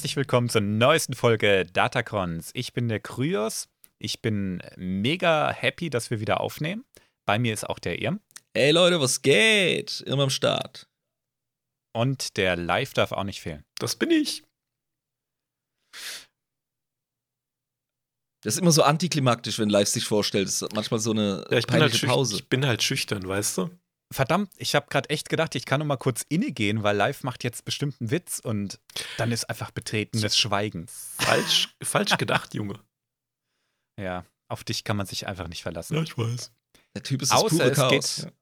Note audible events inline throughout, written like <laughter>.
herzlich willkommen zur neuesten Folge Datacons. Ich bin der Kryos. Ich bin mega happy, dass wir wieder aufnehmen. Bei mir ist auch der Irm. Ey Leute, was geht? Irm am Start. Und der Live darf auch nicht fehlen. Das bin ich. Das ist immer so antiklimaktisch, wenn Live sich vorstellt. Das ist manchmal so eine Ja, ich bin, halt peinliche schüch- Pause. ich bin halt schüchtern, weißt du? Verdammt, ich habe gerade echt gedacht, ich kann noch mal kurz innegehen, weil Live macht jetzt bestimmt einen Witz und dann ist einfach betretenes Schweigen. Falsch, falsch gedacht, Junge. Ja, auf dich kann man sich einfach nicht verlassen. ich weiß. Der Typ ist das Außer pure es Chaos. geht-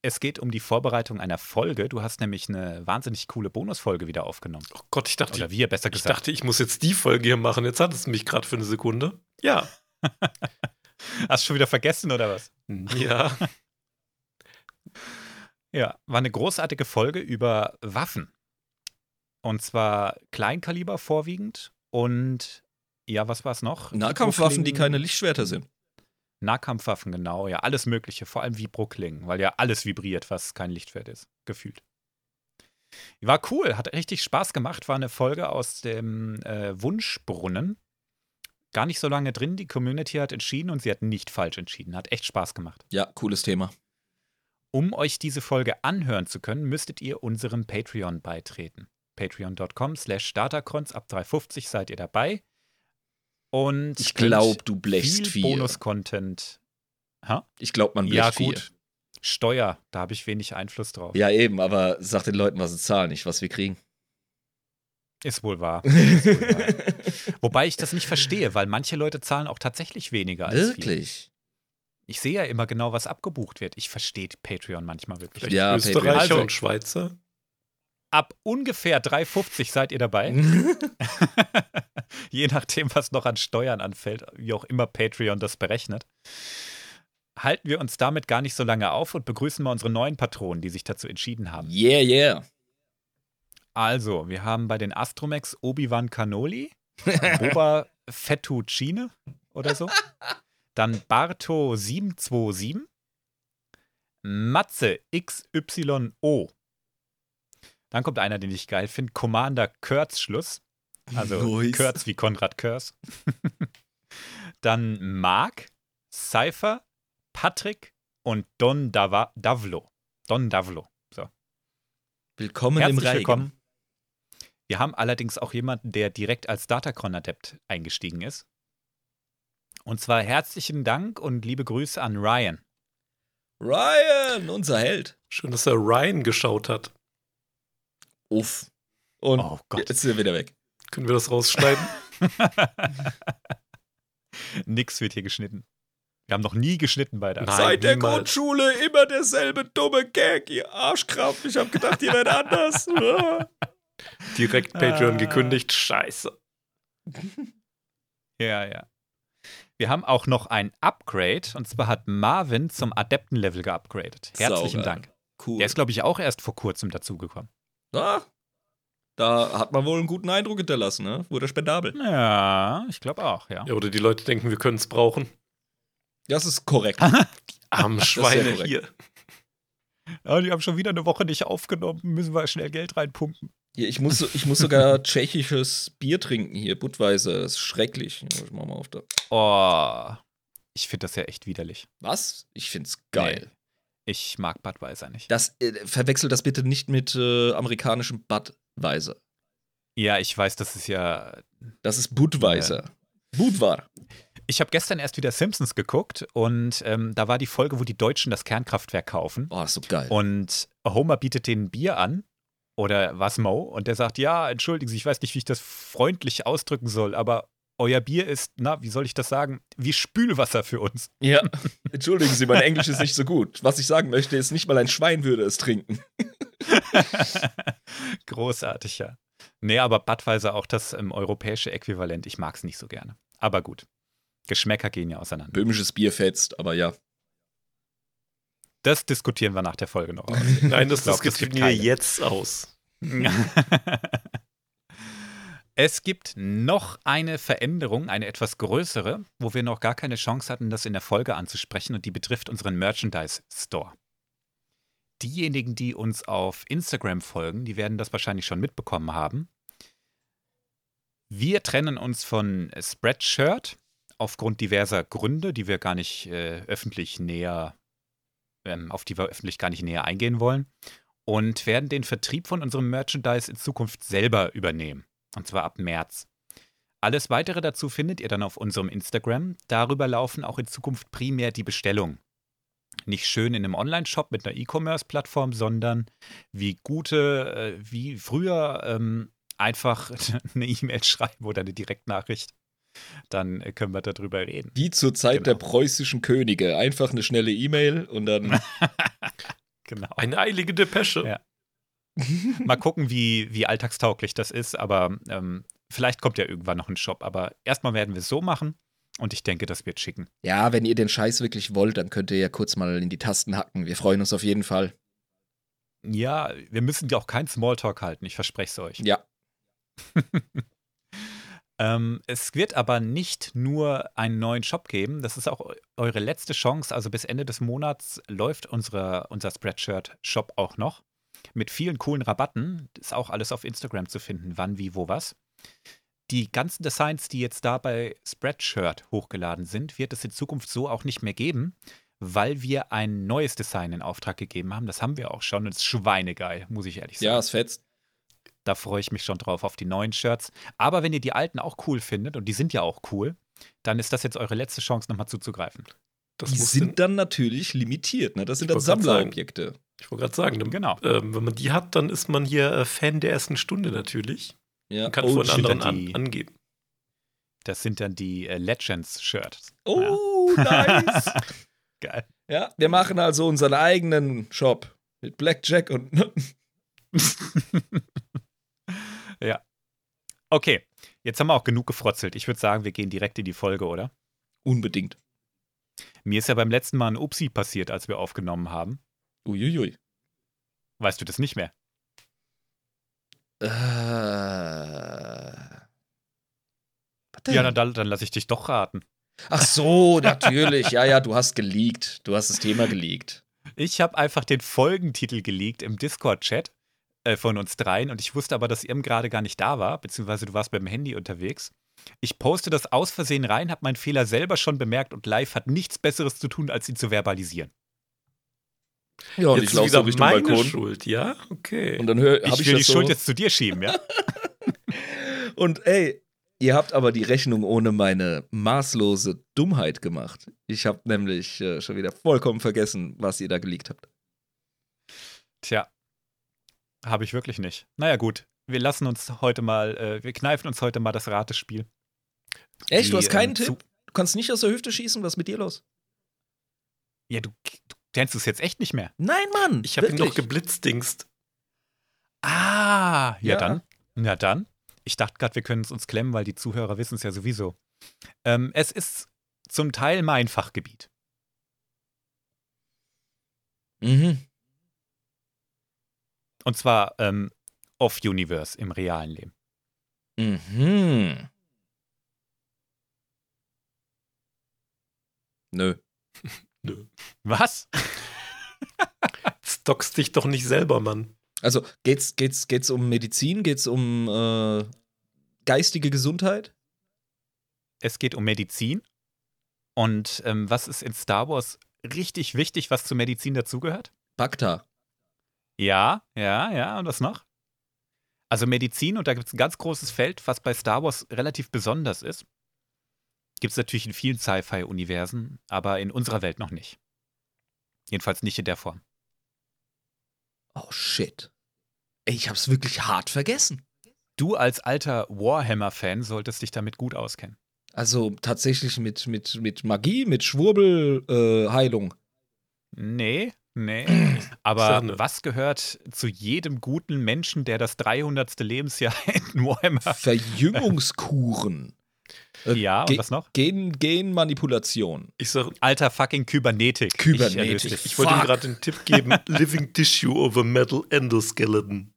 Es geht um die Vorbereitung einer Folge. Du hast nämlich eine wahnsinnig coole Bonusfolge wieder aufgenommen. Oh Gott, ich dachte, Oder wir, besser ich, gesagt. dachte, ich muss jetzt die Folge hier machen. Jetzt hat es mich gerade für eine Sekunde. Ja. <laughs> Hast du schon wieder vergessen oder was? Ja. <laughs> Ja, war eine großartige Folge über Waffen. Und zwar Kleinkaliber vorwiegend und ja, was war es noch? Nahkampfwaffen, die keine Lichtschwerter sind. Nahkampfwaffen, genau, ja, alles Mögliche, vor allem Vibroklingen, weil ja alles vibriert, was kein Lichtschwert ist, gefühlt. War cool, hat richtig Spaß gemacht, war eine Folge aus dem äh, Wunschbrunnen. Gar nicht so lange drin, die Community hat entschieden und sie hat nicht falsch entschieden, hat echt Spaß gemacht. Ja, cooles Thema. Um euch diese Folge anhören zu können, müsstet ihr unserem Patreon beitreten. Patreon.com slash Datacrons, ab 3,50 seid ihr dabei. Und Ich glaube, du blechst viel viel. Bonus-Content. Ich glaube, man Ja, blecht viel. gut. Steuer, da habe ich wenig Einfluss drauf. Ja, eben, aber sag den Leuten, was sie zahlen, nicht was wir kriegen. Ist wohl wahr. <laughs> Ist wohl wahr. Wobei ich das nicht verstehe, weil manche Leute zahlen auch tatsächlich weniger als wir. Wirklich? Ich sehe ja immer genau, was abgebucht wird. Ich verstehe Patreon manchmal wirklich. Vielleicht Ja, Österreicher. Also- und Schweizer. Ab ungefähr 3,50 seid ihr dabei. <laughs> <laughs> Je nachdem, was noch an Steuern anfällt, wie auch immer Patreon das berechnet. Halten wir uns damit gar nicht so lange auf und begrüßen mal unsere neuen Patronen, die sich dazu entschieden haben. yeah, yeah. Also, wir haben bei den Astromex Obi-Wan Canoli, Boba <laughs> Fettuccine oder so. Dann Barto 727, Matze XYO. Dann kommt einer, den ich geil finde, Commander Kurzschluss. Also Nice. Kurz wie Konrad Kurz. <laughs> Dann Mark, Cypher, Patrick und Don Dava Davlo. Don Davlo. So. Willkommen im Herzlich Reigen. willkommen. Wir haben allerdings auch jemanden, der direkt als Datacron-Adept eingestiegen ist. Und zwar herzlichen Dank und liebe Grüße an Ryan. Ryan, unser Held. Schön, dass er Ryan geschaut hat. Uff. Und Oh Gott. jetzt ist er wieder weg. Können wir das rausschneiden? <laughs> Nix wird hier geschnitten. Wir haben noch nie geschnitten bei der Nein. Seit der niemals. Grundschule immer derselbe dumme Gag, ihr Arschkraft. Ich hab gedacht, ihr werdet anders. Direkt Ah. Patreon gekündigt. Scheiße. Ja, ja. Wir haben auch noch ein Upgrade. Und zwar hat Marvin zum Adeptenlevel geupgradet. Herzlichen. Dank. Cool. Der ist, glaube ich, auch erst vor kurzem dazugekommen. Ah, da hat man wohl einen guten Eindruck hinterlassen, ne? Wurde spendabel. Ja, ich glaube auch, ja. Ja, oder die Leute denken, wir können es brauchen. Das ist korrekt. <laughs> Sehr Schweine korrekt. hier. Ja, die haben schon wieder eine Woche nicht aufgenommen. Müssen wir schnell Geld reinpumpen. Hier, ich, muss, ich muss sogar <laughs> tschechisches Bier trinken hier, Budweiser. Das ist schrecklich. Ich mach mal auf da. Oh, ich finde das ja echt widerlich. Was? Ich find's geil. Ich mag Budweiser nicht. Das, äh, verwechsel das bitte nicht mit äh, amerikanischem Budweiser. Ja, ich weiß, das ist ja. Das ist Budweiser. Budvar. Ich habe gestern erst wieder Simpsons geguckt und ähm, da war die Folge, wo die Deutschen das Kernkraftwerk kaufen. Oh, ist so geil. Und Homer bietet denen Bier an. Oder was, Mo? Und der sagt: Ja, entschuldigen Sie, ich weiß nicht, wie ich das freundlich ausdrücken soll, aber euer Bier ist, na, wie soll ich das sagen, wie Spülwasser für uns. ja. <laughs> Entschuldigen Sie, mein Englisch ist nicht so gut. Was ich sagen möchte, ist, nicht mal ein Schwein würde es trinken. <laughs> Großartig, ja. Nee, aber Budweiser auch das ähm, europäische Äquivalent. Ich mag es nicht so gerne. Aber gut. Geschmäcker gehen ja auseinander. Böhmisches Bier fetzt, aber ja. Das diskutieren wir nach der Folge noch aus. <laughs> Nein, das, glaub, diskutieren wir jetzt aus. <laughs> es gibt noch eine Veränderung, eine etwas größere, wo wir noch gar keine Chance hatten, das in der Folge anzusprechen und die betrifft unseren Merchandise Store. Diejenigen, die uns auf Instagram folgen, die werden das wahrscheinlich schon mitbekommen haben. Wir trennen uns von Spreadshirt aufgrund diverser Gründe, die wir gar nicht äh, öffentlich näher, ähm, auf die wir öffentlich gar nicht näher eingehen wollen. Und werden den Vertrieb von unserem Merchandise in Zukunft selber übernehmen. Und zwar ab März. Alles weitere dazu findet ihr dann auf unserem Instagram. Darüber laufen auch in Zukunft primär die Bestellungen. Nicht schön in einem Online-Shop mit einer E-Commerce-Plattform, sondern wie gute, äh, wie früher ähm, einfach <laughs> eine E-Mail schreiben oder eine Direktnachricht. Dann können wir darüber reden. Wie zur Zeit der Genau. preußischen Könige. Einfach eine schnelle E-Mail und dann. <laughs> Genau. Eine eilige Depesche. Ja. Mal gucken, wie, wie alltagstauglich das ist, aber ähm, vielleicht kommt ja irgendwann noch ein Shop. Aber erstmal werden wir es so machen und ich denke, das wird schicken. Ja, wenn ihr den Scheiß wirklich wollt, dann könnt ihr ja kurz mal in die Tasten hacken. Wir freuen uns auf jeden Fall. Ja, wir müssen ja auch keinen Smalltalk halten, ich verspreche es euch. Ja. <laughs> Ähm, es wird aber nicht nur einen neuen Shop geben, das ist auch eu- eure letzte Chance. Also bis Ende des Monats läuft unsere, unser Spreadshirt-Shop auch noch. Mit vielen coolen Rabatten. Ist auch alles auf Instagram zu finden, wann, wie, wo, was. Die ganzen Designs, die jetzt da bei Spreadshirt hochgeladen sind, wird es in Zukunft so auch nicht mehr geben, weil wir ein neues Design in Auftrag gegeben haben. Das haben wir auch schon es ist schweinegeil, muss ich ehrlich sagen. Ja, es fetzt. Da freue ich mich schon drauf auf die neuen Shirts. Aber wenn ihr die alten auch cool findet, und die sind ja auch cool, dann ist das jetzt eure letzte Chance, nochmal zuzugreifen. Das Die sind dann natürlich limitiert, ne? Das sind dann. Sammlerobjekte. ich wollte gerade sagen, dann, Genau. ähm, wenn man die hat, dann ist man hier äh, Fan der ersten Stunde natürlich. Ja. Man kann oh, von anderen dann an, die- angeben. Das sind dann die äh, Legends-Shirts. oh nice. <laughs> Geil. ja, wir machen also unseren eigenen Shop mit Blackjack und. <laughs> <laughs> ja. Okay, jetzt haben wir auch genug gefrotzelt. Ich würde sagen, wir gehen direkt in die Folge, oder? Unbedingt. Mir ist ja beim letzten Mal ein Upsi passiert, als wir aufgenommen haben. Uiuiui. Weißt du das nicht mehr? Äh. Ja, dann, dann lasse ich dich doch raten. Ach so, <laughs> natürlich. Ja, ja, du hast geleakt. Du hast das Thema geleakt. Ich habe einfach den Folgentitel geleakt im Discord-Chat äh, von uns dreien und ich wusste aber, dass Irm gerade gar nicht da war, beziehungsweise du warst beim Handy unterwegs. Ich poste das aus Versehen rein, habe meinen Fehler selber schon bemerkt und live hat nichts Besseres zu tun, als ihn zu verbalisieren. Ja, und Jetzt ich laufe so wieder Richtung meine Balkon. Schuld, ja? Okay. Und dann höre Ich ich, will das die so. Schuld jetzt zu dir schieben, ja? <laughs> Und ey, ihr habt aber die Rechnung ohne meine maßlose Dummheit gemacht. Ich habe nämlich äh, schon wieder vollkommen vergessen, was ihr da geleakt habt. Tja, habe ich wirklich nicht. Naja, gut. Wir lassen uns heute mal, äh, wir kneifen uns heute mal das Ratespiel. Echt? Die, du hast keinen ähm, Tipp? Du kannst nicht aus der Hüfte schießen? Was ist mit dir los? Ja, du, du kennst es jetzt echt nicht mehr. Nein, Mann. ich habe ihn noch geblitzdingst. Ah, ja, Ja. dann. Na dann. Ich dachte gerade, wir können es uns klemmen, weil die Zuhörer wissen es ja sowieso. Ähm, es ist zum Teil mein Fachgebiet. Mhm. Und zwar ähm, Off-Universe im realen Leben. Mhm. Nö. <laughs> Nö. Was? <laughs> Stockst dich doch nicht selber, Mann. Also geht's, geht's, geht's um Medizin? Geht's um äh, geistige Gesundheit? Es geht um Medizin. Und ähm, was ist in Star Wars richtig wichtig, was zur Medizin dazugehört? Bacta. Ja, ja, ja. Und was noch? Also Medizin, und da gibt es ein ganz großes Feld, was bei Star Wars relativ besonders ist. Gibt es natürlich in vielen Sci-Fi-Universen, aber in unserer Welt noch nicht. Jedenfalls nicht in der Form. Oh shit. Ey, ich hab's wirklich hart vergessen. Du als alter Warhammer-Fan solltest dich damit gut auskennen. Also tatsächlich mit, mit, mit Magie, mit Schwurbelheilung. Äh, Heilung. Nee, nee. Aber was gehört zu jedem guten Menschen, der das 300. Lebensjahr <laughs> in Warhammer. Verjüngungskuren. Äh, <laughs> Ja, und Ge- was noch? Gen Genmanipulation. Ich sag, Alter fucking Kybernetik. Kybernetik. Ich dich. ich wollte ihm gerade den Tipp geben: <laughs> Living Tissue of a Metal Endoskeleton.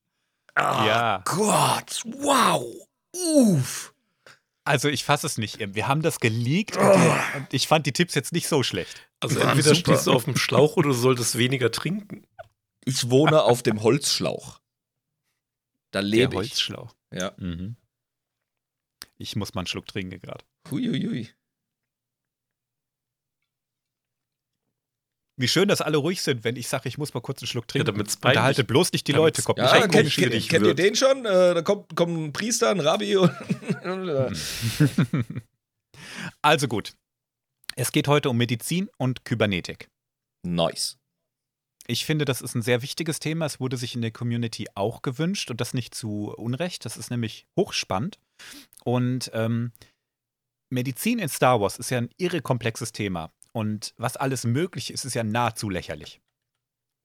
Ja. Gott, wow. Uff. Also ich fasse es nicht. Wir haben das geleakt und, die, und ich fand die Tipps jetzt nicht so schlecht. Also Ah, entweder super. stehst du auf dem Schlauch oder du solltest weniger trinken. Ich wohne auf dem Holzschlauch. Da Der lebe ich. Holzschlauch. Ja. Mhm. Ich muss mal einen Schluck trinken gerade. Huiuiui. Wie schön, dass alle ruhig sind, wenn ich sage, ich muss mal kurz einen Schluck Ja, trinken. damit's peinlich- Unterhaltet bloß nicht die Leute. Kommt Ja, nicht Ja, kennt, kennt, kennt ihr den schon? Äh, da kommt, kommt ein Priester, ein Rabbi und. <laughs> Also gut. Es geht heute um Medizin und Kybernetik. nice. Ich finde, das ist ein sehr wichtiges Thema. Es wurde sich in der Community auch gewünscht und das nicht zu Unrecht. Das ist nämlich hochspannend. Und ähm, Medizin in Star Wars ist ja ein irre komplexes Thema. Und was alles möglich ist, ist ja nahezu lächerlich.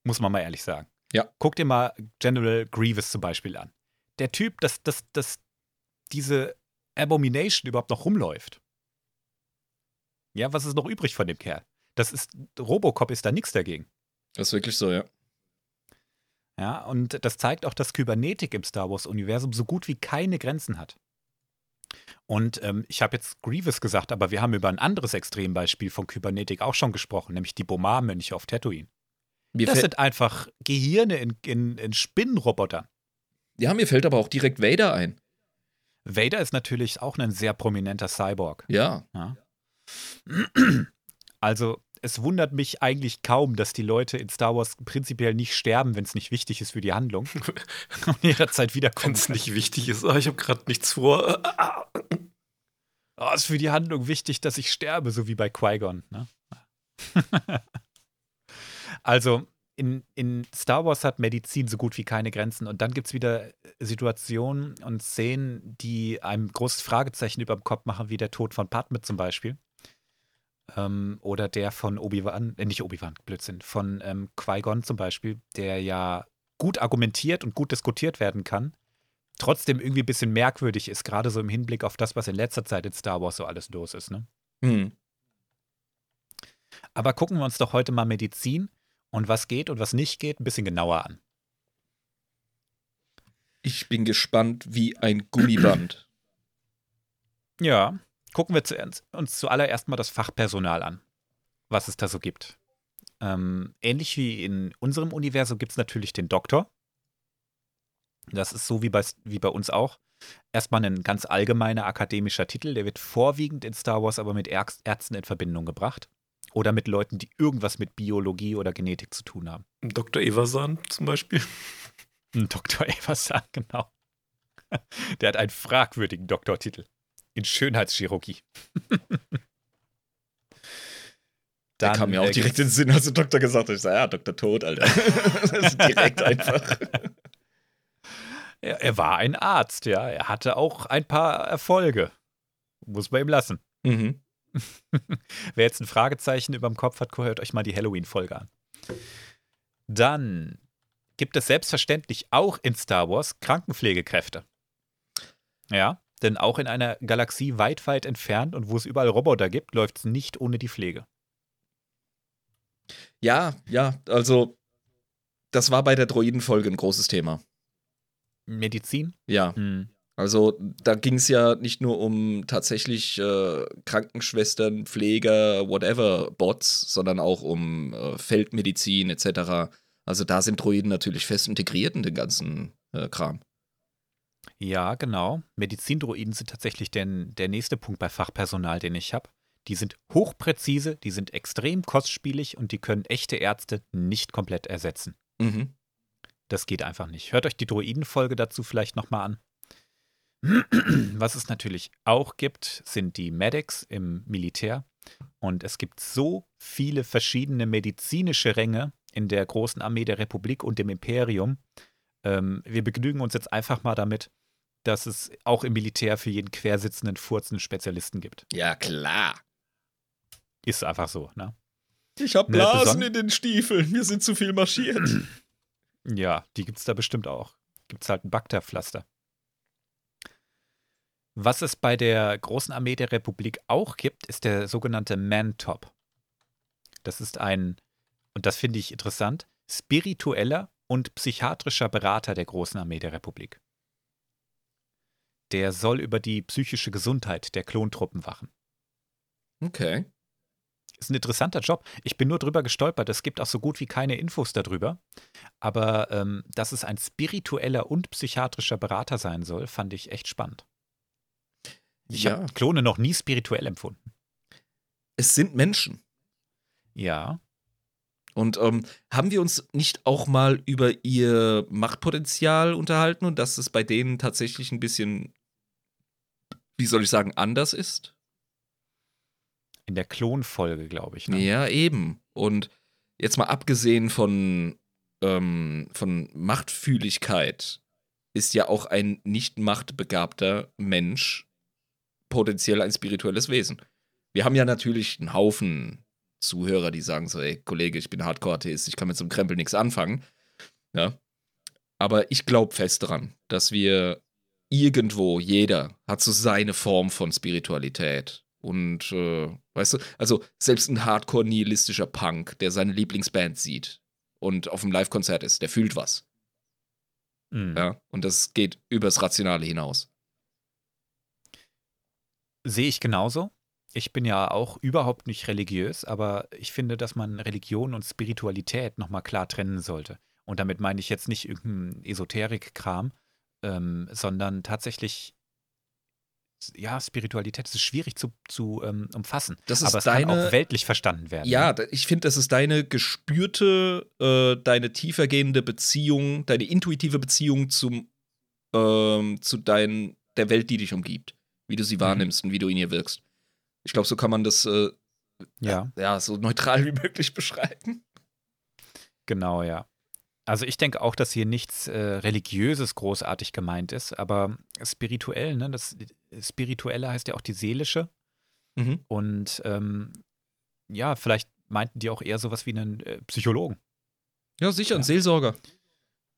Muss man mal ehrlich sagen. Ja. Guck dir mal General Grievous zum Beispiel an. Der Typ, dass, dass, dass diese Abomination überhaupt noch rumläuft. Ja, was ist noch übrig von dem Kerl? Das ist, Robocop ist da nichts dagegen. Das ist wirklich so, ja. Ja, und das zeigt auch, dass Kybernetik im Star Wars-Universum so gut wie keine Grenzen hat. Und ähm, ich habe jetzt Grievous gesagt, aber wir haben über ein anderes Extrembeispiel von Kybernetik auch schon gesprochen, nämlich die Bomar-Mönche auf Tatooine. Mir Das sind einfach Gehirne in, in, in Spinnenrobotern. ja, mir fällt aber auch direkt Vader ein. Vader ist natürlich auch ein sehr prominenter Cyborg. Ja. Ja. <clears throat> Also, es wundert mich eigentlich kaum, dass die Leute in Star Wars prinzipiell nicht sterben, wenn es nicht wichtig ist für die Handlung. <laughs> und jederzeit Wenn wiederkommen. es nicht wichtig ist. Ah, ich habe gerade nichts vor. Oh, ist für die Handlung wichtig, dass ich sterbe, so wie bei Qui-Gon. Ne? <laughs> also, in, in Star Wars hat Medizin so gut wie keine Grenzen. Und dann gibt es wieder Situationen und Szenen, die einem großes Fragezeichen über dem Kopf machen, wie der Tod von Padme zum Beispiel. Ähm, oder der von Obi-Wan, äh, nicht Obi-Wan, Blödsinn, von ähm, Qui-Gon zum Beispiel, der ja gut argumentiert und gut diskutiert werden kann, trotzdem irgendwie ein bisschen merkwürdig ist, gerade so im Hinblick auf das, was in letzter Zeit in Star Wars so alles los ist. Ne? Hm. Aber gucken wir uns doch heute mal Medizin und was geht und was nicht geht ein bisschen genauer an. Ich bin gespannt wie ein Gummiband. Ja, gucken wir zu, uns zuallererst mal das Fachpersonal an, was es da so gibt. Ähm, ähnlich wie in unserem Universum gibt es natürlich den Doktor. Das ist so wie bei, wie bei uns auch. Erstmal ein ganz allgemeiner akademischer Titel, der wird vorwiegend in Star Wars aber mit Ärz- Ärzten in Verbindung gebracht. Oder mit Leuten, die irgendwas mit Biologie oder Genetik zu tun haben. Dr. Eversan zum Beispiel. Dr. Eversan, <laughs> genau. Der hat einen fragwürdigen Doktortitel in Schönheitschirurgie. <laughs> Da kam mir auch äh, direkt in den Sinn, als du Doktor gesagt hast. Ich sag, ja, Doktor Tod, Alter. <laughs> das ist direkt einfach. Er, er war ein Arzt, ja. Er hatte auch ein paar Erfolge. Muss man ihm lassen. Mhm. <laughs> Wer jetzt ein Fragezeichen über dem Kopf hat, hört euch mal die Halloween-Folge an. Dann gibt es selbstverständlich auch in Star Wars Krankenpflegekräfte. Ja, denn auch in einer Galaxie weit, weit entfernt und wo es überall Roboter gibt, läuft es nicht ohne die Pflege. Ja, ja, also das war bei der Droidenfolge ein großes Thema. Medizin? Ja, Hm. also da ging es ja nicht nur um tatsächlich äh, Krankenschwestern, Pfleger, whatever, Bots, sondern auch um äh, Feldmedizin etc. Also da sind Droiden natürlich fest integriert in den ganzen äh, Kram. Ja, genau. Medizindroiden sind tatsächlich der, der nächste Punkt bei Fachpersonal, den ich habe. Die sind hochpräzise, die sind extrem kostspielig und die können echte Ärzte nicht komplett ersetzen. Mhm. Das geht einfach nicht. Hört euch die Droidenfolge dazu vielleicht nochmal an. Was es natürlich auch gibt, sind die Medics im Militär. Und es gibt so viele verschiedene medizinische Ränge in der großen Armee der Republik und dem Imperium. Ähm, wir begnügen uns jetzt einfach mal damit, dass es auch im Militär für jeden quersitzenden Furz einen Spezialisten gibt. Ja, klar. Ist einfach so, ne? Ich hab Ne, Blasen in den Stiefeln. Wir sind zu viel marschiert. <clears throat> Ja, die gibt es da bestimmt auch. Gibt es halt ein Bagdad-Pflaster. Was es bei der großen Armee der Republik auch gibt, ist der sogenannte Man-Top. Das ist ein, und das finde ich interessant, spiritueller und psychiatrischer Berater der großen Armee der Republik. Der soll über die psychische Gesundheit der Klontruppen wachen. Okay. Ist ein interessanter Job. Ich bin nur drüber gestolpert. Es gibt auch so gut wie keine Infos darüber. Aber ähm, dass es ein spiritueller und psychiatrischer Berater sein soll, fand ich echt spannend. Ich Ja. habe Klone noch nie spirituell empfunden. Es sind Menschen. Ja. Und ähm, haben wir uns nicht auch mal über ihr Machtpotenzial unterhalten und dass es bei denen tatsächlich ein bisschen, wie soll ich sagen, anders ist? In der Klonfolge, glaube ich. Ne? Ja, eben. Und jetzt mal abgesehen von, ähm, von Machtfühligkeit ist ja auch ein nicht machtbegabter Mensch potenziell ein spirituelles Wesen. Wir haben ja natürlich einen Haufen Zuhörer, die sagen so, ey, Kollege, ich bin Hardcore-Atheist, ich kann mit so einem Krempel nichts anfangen. Ja. Aber ich glaube fest daran, dass wir irgendwo, jeder hat so seine Form von Spiritualität. Und, äh, weißt du, also selbst ein hardcore-nihilistischer Punk, der seine Lieblingsband sieht und auf einem Live-Konzert ist, der fühlt was. Mhm. Ja. Und das geht übers Rationale hinaus. Sehe ich genauso. Ich bin ja auch überhaupt nicht religiös, aber ich finde, dass man Religion und Spiritualität nochmal klar trennen sollte. Und damit meine ich jetzt nicht irgendeinen Esoterik-Kram, ähm, sondern tatsächlich, ja, Spiritualität ist schwierig zu, zu ähm, umfassen. Das ist aber es kann deine- auch weltlich verstanden werden. Ja, da- ich finde, das ist deine gespürte, äh, deine tiefergehende Beziehung, deine intuitive Beziehung zum, ähm, zu dein, der Welt, die dich umgibt. Wie du sie wahrnimmst und wie du in ihr wirkst. Ich glaube, so kann man das äh, ja. ja, so neutral <laughs> wie möglich beschreiben. Genau, ja. Also ich denke auch, dass hier nichts äh, Religiöses großartig gemeint ist, aber spirituell, ne? Das Spirituelle heißt ja auch die seelische. Mhm. Und ähm, ja, vielleicht meinten die auch eher sowas wie einen äh, Psychologen. Ja, sicher, ein Ja. Seelsorger.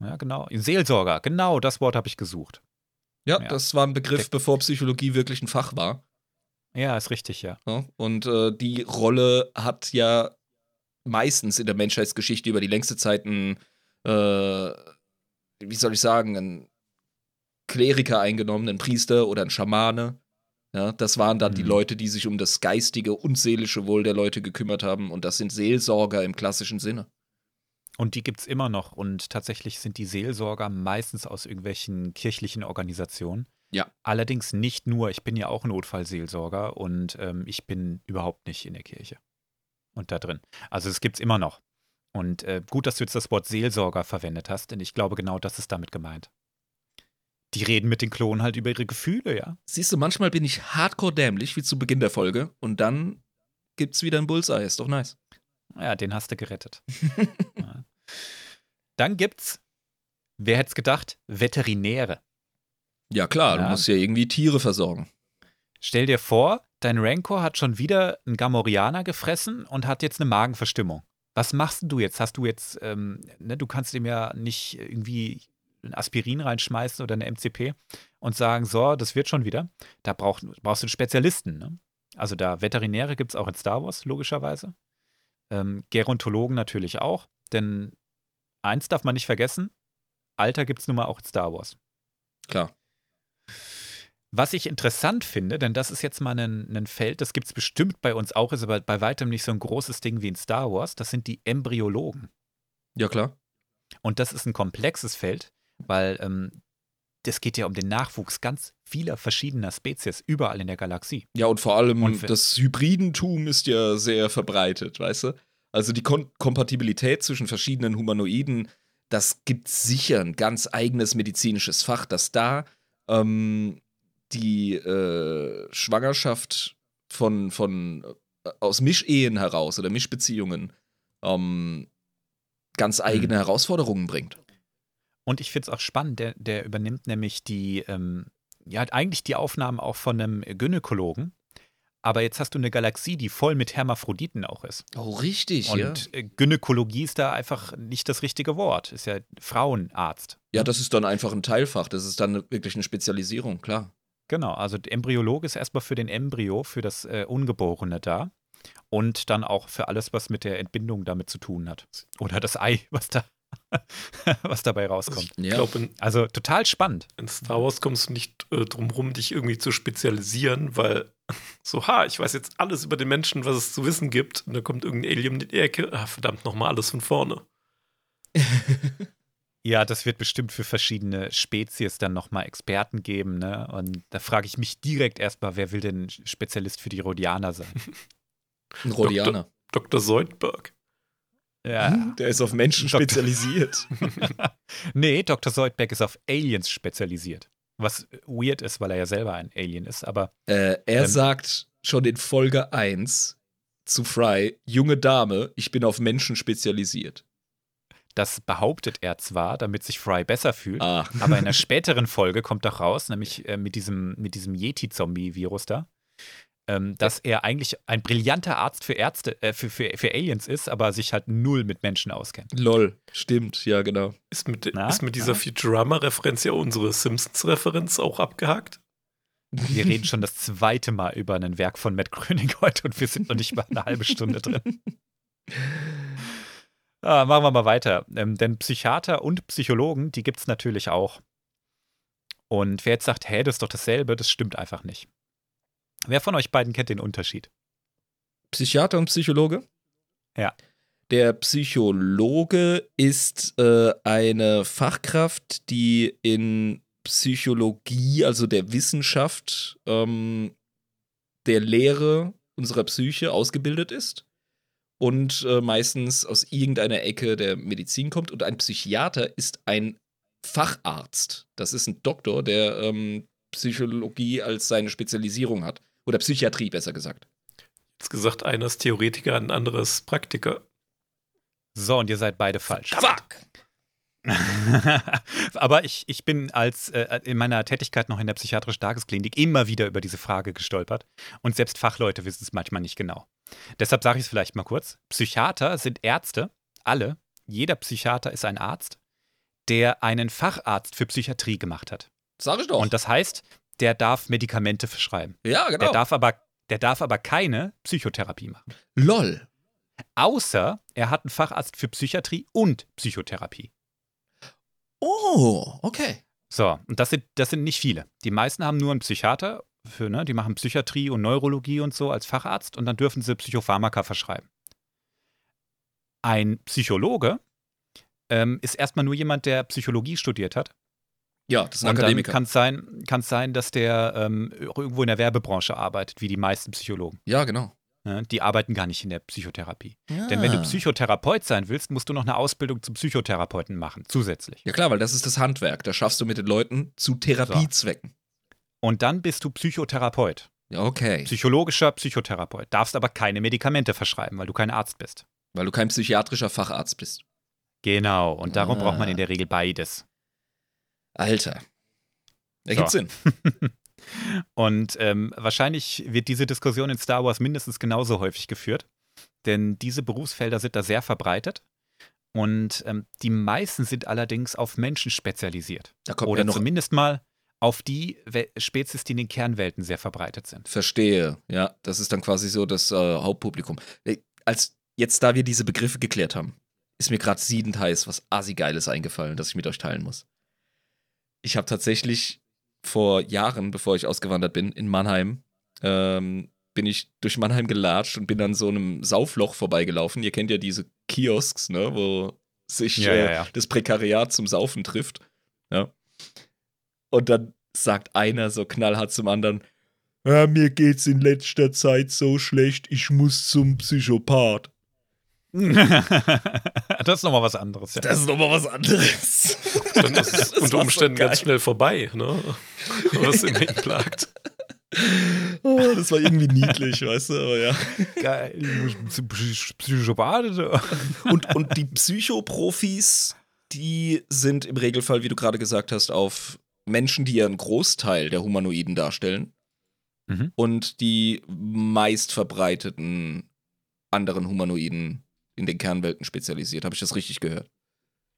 Ja, genau. Ein Seelsorger, genau, das Wort habe ich gesucht. Ja, Ja. das war ein Begriff, bevor Psychologie wirklich ein Fach war. Ja, ist richtig, ja. Ja, und äh, die Rolle hat ja meistens in der Menschheitsgeschichte über die längste Zeit ein, äh, wie soll ich sagen, ein Kleriker eingenommen, ein Priester oder ein Schamane. Ja, das waren dann die Mhm. Leute, die sich um das geistige und seelische Wohl der Leute gekümmert haben. Und das sind Seelsorger im klassischen Sinne. Und die gibt es immer noch. Und tatsächlich sind die Seelsorger meistens aus irgendwelchen kirchlichen Organisationen. Ja. Allerdings nicht nur. Ich bin ja auch Notfallseelsorger und ähm, ich bin überhaupt nicht in der Kirche. Und da drin. Also es gibt es immer noch. Und äh, gut, dass du jetzt das Wort Seelsorger verwendet hast, denn ich glaube, genau das ist damit gemeint. Die reden mit den Klonen halt über ihre Gefühle, ja. Siehst du, manchmal bin ich hardcore dämlich, wie zu Beginn der Folge. Und dann gibt's wieder ein Bullseye. Ist doch nice. Ja, den hast du gerettet. <laughs> ja. Dann gibt's, wer hätte es gedacht, Veterinäre. Ja, klar, du Ja. musst ja irgendwie Tiere versorgen. Stell dir vor, dein Rancor hat schon wieder einen Gamorianer gefressen und hat jetzt eine Magenverstimmung. Was machst du jetzt? Hast du jetzt, ähm, ne, du kannst ihm ja nicht irgendwie ein Aspirin reinschmeißen oder eine MCP und sagen, so, das wird schon wieder. Da brauch, brauchst du einen Spezialisten. Ne? Also da Veterinäre gibt es auch in Star Wars, logischerweise. Ähm, Gerontologen natürlich auch, denn eins darf man nicht vergessen, Alter gibt es nun mal auch in Star Wars. Klar. Was ich interessant finde, denn das ist jetzt mal ein, ein Feld, das gibt es bestimmt bei uns auch, ist aber bei weitem nicht so ein großes Ding wie in Star Wars, das sind die Embryologen. Ja, klar. Und das ist ein komplexes Feld, weil ähm, das geht ja um den Nachwuchs ganz vieler verschiedener Spezies überall in der Galaxie. Ja, und vor allem Und das Hybridentum ist ja sehr verbreitet, weißt du? Also die Kon Kompatibilität zwischen verschiedenen Humanoiden, das gibt sicher ein ganz eigenes medizinisches Fach, dass da ähm, die äh, Schwangerschaft von, von äh, aus Mischehen heraus oder Mischbeziehungen ähm, ganz eigene Herausforderungen bringt. Und ich finde es auch spannend, der, der übernimmt nämlich die, ähm, ja, eigentlich die Aufnahmen auch von einem Gynäkologen. Aber jetzt hast du eine Galaxie, die voll mit Hermaphroditen auch ist. Oh, richtig, Und äh, Gynäkologie ist da einfach nicht das richtige Wort. Ist ja Frauenarzt. Ja, das ist dann einfach ein Teilfach. Das ist dann wirklich eine Spezialisierung, klar. Genau, also der Embryologe ist erstmal für den Embryo, für das äh, Ungeborene da. Und dann auch für alles, was mit der Entbindung damit zu tun hat. Oder das Ei, was da <laughs> was dabei rauskommt. Ich Ja. glaube, in, Also total spannend. in Star Wars kommst du nicht äh, drum rum, dich irgendwie zu spezialisieren, weil <laughs> so, ha, ich weiß jetzt alles über den Menschen, was es zu wissen gibt. Und dann kommt irgendein Alien in die Ecke. Ah, verdammt, nochmal alles von vorne. <laughs> Ja, das wird bestimmt für verschiedene Spezies dann nochmal Experten geben, ne? Und da frage ich mich direkt erstmal, wer will denn Spezialist für die Rhodianer sein? <laughs> Ein Rhodianer. Dr. Soldberg. Ja. Hm, Der ist auf Menschen Doktor- spezialisiert. <laughs> <laughs> nee, Dr. Soldberg ist auf Aliens spezialisiert. Was weird ist, weil er ja selber ein Alien ist, aber äh, er Ähm. sagt schon in Folge 1 zu Fry, junge Dame, ich bin auf Menschen spezialisiert. Das behauptet er zwar, damit sich Fry besser fühlt, Ah. aber in einer <laughs> späteren Folge kommt doch raus, nämlich äh, mit diesem, mit diesem Yeti-Zombie-Virus da, ähm, dass er eigentlich ein brillanter Arzt für Ärzte, äh, für, für, für Aliens ist, aber sich halt null mit Menschen auskennt. Lol, stimmt, ja, genau. Ist mit, Na? ist mit dieser? Futurama-Referenz ja unsere Simpsons-Referenz auch abgehakt? Wir reden <laughs> schon das zweite Mal über ein Werk von Matt Groening <laughs> heute und wir sind noch nicht mal eine halbe Stunde drin. Ah, machen wir mal weiter. Ähm, denn Psychiater und Psychologen, die gibt es natürlich auch. Und wer jetzt sagt, hä, das ist doch dasselbe, das stimmt einfach nicht. Wer von euch beiden kennt den Unterschied? Psychiater und Psychologe? Ja. Der Psychologe ist äh, eine Fachkraft, die in Psychologie, also der Wissenschaft, ähm, der Lehre unserer Psyche ausgebildet ist und äh, meistens aus irgendeiner Ecke der Medizin kommt. Und ein Psychiater ist ein Facharzt. Das ist ein Doktor, der ähm, Psychologie als seine Spezialisierung hat. Oder Psychiatrie, besser gesagt. Jetzt gesagt, einer ist Theoretiker, ein anderes Praktiker. So, und ihr seid beide falsch. Fuck! <laughs> Aber ich, ich bin als äh, in meiner Tätigkeit noch in der psychiatrischen Tagesklinik immer wieder über diese Frage gestolpert. Und selbst Fachleute wissen es manchmal nicht genau. Deshalb sage ich es vielleicht mal kurz. Psychiater sind Ärzte, alle. Jeder Psychiater ist ein Arzt, der einen Facharzt für Psychiatrie gemacht hat. Sag ich doch. Und das heißt, der darf Medikamente verschreiben. ja, genau. Der, darf aber, der darf aber keine Psychotherapie machen. LOL. Außer er hat einen Facharzt für Psychiatrie und Psychotherapie. Oh, okay. So, und das sind, das sind nicht viele. Die meisten haben nur einen Psychiater, für, ne, die machen Psychiatrie und Neurologie und so als Facharzt und dann dürfen sie Psychopharmaka verschreiben. Ein Psychologe ähm, ist erstmal nur jemand, der Psychologie studiert hat. Ja, das ist ein und Akademiker. kann es sein, kann's sein, dass der ähm, irgendwo in der Werbebranche arbeitet, wie die meisten Psychologen. ja, genau. Ne? Die arbeiten gar nicht in der Psychotherapie. Ja. Denn wenn du Psychotherapeut sein willst, musst du noch eine Ausbildung zum Psychotherapeuten machen, zusätzlich. Ja, klar, weil das ist das Handwerk. Da schaffst du mit den Leuten zu Therapiezwecken. Und dann bist du Psychotherapeut. Okay. Psychologischer Psychotherapeut. Darfst aber keine Medikamente verschreiben, weil du kein Arzt bist. weil du kein psychiatrischer Facharzt bist. Genau. Und darum Ah. braucht man in der Regel beides. Alter. So. Ergibt Sinn. <laughs> Und ähm, wahrscheinlich wird diese Diskussion in Star Wars mindestens genauso häufig geführt. Denn diese Berufsfelder sind da sehr verbreitet. Und ähm, die meisten sind allerdings auf Menschen spezialisiert. Oder noch. zumindest mal auf die Spezies, die in den Kernwelten sehr verbreitet sind. Verstehe. Ja, das ist dann quasi so das äh, Hauptpublikum. Äh, Als jetzt, da wir diese Begriffe geklärt haben, ist mir gerade siedend heiß was Assi-Geiles eingefallen, das ich mit euch teilen muss. Ich habe tatsächlich vor Jahren, bevor ich ausgewandert bin, in Mannheim, ähm, bin ich durch Mannheim gelatscht und bin an so einem Saufloch vorbeigelaufen. Ihr kennt ja diese Kiosks, ne, wo sich Ja, äh, ja, ja. das Prekariat zum Saufen trifft. Ja. Und dann sagt einer so knallhart zum anderen, ja, mir geht's in letzter Zeit so schlecht, ich muss zum Psychopath. <laughs> das ist nochmal was anderes. Ja. ist nochmal was anderes. Dann <laughs> ist es unter so Umständen ganz schnell vorbei, ne? <laughs> Was im Heck plagt. Oh, das war irgendwie niedlich, weißt du, aber ja. Geil. Ich muss zum Psych- Psychopath. Und, und die Psychoprofis, die sind im Regelfall, wie du gerade gesagt hast, auf Menschen, die ja einen Großteil der Humanoiden darstellen. Mhm. Und die meist verbreiteten anderen Humanoiden in den Kernwelten spezialisiert. Habe ich das richtig gehört?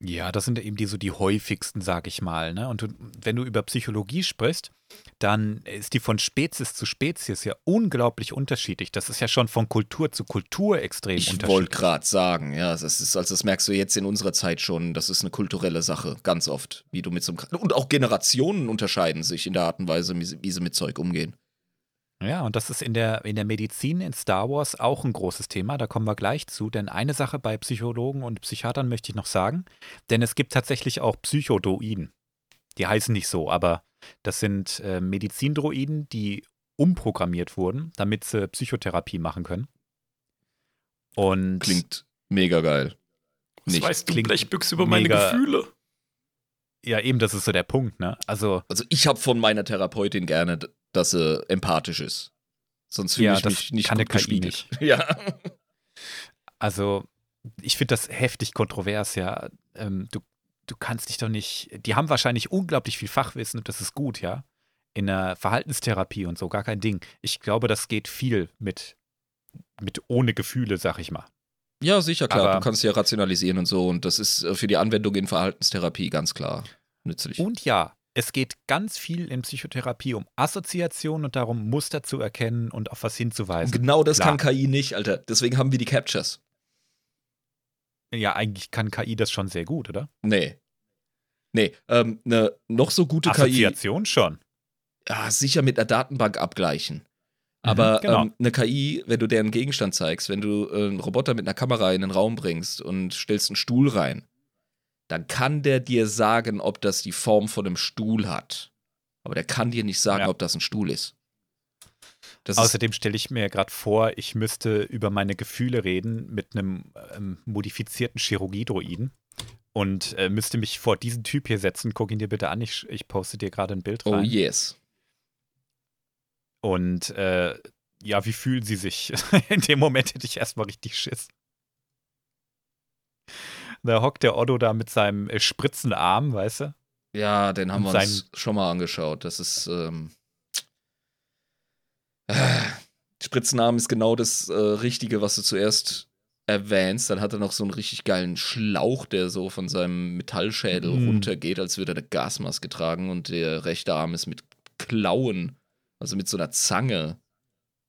Ja, das sind eben die so die häufigsten, sag ich mal. Ne? Und du, wenn du über Psychologie sprichst, dann ist die von Spezies zu Spezies ja unglaublich unterschiedlich. Das ist ja schon von Kultur zu Kultur extrem Ich wollte unterschiedlich. gerade sagen, ja, das ist, also das merkst du jetzt in unserer Zeit schon, das ist eine kulturelle Sache, ganz oft, wie du mit so einem, und auch Generationen unterscheiden sich in der Art und Weise, wie sie, wie sie mit Zeug umgehen. Ja, und das ist in der, in der Medizin in Star Wars auch ein großes Thema. Da kommen wir gleich zu. Denn eine Sache bei Psychologen und Psychiatern möchte ich noch sagen. Denn es gibt tatsächlich auch Psychodroiden. Die heißen nicht so, aber das sind äh, Medizindroiden, die umprogrammiert wurden, damit sie Psychotherapie machen können. Und Klingt mega geil. Was Nicht. weißt du, Blechbüchse, über meine Gefühle? ja, eben, das ist so der Punkt, ne? Also, Also ich habe von meiner Therapeutin gerne, dass sie empathisch ist. Sonst fühle Ja, ich das mich nicht kann gut gespiegelt. <laughs> Ja. Also, ich finde das heftig kontrovers, ja. Ähm, du, du kannst dich doch nicht. Die haben wahrscheinlich unglaublich viel Fachwissen und das ist gut, ja. In der Verhaltenstherapie und so, gar kein Ding. Ich glaube, das geht viel mit, mit ohne Gefühle, sag ich mal. Ja, sicher, klar. Aber- du kannst ja rationalisieren und so. Und das ist äh, für die Anwendung in Verhaltenstherapie ganz klar nützlich. Und ja, es geht ganz viel in Psychotherapie um Assoziation und darum, Muster zu erkennen und auf was Und hinzuweisen. genau das Klar. kann KI nicht, Alter. Deswegen haben wir die Captures. Ja, eigentlich kann KI das schon sehr gut, oder? Nee. Nee, ähm, eine noch so gute KI. Assoziation schon. ja, sicher mit einer Datenbank abgleichen. Aber Mhm, genau. ähm, eine KI, wenn du der einen Gegenstand zeigst, wenn du äh, einen Roboter mit einer Kamera in den Raum bringst und stellst einen Stuhl rein, dann kann der dir sagen, ob das die Form von einem Stuhl hat. Aber der kann dir nicht sagen, Ja. ob das ein Stuhl ist. Das Außerdem stelle ich mir gerade vor, ich müsste über meine Gefühle reden mit einem ähm, modifizierten Chirurgiedroiden und äh, müsste mich vor diesen Typ hier setzen. Guck ihn dir bitte an, ich, ich poste dir gerade ein Bild oh rein. yes. Und äh, ja, wie fühlen sie sich? <laughs> In dem Moment hätte ich erstmal richtig Schiss. Da hockt der Otto da mit seinem äh, Spritzenarm, weißt du? Ja, den haben Und wir uns schon mal angeschaut. Das ist. Ähm, äh, Spritzenarm ist genau das äh, Richtige, was du zuerst erwähnst. Dann hat er noch so einen richtig geilen Schlauch, der so von seinem Metallschädel Mm. runtergeht, als würde er eine Gasmaske tragen. Und der rechte Arm ist mit Klauen, also mit so einer Zange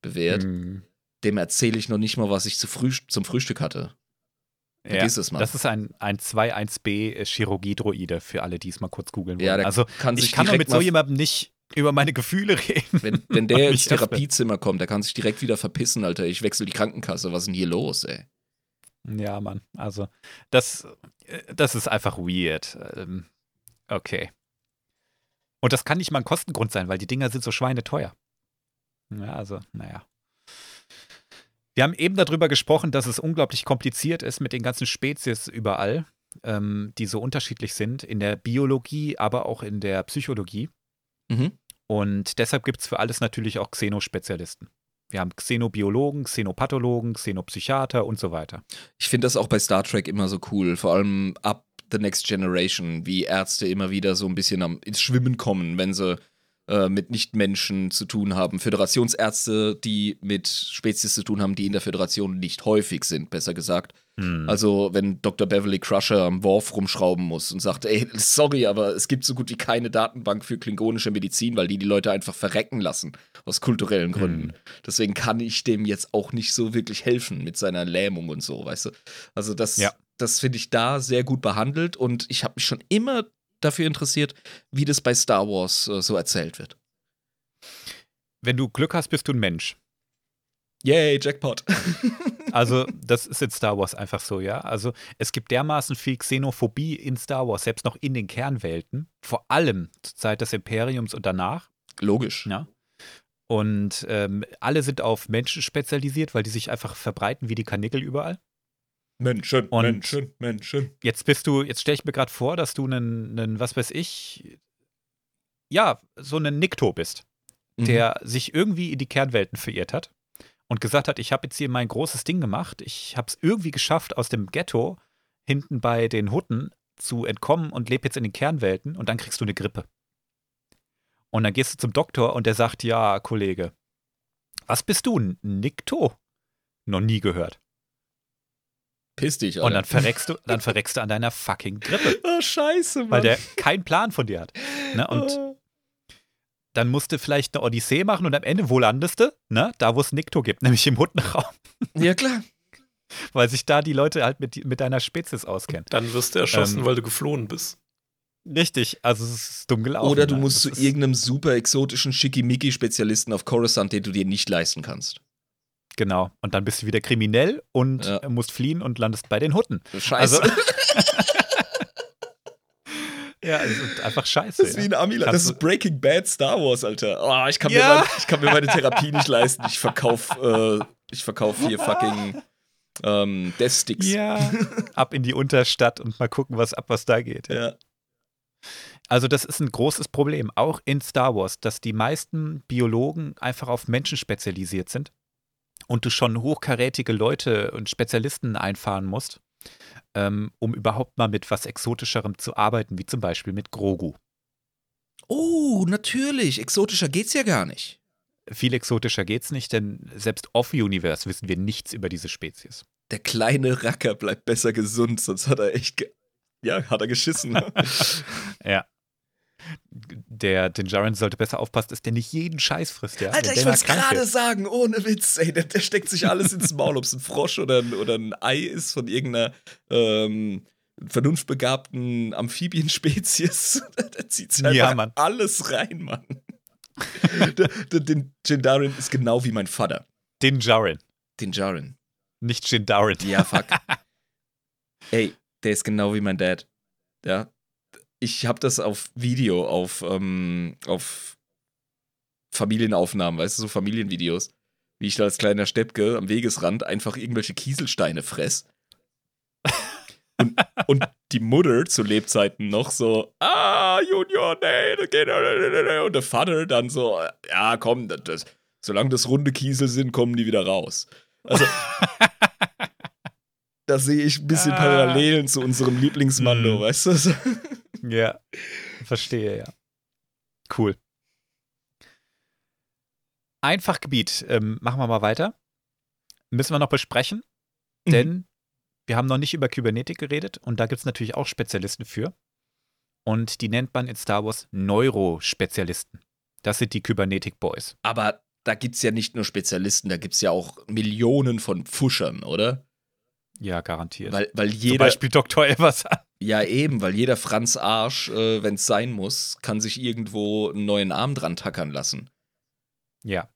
bewehrt. Hm, Dem erzähle ich noch nicht mal, was ich zu Frühst zum Frühstück hatte. Ja. Vergiss es mal. Das ist ein, ein 2.1b äh, Chirurgiedroide für alle, die es mal kurz googeln wollen. Ja, also kann sich ich kann doch mit so jemandem nicht über meine Gefühle reden. Wenn, wenn der <laughs> ins Therapiezimmer kommt, der kann sich direkt wieder verpissen, Alter. Ich wechsle die Krankenkasse. Was ist denn hier los, ey? Ja, Mann. Also, das, äh, das ist einfach weird. Ähm, okay. Und das kann nicht mal ein Kostengrund sein, weil die Dinger sind so schweineteuer. Ja, also, naja. Wir haben eben darüber gesprochen, dass es unglaublich kompliziert ist mit den ganzen Spezies überall, ähm, die so unterschiedlich sind, in der Biologie, aber auch in der Psychologie. Mhm. Und deshalb gibt es für alles natürlich auch Xenospezialisten. Wir haben Xenobiologen, Xenopathologen, Xenopsychiater und so weiter. Ich finde das auch bei Star Trek immer so cool, vor allem ab The Next Generation, wie Ärzte immer wieder so ein bisschen am, ins Schwimmen kommen, wenn sie äh, mit Nichtmenschen zu tun haben. Föderationsärzte, die mit Spezies zu tun haben, die in der Föderation nicht häufig sind, besser gesagt. Hm. Also, wenn Dr. Beverly Crusher am Worf rumschrauben muss und sagt, ey, <laughs> sorry, aber es gibt so gut wie keine Datenbank für klingonische Medizin, weil die die Leute einfach verrecken lassen, aus kulturellen Gründen. Hm. Deswegen kann ich dem jetzt auch nicht so wirklich helfen mit seiner Lähmung und so, weißt du? Also, das, Ja. das finde ich da sehr gut behandelt und ich habe mich schon immer dafür interessiert, wie das bei Star Wars äh, so erzählt wird. Wenn du Glück hast, bist du ein Mensch. Yay, Jackpot. <laughs> Also, das ist in Star Wars einfach so, ja. Also, es gibt dermaßen viel Xenophobie in Star Wars, selbst noch in den Kernwelten, vor allem zur Zeit des Imperiums und danach. Logisch. Ja. Und ähm, alle sind auf Menschen spezialisiert, weil die sich einfach verbreiten wie die Kanickel überall. Menschen, Und- Menschen, Menschen. Jetzt bist du, jetzt stelle ich mir gerade vor, dass du einen, einen, was weiß ich, ja, so einen Nikto bist, Mhm. der sich irgendwie in die Kernwelten verirrt hat und gesagt hat, ich habe jetzt hier mein großes Ding gemacht, ich habe es irgendwie geschafft, aus dem Ghetto hinten bei den Hutten zu entkommen und lebe jetzt in den Kernwelten und dann kriegst du eine Grippe. Und dann gehst du zum Doktor und der sagt, ja, Kollege, was bist du, ein Nikto? Noch nie gehört. Piss dich, Alter. Und dann verreckst du, dann verreckst du an deiner fucking Grippe, Oh, <laughs> scheiße, Mann. weil der keinen Plan von dir hat. Ne? Und Oh. dann musst du vielleicht eine Odyssee machen und am Ende, wo landest du? Ne? Da, wo es Nikto gibt, <laughs> nämlich im Huttenraum, Ja, klar. weil sich da die Leute halt mit, mit deiner Spezies auskennen. Dann wirst du erschossen, Ähm. weil du geflohen bist. Richtig, also es ist dumm gelaufen. Oder du ne? musst zu irgendeinem super exotischen Schickimicki-Spezialisten auf Coruscant, den du dir nicht leisten kannst. Genau. Und dann bist du wieder kriminell und Ja. musst fliehen und landest bei den Hutten. Scheiße. Also- <laughs> Ja, ist einfach scheiße. das ist wie ein. Kannst Das ist Breaking Bad Star Wars, Alter. Oh, ich, kann Ja. mir meine, ich kann mir meine Therapie nicht leisten. Ich verkauf, äh, ich verkauf hier <laughs> fucking ähm, Death Sticks. Ja, ab in die Unterstadt und mal gucken, was ab, was da geht. Ja. Ja. Also das ist ein großes Problem, auch in Star Wars, dass die meisten Biologen einfach auf Menschen spezialisiert sind und du schon hochkarätige Leute und Spezialisten einfahren musst, ähm, um überhaupt mal mit was Exotischerem zu arbeiten, wie zum Beispiel mit Grogu. Oh, natürlich. Exotischer geht's ja gar nicht. Viel exotischer geht's nicht, denn selbst off-Universe wissen wir nichts über diese Spezies. Der kleine Racker bleibt besser gesund, sonst hat er echt. Ja, hat er geschissen. <laughs> Ja. Der Dinjarin sollte besser aufpassen, dass der nicht jeden Scheiß frisst, ja. Alter, ich wollte es gerade sagen, ohne Witz, ey, der, der steckt sich alles ins Maul, ob es ein Frosch oder ein, oder ein Ei ist von irgendeiner ähm, vernunftbegabten Amphibienspezies. <laughs> der zieht sich Ja, Mann. alles rein, Mann. den Jindarin ist genau wie mein Vater. Dinjarin, Den Jaren. nicht Jindarin. Ja, fuck. <laughs> Ey, der ist genau wie mein Dad. Ja. Ich habe das auf Video, auf, ähm, auf Familienaufnahmen, weißt du, so Familienvideos. Wie ich da als kleiner Steppke am Wegesrand einfach irgendwelche Kieselsteine fress. Und, und die Mutter zu Lebzeiten noch so, ah, Junior, nee, das geht. Und der Vater dann so, ja, komm, das, das, solange das runde Kiesel sind, kommen die wieder raus. Also, <laughs> da sehe ich ein bisschen Ah. Parallelen zu unserem Lieblingsmando, Mm. weißt du? <laughs> Ja, verstehe, ja. Cool. Einfachgebiet, ähm, machen wir mal weiter. Müssen wir noch besprechen, Mhm. denn wir haben noch nicht über Kybernetik geredet und da gibt es natürlich auch Spezialisten für. Und die nennt man in Star Wars Neurospezialisten. Das sind die Kybernetic Boys. Aber da gibt es ja nicht nur Spezialisten, da gibt es ja auch Millionen von Pfuschern, oder? Ja, garantiert. Weil, weil Zum jeder, Beispiel Dr. Everson. ja eben, weil jeder Franz Arsch, äh, wenn es sein muss, kann sich irgendwo einen neuen Arm dran tackern lassen. Ja.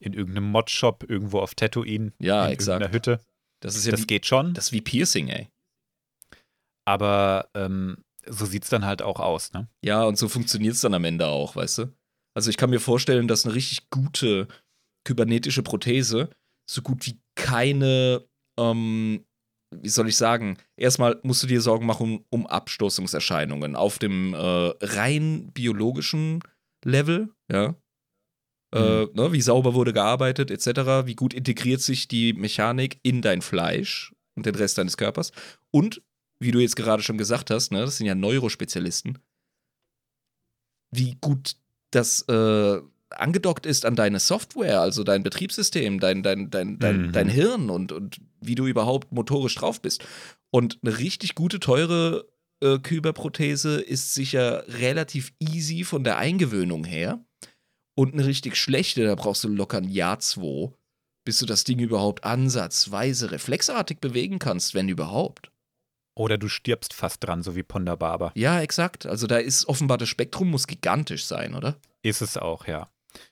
In irgendeinem Mod-Shop, irgendwo auf Tatooine, Ja, in exakt. irgendeiner Hütte. Das ist ja Das wie, geht schon. das ist wie Piercing, ey. Aber ähm, so sieht es dann halt auch aus, ne? Ja, und so funktioniert es dann am Ende auch, weißt du? Also ich kann mir vorstellen, dass eine richtig gute kybernetische Prothese so gut wie keine, ähm, wie soll ich sagen, erstmal musst du dir Sorgen machen um Abstoßungserscheinungen auf dem äh, rein biologischen Level, ja. Äh, ne, wie sauber wurde gearbeitet, etc., wie gut integriert sich die Mechanik in dein Fleisch und den Rest deines Körpers. Und, wie du jetzt gerade schon gesagt hast, ne, das sind ja Neurospezialisten, wie gut das äh, angedockt ist an deine Software, also dein Betriebssystem, dein, dein, dein, dein, Mhm. dein Hirn und, und wie du überhaupt motorisch drauf bist. Und eine richtig gute, teure äh, Kyberprothese ist sicher relativ easy von der Eingewöhnung her. Und eine richtig schlechte, da brauchst du locker ein Jahr, zwei, bis du das Ding überhaupt ansatzweise reflexartig bewegen kannst, wenn überhaupt. Oder du stirbst fast dran, so wie Ponda Barber. Ja, exakt. Also da ist offenbar das Spektrum muss gigantisch sein, oder? Ist es auch, ja.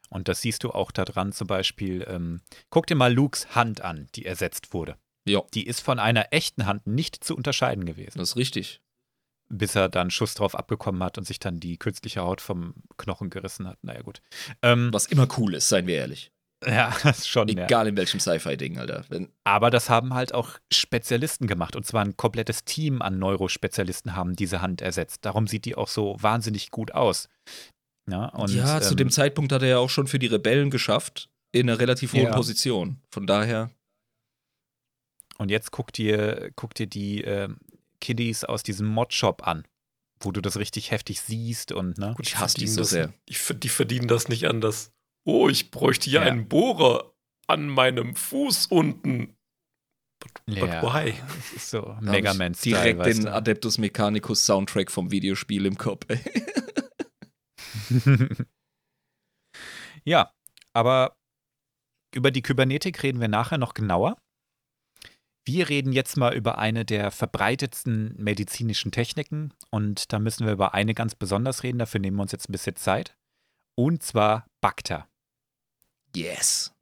Und das siehst du auch daran zum Beispiel. Ähm, guck dir mal Lukes Hand an, die ersetzt wurde. Ja. Die ist von einer echten Hand nicht zu unterscheiden gewesen, Das ist richtig. bis er dann Schuss drauf abbekommen hat und sich dann die künstliche Haut vom Knochen gerissen hat. Naja, gut. Ähm, Was immer cool ist, seien wir ehrlich. ja, <laughs> das ist schon. Ja. Egal in welchem Sci-Fi-Ding, Alter. Wenn, Aber das haben halt auch Spezialisten gemacht. Und zwar ein komplettes Team an Neurospezialisten haben diese Hand ersetzt. Darum sieht die auch so wahnsinnig gut aus. Ja, und, ja, zu ähm, dem Zeitpunkt hat er ja auch schon für die Rebellen geschafft, in einer relativ hohen Ja. Position. Von daher, Und jetzt guck dir, guck dir die ähm, Kiddies aus diesem Mod-Shop an, wo du das richtig heftig siehst und ne? Gut, Ich hasse die so das- sehr. Ich, die verdienen das nicht anders. Oh, ich bräuchte hier Ja. einen Bohrer an meinem Fuß unten. But, Ja. but why? Das ist so Mega Man-Style. direkt weißt den du? Adeptus Mechanicus Soundtrack vom Videospiel im Kopf. <laughs> <laughs> Ja, aber über die Kybernetik reden wir nachher noch genauer. Wir reden jetzt mal über eine der verbreitetsten medizinischen Techniken und da müssen wir über eine ganz besonders reden. Dafür nehmen wir uns jetzt ein bisschen Zeit. Und zwar Bacta. Yes.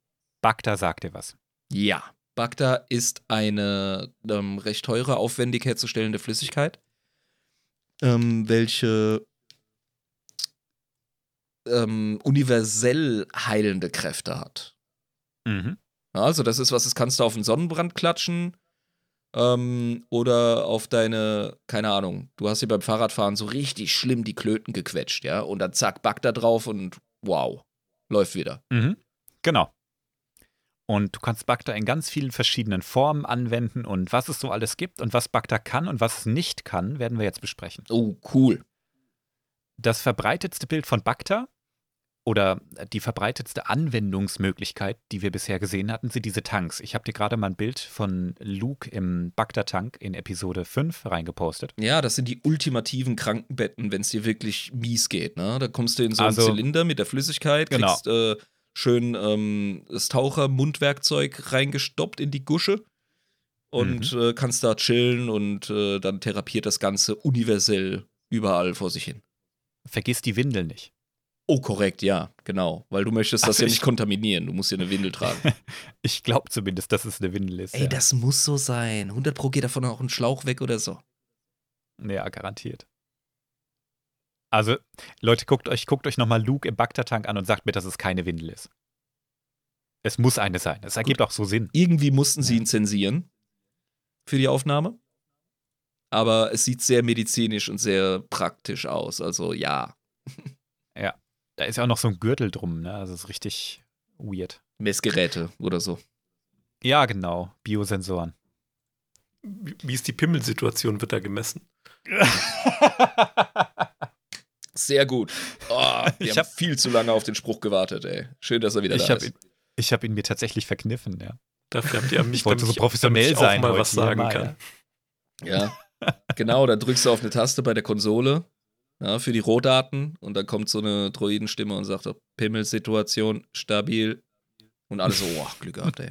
Bacta sagt dir was. Ja. Bacta ist eine ähm, recht teure, aufwendig herzustellende Flüssigkeit, ähm, welche ähm, universell heilende Kräfte hat. Mhm. Also das ist was, das kannst du auf einen Sonnenbrand klatschen ähm, oder auf deine, keine Ahnung, du hast dir beim Fahrradfahren so richtig schlimm die Klöten gequetscht, ja, und dann zack, Bacta drauf und wow, läuft wieder. Mhm. Genau. Und du kannst Bacta in ganz vielen verschiedenen Formen anwenden und was es so alles gibt und was Bacta kann und was es nicht kann, werden wir jetzt besprechen. Oh, cool. Das verbreitetste Bild von Bacta oder die verbreitetste Anwendungsmöglichkeit, die wir bisher gesehen hatten, sind diese Tanks. Ich habe dir gerade mal ein Bild von Luke im Bacta-Tank in Episode 5 reingepostet. Ja, das sind die ultimativen Krankenbetten, wenn es dir wirklich mies geht. Ne? Da kommst du in so einen Also- Zylinder mit der Flüssigkeit, Genau. kriegst äh, schön ähm, das Taucher-Mundwerkzeug reingestoppt in die Gusche und Mhm. äh, kannst da chillen und äh, dann therapiert das Ganze universell überall vor sich hin. Vergiss die Windel nicht. Oh, korrekt, ja, genau. Weil du möchtest das Also ja ich- nicht kontaminieren. Du musst ja eine Windel tragen. <laughs> Ich glaube zumindest, dass es eine Windel ist. Ey, ja. das muss so sein. 100 Pro geht davon auch ein Schlauch weg oder so. Ja, garantiert. Also, Leute, guckt euch, guckt euch nochmal Luke im Bacta-Tank an und sagt mir, dass es keine Windel ist. Es muss eine sein. Es ergibt auch so Sinn. Irgendwie mussten sie ihn zensieren für die Aufnahme. Aber es sieht sehr medizinisch und sehr praktisch aus. Also ja, Da ist ja auch noch so ein Gürtel drum, ne? Also, es ist richtig weird. Messgeräte oder so. Ja, genau. Biosensoren. Wie, ist die Pimmelsituation, wird da gemessen? <laughs> Sehr gut. Oh, <laughs> wir Ich haben hab- viel zu lange auf den Spruch gewartet, ey. Schön, dass er wieder ich da habe ist. ihn, ich hab ihn mir tatsächlich verkniffen, ja. Dafür habt ihr <laughs> mich Ich wollte so professionell damit ich sein auch mal was sagen mal, kann. Ja. genau, da drückst du auf eine Taste bei der Konsole ja, für die Rohdaten und dann kommt so eine Droidenstimme und sagt, Pimmelsituation stabil. Und alle so, oh, Glück gehabt, ey.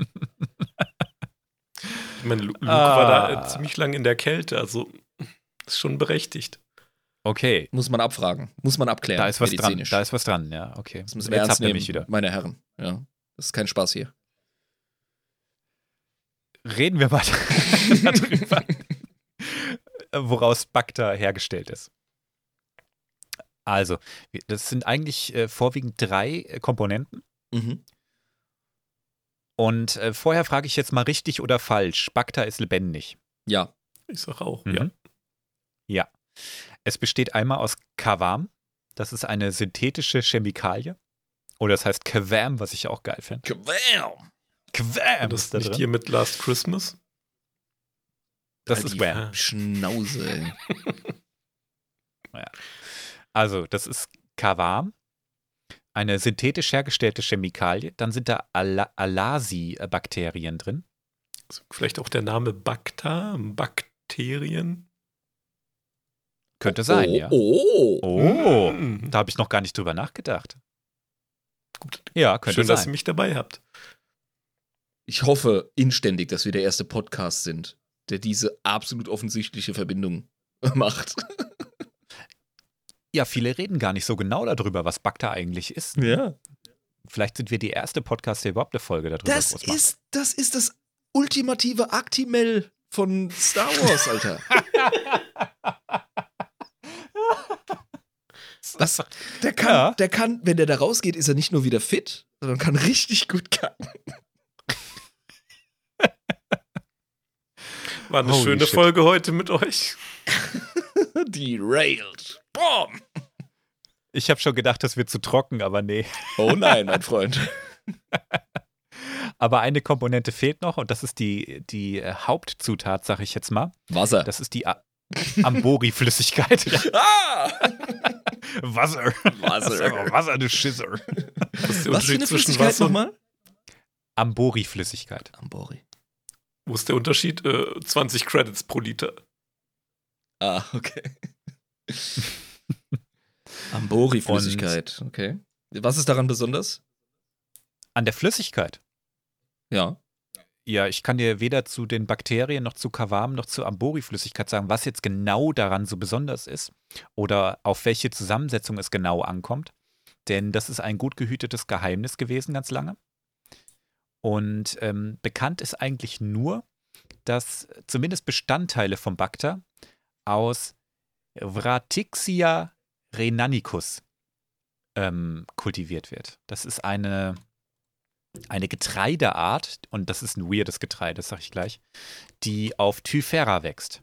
Ich meine, Lu- Luke Ah. war da äh, ziemlich lange in der Kälte, also ist schon berechtigt. Okay, Muss man abfragen. Muss man abklären. da ist was dran. Da ist was dran, ja, okay. Das müssen wir Jetzt ernst habt ihr nehmen, mich wieder. meine Herren. Ja, das ist kein Spaß hier. Reden wir mal <laughs> darüber, woraus Bacta hergestellt ist. Also, das sind eigentlich äh, vorwiegend drei äh, Komponenten. Mhm. Und äh, vorher frage ich jetzt mal richtig oder falsch. Bacta ist lebendig. Ja, Ich sag auch, Mhm. ja. Ja. Es besteht einmal aus Kavam. Das ist eine synthetische Chemikalie. Oder das heißt Kavam, was ich auch geil finde. Kavam Und das ist da nicht drin. hier mit Last Christmas. Das Halt ist die Wham. Schnauze, ey. <laughs> Also, das ist Kavam, eine synthetisch hergestellte Chemikalie. Dann sind da Ala Alasi-Bakterien drin. Also Vielleicht auch der Name Bacta, Bakterien. Könnte sein, oh, ja. Oh, Oh, Mm. da habe ich noch gar nicht drüber nachgedacht. Gut. Ja, könnte Schön, dass ihr sein. mich dabei habt. Ich hoffe inständig, dass wir der erste Podcast sind, der diese absolut offensichtliche Verbindung <laughs> macht. Ja, viele reden gar nicht so genau darüber, was Bacta eigentlich ist. Ja. Vielleicht sind wir die erste Podcast, der überhaupt eine Folge darüber Das groß macht. ist, das ist das ultimative Actimel von Star Wars, Alter. <laughs> Das, der, kann, Ja. der kann, wenn der da rausgeht, ist er nicht nur wieder fit, sondern kann richtig gut kacken. War eine Holy schöne shit. Folge heute mit euch. <laughs> Derailed. Boom. Ich habe schon gedacht, das wird zu trocken, aber nee. Oh nein, mein Freund. <laughs> Aber eine Komponente fehlt noch und das ist die, die äh, Hauptzutat, sag ich jetzt mal. Wasser. Das ist die A Ambori-Flüssigkeit. <laughs> Ah! <laughs> Wasser. Wasser. Wasser, du Schisser. Was ist der Was für Unterschied eine zwischen Flüssigkeit nochmal? Ambori-Flüssigkeit. Ambori. Wo ist der Unterschied? Äh, 20 Credits pro Liter. Ah, okay. Ambori-Flüssigkeit, okay. Was ist daran besonders? An der Flüssigkeit. Ja. Ja, ich kann dir weder zu den Bakterien noch zu Kavam noch zu Ambori-Flüssigkeit sagen, was jetzt genau daran so besonders ist oder auf welche Zusammensetzung es genau ankommt. Denn das ist ein gut gehütetes Geheimnis gewesen ganz lange. Und ähm, bekannt ist eigentlich nur, dass zumindest Bestandteile vom Bakter aus Vratixia renanicus ähm, kultiviert wird. Das ist eine, eine Getreideart, und das ist ein weirdes Getreide, das sage ich gleich, die auf Typhera wächst.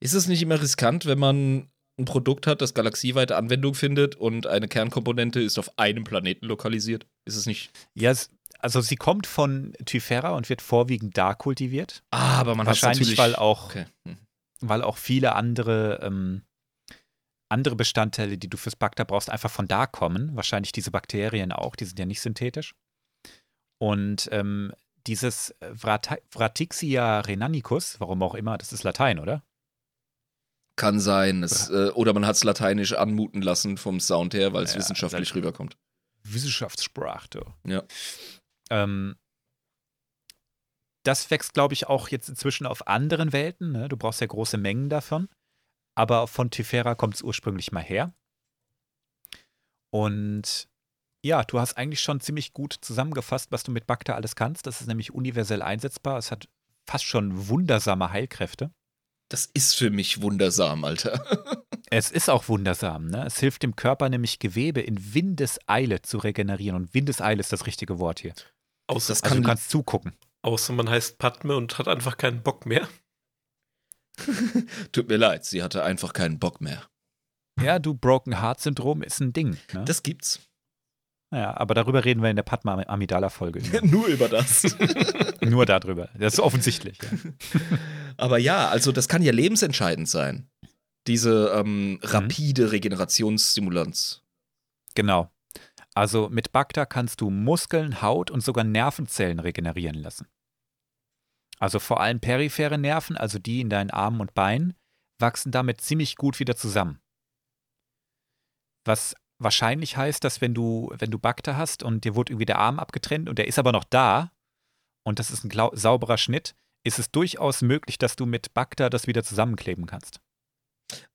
Ist es nicht immer riskant, wenn man ein Produkt hat, das galaxieweite Anwendung findet und eine Kernkomponente ist auf einem Planeten lokalisiert? Ist es nicht? Ja, also sie kommt von Typhera und wird vorwiegend da kultiviert. Ah, aber man Wahrscheinlich, hat natürlich, weil auch, Okay. Hm. weil auch viele andere, ähm, andere Bestandteile, die du fürs Bakter brauchst, einfach von da kommen. Wahrscheinlich diese Bakterien auch, die sind ja nicht synthetisch. Und ähm, dieses Vratixia renanicus, warum auch immer, das ist Latein, oder? Kann sein. Es, äh, oder man hat es lateinisch anmuten lassen vom Sound her, weil es Ja, wissenschaftlich rüberkommt. Wissenschaftssprache. du. Ja. Ähm, das wächst, glaube ich, auch jetzt inzwischen auf anderen Welten. Ne? Du brauchst ja große Mengen davon. Aber von Typhera kommt es ursprünglich mal her. Und ja, du hast eigentlich schon ziemlich gut zusammengefasst, was du mit Bacter alles kannst. Das ist nämlich universell einsetzbar. Es hat fast schon wundersame Heilkräfte. Das ist für mich wundersam, Alter. <laughs> Es ist auch wundersam. Ne? Es hilft dem Körper nämlich Gewebe in Windeseile zu regenerieren. Und Windeseile ist das richtige Wort hier. Außer, Das Also kann- du kannst zugucken. außer man heißt Padme und hat einfach keinen Bock mehr. <laughs> Tut mir leid, sie hatte einfach keinen Bock mehr. Ja, du Broken Heart Syndrom ist ein Ding. Ne? Das gibt's. ja, aber darüber reden wir in der Padma Amidala Folge. <laughs> Nur über das. <laughs> Nur darüber. Das ist offensichtlich. Ja. Aber ja, also das kann ja lebensentscheidend sein. Diese ähm, rapide Regenerationsstimulanz. Genau. Also mit Bacta kannst du Muskeln, Haut und sogar Nervenzellen regenerieren lassen. Also vor allem periphere Nerven, also die in deinen Armen und Beinen, wachsen damit ziemlich gut wieder zusammen. Was wahrscheinlich heißt, dass wenn du, wenn du Bacta hast und dir wurde irgendwie der Arm abgetrennt und der ist aber noch da und das ist ein sauberer Schnitt, ist es durchaus möglich, dass du mit Bacta das wieder zusammenkleben kannst.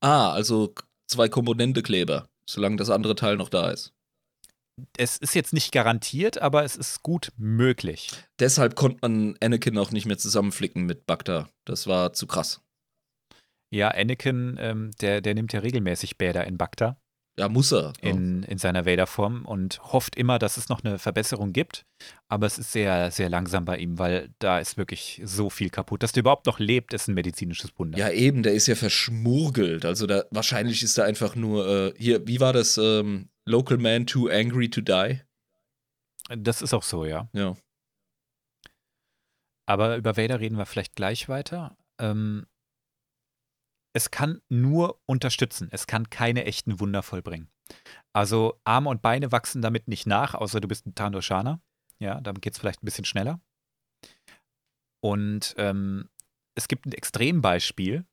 Ah, also zwei Komponente Kleber, solange das andere Teil noch da ist. Es ist jetzt nicht garantiert, aber es ist gut möglich. Deshalb konnte man Anakin auch nicht mehr zusammenflicken mit Bacta. Das war zu krass. Ja, Anakin, ähm, der, der nimmt ja regelmäßig Bäder in Bacta Ja, muss er. in, in seiner Vader-Form und hofft immer, dass es noch eine Verbesserung gibt. Aber es ist sehr, sehr langsam bei ihm, weil da ist wirklich so viel kaputt. Dass der überhaupt noch lebt, ist ein medizinisches Wunder. Ja, eben, der ist ja verschmurgelt. Also da wahrscheinlich ist er einfach nur, äh, hier, wie war das? Ähm, Local man too angry to die? Das ist auch so, ja. Ja. Aber über Vader reden wir vielleicht gleich weiter. Ähm, es kann nur unterstützen. Es kann keine echten Wunder vollbringen. Also Arme und Beine wachsen damit nicht nach, außer du bist ein Tandoshana. Ja, damit geht es vielleicht ein bisschen schneller. Und ähm, es gibt ein Extrembeispiel.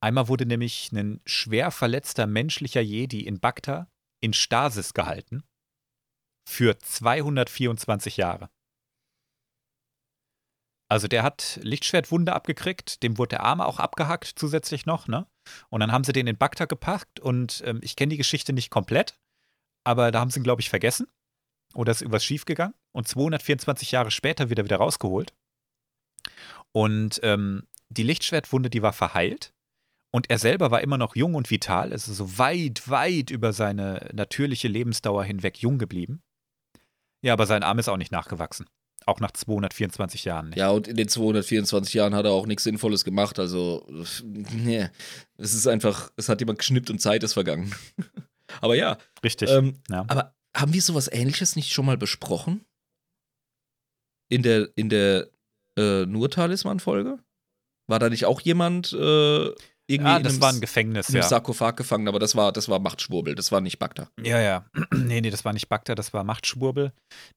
Einmal wurde nämlich ein schwer verletzter menschlicher Jedi in Bacta in Stasis gehalten. Für 224 Jahre. Also der hat Lichtschwertwunde abgekriegt, dem wurde der Arm auch abgehackt zusätzlich noch, ne? Und dann haben sie den in Bacta gepackt und ähm, ich kenne die Geschichte nicht komplett, aber da haben sie ihn, glaube ich, vergessen. Oder ist irgendwas schiefgegangen. Und 224 Jahre später wieder wieder rausgeholt. Und ähm, die Lichtschwertwunde, die war verheilt. Und er selber war immer noch jung und vital, also so weit, weit über seine natürliche Lebensdauer hinweg jung geblieben. Ja, aber sein Arm ist auch nicht nachgewachsen. Auch nach 224 Jahren nicht. Ja, und in den 224 Jahren hat er auch nichts Sinnvolles gemacht. Also, nee. Es ist einfach, es hat jemand geschnippt und Zeit ist vergangen. <laughs> Aber ja, Richtig. ähm, ja. aber haben wir sowas ähnliches nicht schon mal besprochen? In der, in der äh, Nur-Talisman-Folge? War da nicht auch jemand, äh, irgendwie Ah, in das einem, war ein Gefängnis, in einem ja. Sarkophag gefangen, aber das war, das war Machtschwurbel, das war nicht Bagda. Ja, ja. <clears throat> nee, nee, das war nicht Bagda, das war Machtschwurbel.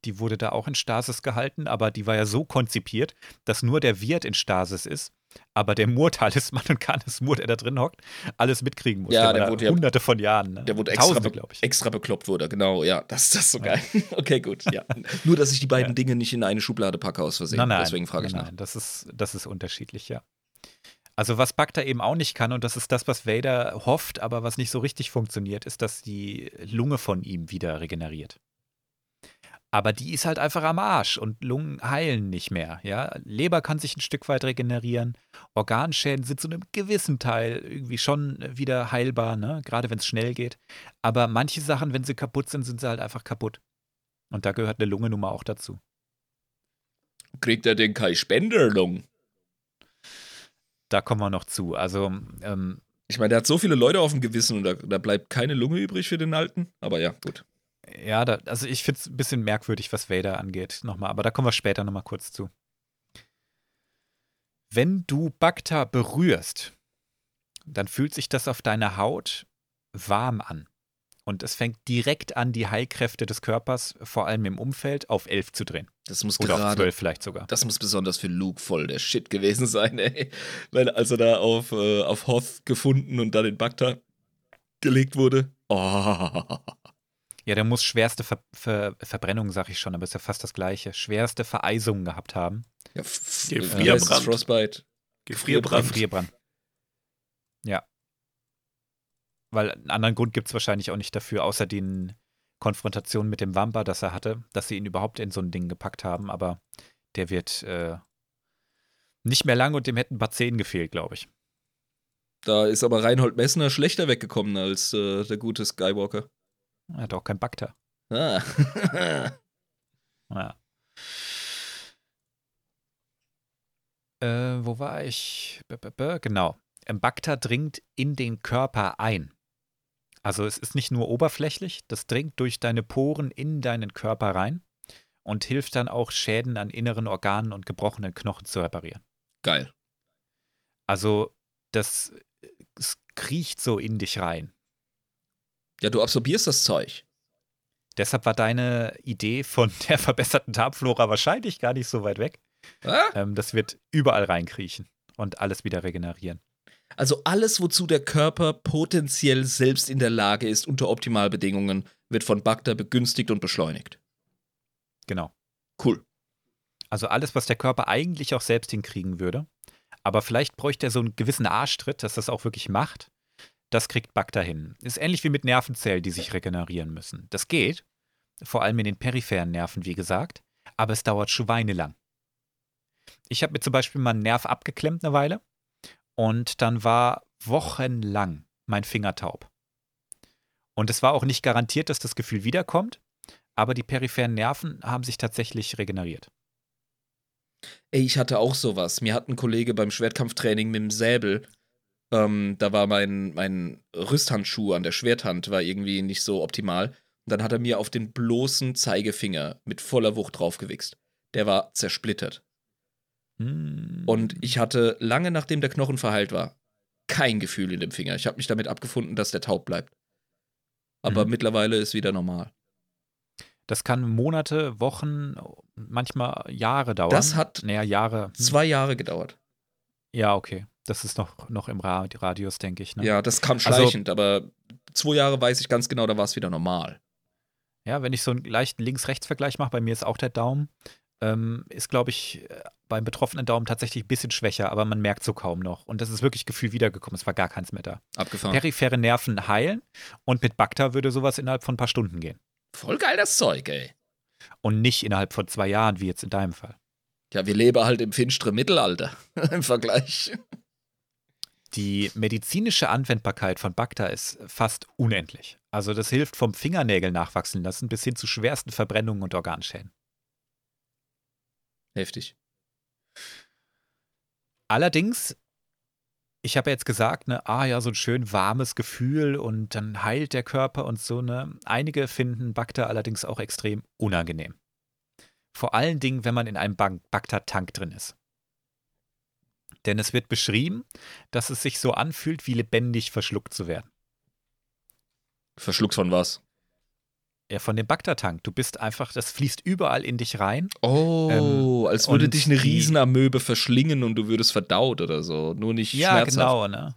Die wurde da auch in Stasis gehalten, aber die war ja so konzipiert, dass nur der Wirt in Stasis ist, aber der Mur-Talisman und Canis Mur, der da drin hockt, alles mitkriegen muss. Ja, der, der wurde ja- hunderte von Jahren. Ne? Der wurde extra, glaube ich. extra bekloppt wurde, genau, ja, das, das ist so geil. <laughs> okay, gut, ja. Nur, dass ich die beiden Ja. Dinge nicht in eine Schublade packe aus Versehen, Nein, nein, deswegen frage ich nein, nach. Nein, das ist, das ist unterschiedlich, ja. Also was Bagda eben auch nicht kann, und das ist das, was Vader hofft, aber was nicht so richtig funktioniert, ist, dass die Lunge von ihm wieder regeneriert. Aber die ist halt einfach am Arsch und Lungen heilen nicht mehr. Ja? Leber kann sich ein Stück weit regenerieren. Organschäden sind zu einem gewissen Teil irgendwie schon wieder heilbar, ne? gerade wenn es schnell geht. Aber manche Sachen, wenn sie kaputt sind, sind sie halt einfach kaputt. Und da gehört eine Lunge nun mal auch dazu. Kriegt er den Kai Spenderlung? Da kommen wir noch zu. Also, ähm, Ich meine, der hat so viele Leute auf dem Gewissen und da, da bleibt keine Lunge übrig für den Alten, aber ja, gut. ja, da, also ich finde es ein bisschen merkwürdig, was Vader angeht, nochmal, aber da kommen wir später nochmal kurz zu. Wenn du Bacta berührst, dann fühlt sich das auf deiner Haut warm an. Und es fängt direkt an, die Heilkräfte des Körpers, vor allem im Umfeld, auf 11 zu drehen. Das muss Oder auf gerade 12 vielleicht sogar. Das muss besonders für Luke voll der Shit gewesen sein, ey. Weil als er da auf, äh, auf Hoth gefunden und dann in Bagda gelegt wurde. Oh. Ja, der muss schwerste Ver Ver Verbrennung, sag ich schon, aber ist ja fast das Gleiche. Schwerste Vereisungen gehabt haben. Ja, Gefrierbrand. Frostbite. Gefrierbrand. Gefrierbrand. Ja. Weil einen anderen Grund gibt es wahrscheinlich auch nicht dafür, außer den Konfrontationen mit dem Wampa, das er hatte, dass sie ihn überhaupt in so ein Ding gepackt haben, aber der wird äh, nicht mehr lang und dem hätten ein paar Zehen gefehlt, glaube ich. Da ist aber Reinhold Messner schlechter weggekommen als äh, der gute Skywalker. Er hat auch kein Bakter. Ah. <laughs> Ja. Äh, wo war ich? B -b -b genau. Ein Bakter dringt in den Körper ein. Also es ist nicht nur oberflächlich, das dringt durch deine Poren in deinen Körper rein und hilft dann auch Schäden an inneren Organen und gebrochenen Knochen zu reparieren. Geil. Also das es kriecht so in dich rein. Ja, du absorbierst das Zeug. Deshalb war deine Idee von <laughs> der verbesserten Darmflora wahrscheinlich gar nicht so weit weg. Ah? Ähm, das wird überall reinkriechen und alles wieder regenerieren. Also alles, wozu der Körper potenziell selbst in der Lage ist, unter Optimalbedingungen, wird von Bagda begünstigt und beschleunigt. Genau. Cool. Also alles, was der Körper eigentlich auch selbst hinkriegen würde. Aber vielleicht bräuchte er so einen gewissen Arschtritt, dass das auch wirklich macht. Das kriegt Bacter hin. Ist ähnlich wie mit Nervenzellen, die sich regenerieren müssen. Das geht, vor allem in den peripheren Nerven, wie gesagt, aber es dauert schweinelang. Ich habe mir zum Beispiel mal einen Nerv abgeklemmt eine Weile und dann war wochenlang mein Finger taub. Und es war auch nicht garantiert, dass das Gefühl wiederkommt, aber die peripheren Nerven haben sich tatsächlich regeneriert. Ey, ich hatte auch sowas. Mir hat ein Kollege beim Schwertkampftraining mit dem Säbel, ähm, da war mein, mein Rüsthandschuh an der Schwerthand, war irgendwie nicht so optimal. Und dann hat er mir auf den bloßen Zeigefinger mit voller Wucht draufgewichst. Der war zersplittert. Und ich hatte lange nachdem der Knochen verheilt war, kein Gefühl in dem Finger. Ich habe mich damit abgefunden, dass der taub bleibt. Aber Mhm. mittlerweile ist wieder normal. Das kann Monate, Wochen, manchmal Jahre dauern. Das hat Naja, Jahre. Hm. zwei Jahre gedauert. Ja, okay. Das ist noch, noch im Ra Radius, denke ich. Ne? Ja, das kam Also- schleichend, aber zwei Jahre weiß ich ganz genau, da war es wieder normal. ja, wenn ich so einen leichten Links-Rechts-Vergleich mache, bei mir ist auch der Daumen, ähm, ist, glaube ich, äh, beim betroffenen Daumen tatsächlich ein bisschen schwächer, aber man merkt so kaum noch. Und das ist wirklich Gefühl wiedergekommen. Es war gar keins mehr da. Abgefahren. Periphere Nerven heilen und mit Bacta würde sowas innerhalb von ein paar Stunden gehen. Voll geil das Zeug, ey. Und nicht innerhalb von zwei Jahren, wie jetzt in deinem Fall. Ja, wir leben halt im finsteren Mittelalter <laughs> im Vergleich. Die medizinische Anwendbarkeit von Bacta ist fast unendlich. Also das hilft vom Fingernägel nachwachsen lassen bis hin zu schwersten Verbrennungen und Organschäden. Heftig. Allerdings, ich habe ja jetzt gesagt, ne, ah ja, so ein schön warmes Gefühl und dann heilt der Körper und so, ne. Einige finden Bacta allerdings auch extrem unangenehm. Vor allen Dingen, wenn man in einem Bacta-Tank drin ist. Denn es wird beschrieben, dass es sich so anfühlt, wie lebendig verschluckt zu werden. Verschluckt von was? Ja, von dem Baktertank. Du bist einfach, das fließt überall in dich rein. Oh, Ähm, als würde dich eine Riesenamöbe verschlingen und du würdest verdaut oder so. Nur nicht Ja, schmerzhaft. genau, ne?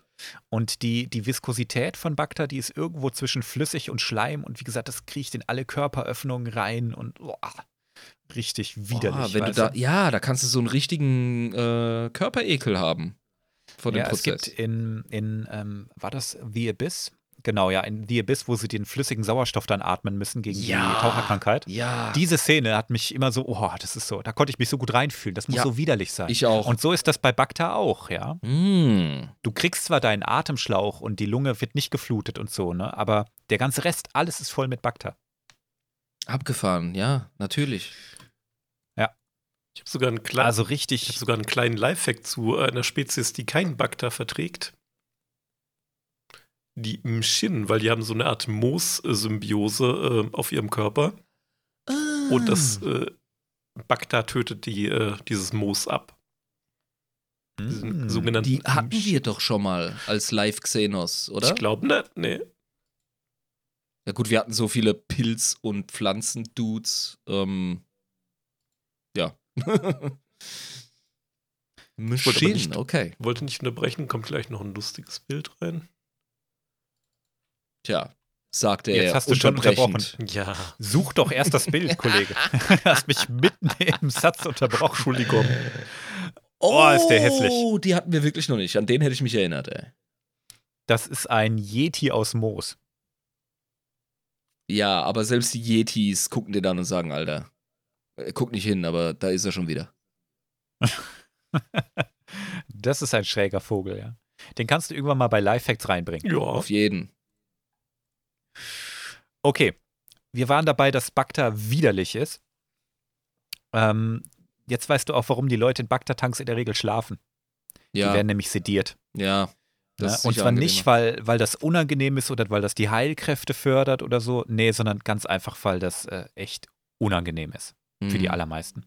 Und die, die Viskosität von Bakter, die ist irgendwo zwischen flüssig und Schleim. Und wie gesagt, das kriecht in alle Körperöffnungen rein und boah, richtig widerlich. Boah, wenn du weißt da, ja, da kannst du so einen richtigen äh, Körperekel haben vor dem ja, es Prozess. gibt in, in ähm, war das The Abyss? Genau, ja, in The Abyss, wo sie den flüssigen Sauerstoff dann atmen müssen gegen Ja. die Taucherkrankheit. ja, Diese Szene hat mich immer so, oh, das ist so, da konnte ich mich so gut reinfühlen. Das muss Ja. so widerlich sein. ich auch. Und so ist das bei Bakter auch, ja. Mm. Du kriegst zwar deinen Atemschlauch und die Lunge wird nicht geflutet und so, ne? Aber der ganze Rest, alles ist voll mit Bakter. Abgefahren, ja, natürlich. Ich habe sogar einen kleinen. Also Ich habe richtig, sogar einen kleinen Lifehack zu einer Spezies, die keinen Bakter verträgt. Die Mshin, weil die haben so eine Art Moos-Symbiose äh, auf ihrem Körper. Und das Ah. äh, Bakter tötet die, äh, dieses Moos ab. Mm. sogenannten Die hatten Mshin. wir doch schon mal als Live-Xenos, oder? Ich glaube nicht, nee. Ja gut, wir hatten so viele Pilz- und Pflanzendudes. Ähm, ja. <laughs> wollte nicht- okay. Wollte nicht unterbrechen, kommt gleich noch ein lustiges Bild rein. Tja, sagte Jetzt er hast du schon unterbrechend. Ja. Such doch erst das Bild, Kollege. <laughs> Du hast mich mitten im Satz unterbrochen. Entschuldigung. Oh, ist der hässlich. Oh, die hatten wir wirklich noch nicht. An den hätte ich mich erinnert, ey. Das ist ein Yeti aus Moos. Ja, aber selbst die Yetis gucken dir dann und sagen, Alter, äh, guck nicht hin, aber da ist er schon wieder. <laughs> Das ist ein schräger Vogel, ja. Den kannst du irgendwann mal bei Lifehacks reinbringen. Ja. Auf jeden. Okay, wir waren dabei, dass Bakter widerlich ist. Ähm, jetzt weißt du auch, warum die Leute in Bakter-Tanks in der Regel schlafen. Die Ja, werden nämlich sediert. ja. Das Ne? Und zwar nicht, weil, weil das unangenehm ist oder weil das die Heilkräfte fördert oder so. Nee, sondern ganz einfach, weil das äh, echt unangenehm ist. Für die Mhm. allermeisten.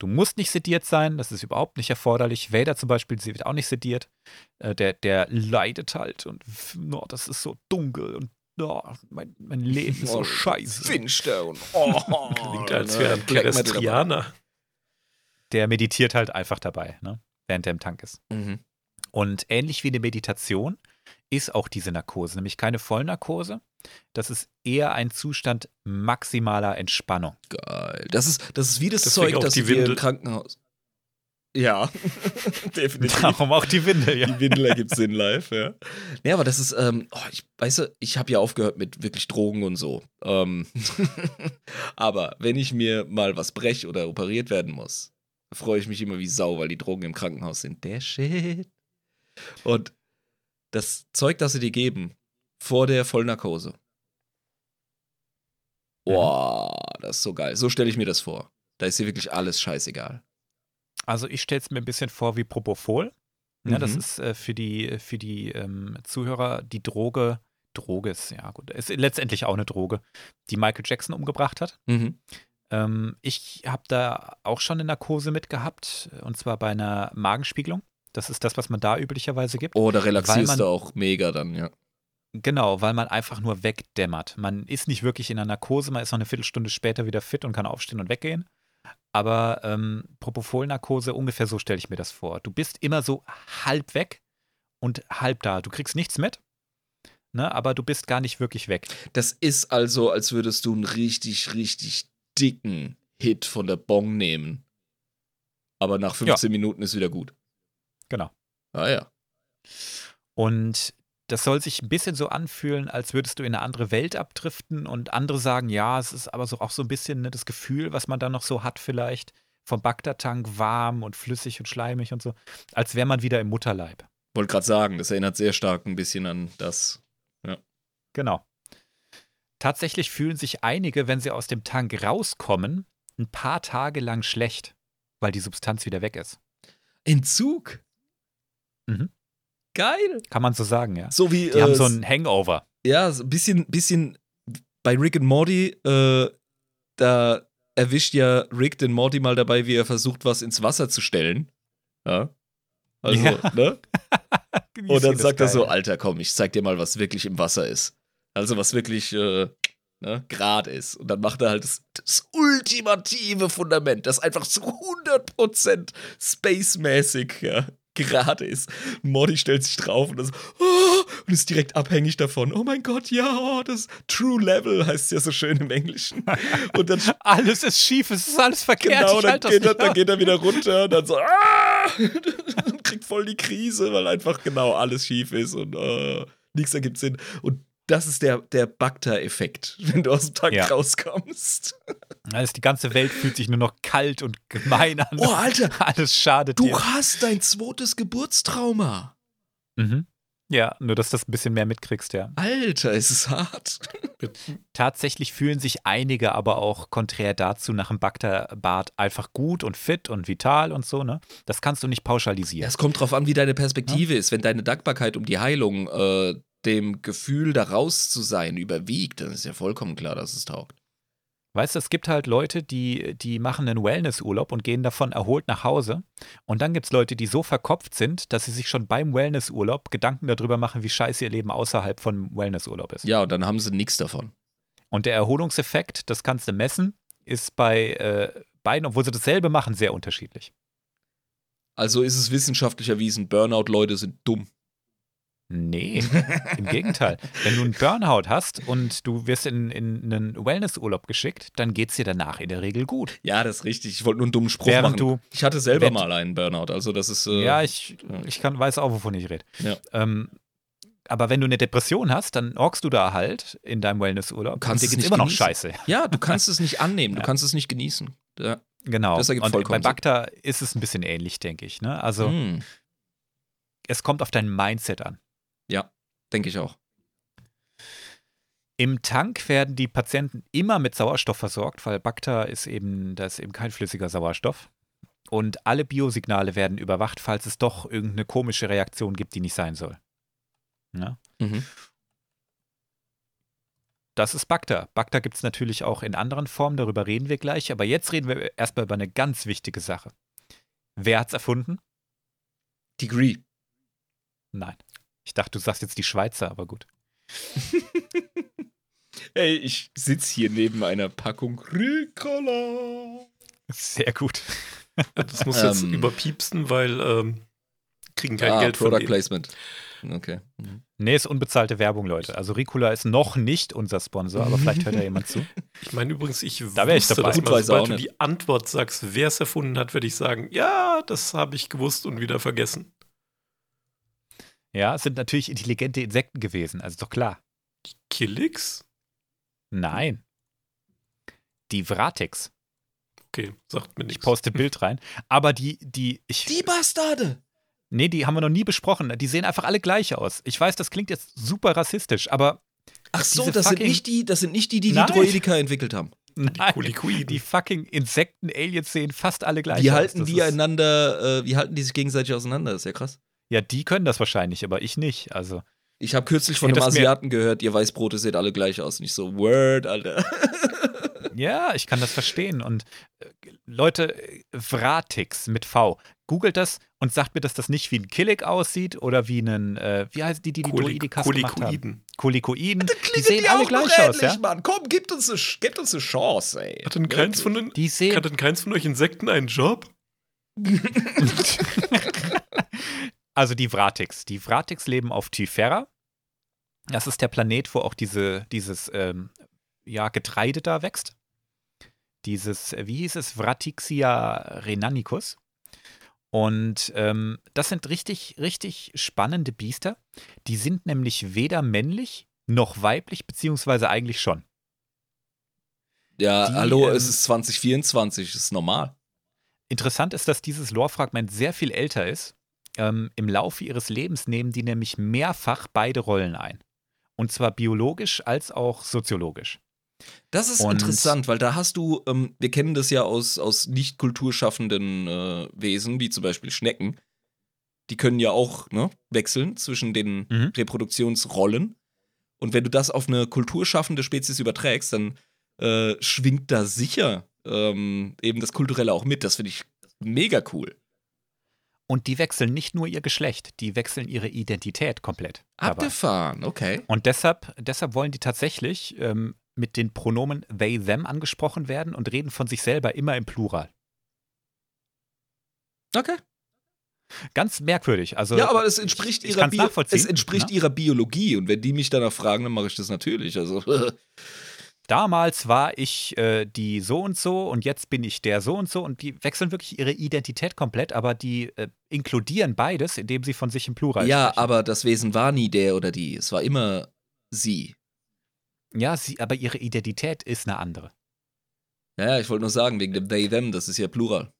Du musst nicht sediert sein, das ist überhaupt nicht erforderlich. Vader zum Beispiel, sie wird auch nicht sediert. Äh, der, der leidet halt und no, das ist so dunkel und no, mein, mein Leben ist so Oh, scheiße. Finster und <laughs> oh, Klingt, als ne, wäre Metal dabei. Pedestrianer. Der meditiert halt einfach dabei, ne? während er im Tank ist. Mhm. Und ähnlich wie eine Meditation ist auch diese Narkose, nämlich keine Vollnarkose. Das ist eher ein Zustand maximaler Entspannung. Geil. Das ist, das ist wie das Deswegen Zeug, das dir im. Krankenhaus. Ja, <laughs> definitiv. Darum auch die Windel, ja. Die Windel ergibt Sinn live, ja. Nee, aber das ist, ähm, oh, ich, weißt du, ich habe ja aufgehört mit wirklich Drogen und so. Ähm, <laughs> aber wenn ich mir mal was brech oder operiert werden muss, freue ich mich immer wie Sau, weil die Drogen im Krankenhaus sind. Der Shit. Und das Zeug, das sie dir geben, vor der Vollnarkose. Boah, das ist so geil. So stelle ich mir das vor. Da ist dir wirklich alles scheißegal. Also ich stelle es mir ein bisschen vor wie Propofol. Ja, Das Mhm. ist äh, für die, für die ähm, Zuhörer die Droge, Droge ist, ja gut, ist letztendlich auch eine Droge, die Michael Jackson umgebracht hat. Mhm. Ähm, ich habe da auch schon eine Narkose mitgehabt, und zwar bei einer Magenspiegelung. Das ist das, was man da üblicherweise gibt. Oh, da Weil relaxierst man- du auch mega dann, ja. Genau, weil man einfach nur wegdämmert. Man ist nicht wirklich in einer Narkose, man ist noch eine Viertelstunde später wieder fit und kann aufstehen und weggehen. Aber ähm, Propofol-Narkose, ungefähr so stelle ich mir das vor. Du bist immer so halb weg und halb da. Du kriegst nichts mit, ne, aber du bist gar nicht wirklich weg. Das ist also, als würdest du einen richtig, richtig dicken Hit von der Bong nehmen. Aber nach 15 Minuten ist wieder gut. Genau. Ah ja. Und das soll sich ein bisschen so anfühlen, als würdest du in eine andere Welt abdriften und andere sagen, ja, es ist aber so auch so ein bisschen ne, das Gefühl, was man dann noch so hat vielleicht vom Bagdad-Tank warm und flüssig und schleimig und so, als wäre man wieder im Mutterleib. Wollte gerade sagen, das erinnert sehr stark ein bisschen an das. Genau. Tatsächlich fühlen sich einige, wenn sie aus dem Tank rauskommen, ein paar Tage lang schlecht, weil die Substanz wieder weg ist. Entzug. Mhm. Geil. Kann man so sagen, ja. So wie. Die äh, haben so ein Hangover. Ja, so ein bisschen, bisschen bei Rick und Morty, äh, da erwischt ja Rick den Morty mal dabei, wie er versucht, was ins Wasser zu stellen. Ja. Also, Ja. ne? <laughs> Und dann sagt er so. Alter, komm, ich zeig dir mal, was wirklich im Wasser ist. Also was wirklich äh, ne, grad ist. Und dann macht er halt das, das ultimative Fundament, das einfach zu 100% spacemäßig ja, gerade ist. Morty stellt sich drauf und, das, oh, und ist direkt abhängig davon. Oh mein Gott, ja, oh, das True Level heißt ja so schön im Englischen. Und dann <laughs> Alles ist schief, es ist alles verkehrt. Genau, dann geht, er, dann geht er wieder <laughs> runter und dann so, ah! <laughs> und kriegt voll die Krise, weil einfach genau alles schief ist und äh, nichts ergibt Sinn. Und das ist der, der Bacta-Effekt, <laughs> wenn du aus dem Tank Ja. rauskommst. Also die ganze Welt fühlt sich nur noch kalt und gemein an. Oh, Alter, <laughs> Alles schadet du dir. hast dein zweites Geburtstrauma. Mhm. Ja, nur dass du das ein bisschen mehr mitkriegst, ja. Alter, ist es hart. <laughs> Tatsächlich fühlen sich einige aber auch konträr dazu nach dem Bakterbad einfach gut und fit und vital und so, ne? Das kannst du nicht Ja, pauschalisieren. es kommt drauf an, wie deine Perspektive ist. Wenn deine Dankbarkeit um die Heilung äh, dem Gefühl, da raus zu sein, überwiegt, dann ist ja vollkommen klar, dass es taugt. Weißt du, es gibt halt Leute, die, die machen einen Wellnessurlaub und gehen davon erholt nach Hause. Und dann gibt es Leute, die so verkopft sind, dass sie sich schon beim Wellnessurlaub Gedanken darüber machen, wie scheiße ihr Leben außerhalb von Wellnessurlaub ist. Ja, und dann haben sie nichts davon. Und der Erholungseffekt, das kannst du messen, ist bei äh, beiden, obwohl sie dasselbe machen, sehr unterschiedlich. Also ist es wissenschaftlich erwiesen, Burnout-Leute sind dumm. Nee, <laughs> im Gegenteil. Wenn du einen Burnout hast und du wirst in, in einen Wellnessurlaub geschickt, dann geht es dir danach in der Regel gut. Ja, das ist richtig. Ich wollte nur einen dummen Spruch Während machen. du- ich hatte selber mal einen Burnout, also das ist. Äh, ja, ich, ich kann, weiß auch, wovon ich rede. Ja. Ähm, aber wenn du eine Depression hast, dann hockst du da halt in deinem Wellnessurlaub kannst und es dir geht's nicht immer noch genießen. scheiße. ja, du <laughs> kannst es nicht annehmen, du Ja. kannst es nicht genießen. Ja. Genau. Das ergibt und bei. Bakta ist es ein bisschen ähnlich, denke ich. Ne? Also Hm, es kommt auf dein Mindset an. Ja, denke ich auch. Im Tank werden die Patienten immer mit Sauerstoff versorgt, weil Bakta ist eben, da ist eben kein flüssiger Sauerstoff. Und alle Biosignale werden überwacht, falls es doch irgendeine komische Reaktion gibt, die nicht sein soll. Ja? Mhm. Das ist Bakta. Bakta gibt es natürlich auch in anderen Formen, darüber reden wir gleich. Aber jetzt reden wir erstmal über eine ganz wichtige Sache. Wer hat's erfunden? Degree. Nein. Ich dachte, du sagst jetzt die Schweizer, aber gut. <laughs> Ey, ich sitze hier neben einer Packung Ricola. Sehr gut. Das muss jetzt Ähm. überpiepsen, weil ähm, kriegen kein ah, Geld von Product. Placement. Okay. Mhm. Nee, ist unbezahlte Werbung, Leute. Also Ricola ist noch nicht unser Sponsor, aber vielleicht hört ja jemand zu. <laughs> Ich meine übrigens, ich Da wär ich dabei. das Gut mal, weiß auch sobald du die Antwort sagst, wer es erfunden hat, werde ich sagen, ja, das habe ich gewusst und wieder vergessen. Ja, es sind natürlich intelligente Insekten gewesen, also doch klar. Killix? Nein. Die Vratex. Okay, sagt mir Ich nichts. poste Bild rein. Aber die, die, ich. Die Bastarde! Nee, die haben wir noch nie besprochen. Die sehen einfach alle gleich aus. Ich weiß, das klingt jetzt super rassistisch, aber Ach so, das sind, nicht die, das sind nicht die, die die Nein. Droidika entwickelt haben. <laughs> nein, die fucking Insekten-Aliens sehen fast alle gleich Wie aus. halten Das die einander, äh, wie halten die sich gegenseitig auseinander? Das ist ja krass. Ja, die können das wahrscheinlich, aber ich nicht. Also, Ich habe kürzlich von einem Asiaten gehört, ihr Weißbrote seht alle gleich aus. Nicht so, Word, Alter. <laughs> ja, ich kann das verstehen. Und äh, Leute, Vratix mit V, googelt das und sagt mir, dass das nicht wie ein Killik aussieht oder wie ein, äh, wie heißt die, die die Kolik Droidikas gemacht haben? Kolikoiden. Kolikoiden. Die sehen alle gleich aus, ja? Mann. Komm, gebt uns eine, gebt uns eine Chance, ey. Hat denn keins von, den, Die sehen hat denn keins von euch Insekten einen Job? <laughs> <laughs> Also die Vratix. Die Vratix leben auf Typhera. Das ist der Planet, wo auch diese, dieses ähm, ja, Getreide da wächst. Dieses, äh, wie hieß es, Vratixia renanicus. Und ähm, das sind richtig, richtig spannende Biester. Die sind nämlich weder männlich noch weiblich, beziehungsweise eigentlich schon. Ja, Die, hallo, ähm, es ist 2024, ist normal. Interessant ist, dass dieses Lore-Fragment sehr viel älter ist. Ähm, Im Laufe ihres Lebens nehmen die nämlich mehrfach beide Rollen ein. Und zwar biologisch als auch soziologisch. Das ist Und- interessant, weil da hast du, ähm, wir kennen das ja aus, aus nicht kulturschaffenden äh, Wesen, wie zum Beispiel Schnecken. Die können ja auch ne, wechseln zwischen den Mhm. Reproduktionsrollen. Und wenn du das auf eine kulturschaffende Spezies überträgst, dann äh, schwingt da sicher ähm, eben das Kulturelle auch mit. Das finde ich mega cool. Und die wechseln nicht nur ihr Geschlecht, die wechseln ihre Identität komplett. dabei. Abgefahren, okay. Und deshalb, deshalb wollen die tatsächlich ähm, mit den Pronomen they, them angesprochen werden und reden von sich selber immer im Plural. Okay. Ganz merkwürdig. Also, Ja, aber es entspricht ich ihrer kann's Bio es entspricht ne? ihrer Biologie und wenn die mich danach fragen, dann mache ich das natürlich. Also <laughs> damals war ich äh, die so und so und jetzt bin ich der so und so und die wechseln wirklich ihre Identität komplett, aber die äh, inkludieren beides, indem sie von sich im Plural ja, sprechen. aber das Wesen war nie der oder die. Es war immer sie. Ja, sie, aber ihre Identität ist eine andere. Ja, ich wollte nur sagen, wegen dem they, them, das ist ja Plural.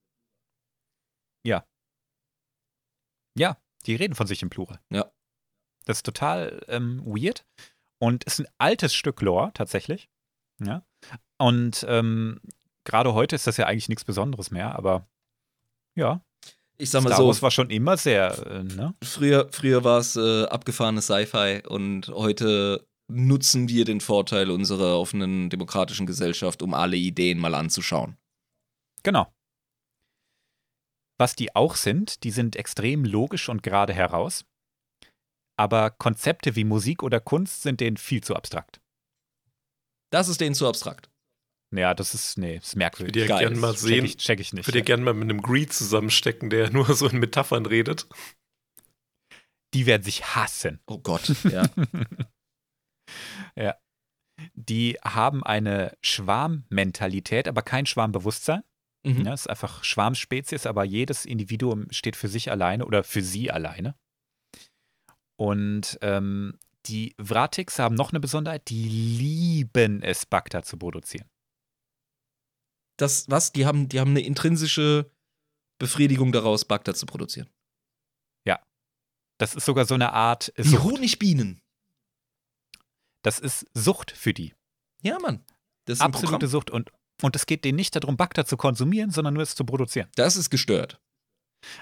Ja, die reden von sich im Plural. Ja. Das ist total ähm, weird und ist ein altes Stück Lore tatsächlich. Ja. Und ähm, gerade heute ist das ja eigentlich nichts Besonderes mehr, aber ja, Ich sag mal Star so, Wars war schon immer sehr, äh, ne? früher, früher war es äh, abgefahrenes Sci-Fi und heute nutzen wir den Vorteil unserer offenen demokratischen Gesellschaft, um alle Ideen mal anzuschauen. Genau. Was die auch sind, die sind extrem logisch und gerade heraus. Aber Konzepte wie Musik oder Kunst sind denen viel zu abstrakt. Das ist denen zu abstrakt. Ja, das ist, nee, ist Ich würde merkwürdig. ja gerne mal Check sehen. ich, check ich Ich nicht. würde ja gerne mal mit einem Greed zusammenstecken, der <laughs> nur so in Metaphern redet. Die werden sich hassen. Oh Gott, <laughs> ja. Die haben eine Schwarmmentalität, aber kein Schwarmbewusstsein. Mhm. Ja, es ist einfach Schwarmspezies, aber jedes Individuum steht für sich alleine oder für sie alleine. Und ähm, die Vratiks haben noch eine Besonderheit, die lieben es, Bacta zu produzieren. Das, was? Die haben, die haben eine intrinsische Befriedigung daraus, Bagdad zu produzieren. Das ist sogar so eine Art Sucht. Honigbienen. Das ist Sucht für die. Ja, Mann. Das ist Absolute. Sucht. Und, und es geht denen nicht darum, Bacta zu konsumieren, sondern nur es zu produzieren. Das ist gestört.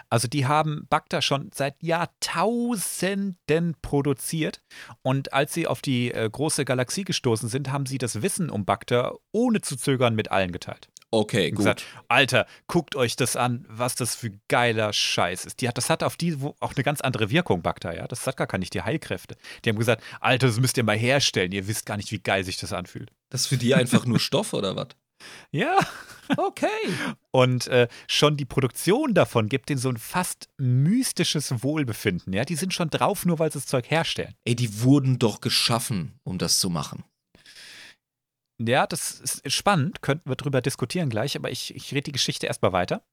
Also die haben Bacta schon seit Jahrtausenden produziert und als sie auf die äh, große Galaxie gestoßen sind, haben sie das Wissen um Bacta ohne zu zögern mit allen geteilt. Okay, gut. gesagt, Alter, guckt euch das an, was das für geiler Scheiß ist. Die hat, das hat auf die wo, auch eine ganz andere Wirkung, Bacta, ja. Das hat gar nicht die Heilkräfte. Die haben gesagt, Alter, das müsst ihr mal herstellen. Ihr wisst gar nicht, wie geil sich das anfühlt. Das ist für die einfach nur Stoff oder was? Ja. Okay. Und äh, schon die Produktion davon gibt denen so ein fast mystisches Wohlbefinden. Ja, die sind schon drauf, nur weil sie das Zeug herstellen. Ey, die wurden doch geschaffen, um das zu machen. Ja, das ist spannend, könnten wir drüber diskutieren gleich, aber ich, ich rede die Geschichte erstmal weiter.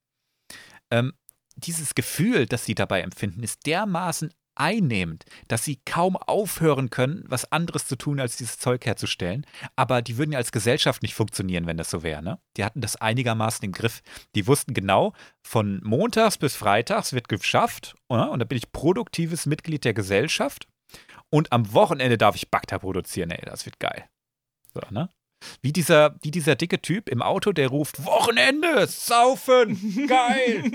Ähm, dieses Gefühl, das sie dabei empfinden, ist dermaßen einnehmend, dass sie kaum aufhören können, was anderes zu tun, als dieses Zeug herzustellen. Aber die würden ja als Gesellschaft nicht funktionieren, wenn das so wäre. Ne? Die hatten das einigermaßen im Griff. Die wussten genau, von montags bis freitags wird geschafft oder? und da bin ich produktives Mitglied der Gesellschaft und am Wochenende darf ich Bakta produzieren. Ey, das wird geil. So, ne? Wie dieser, wie dieser dicke Typ im Auto, der ruft, Wochenende, saufen, geil.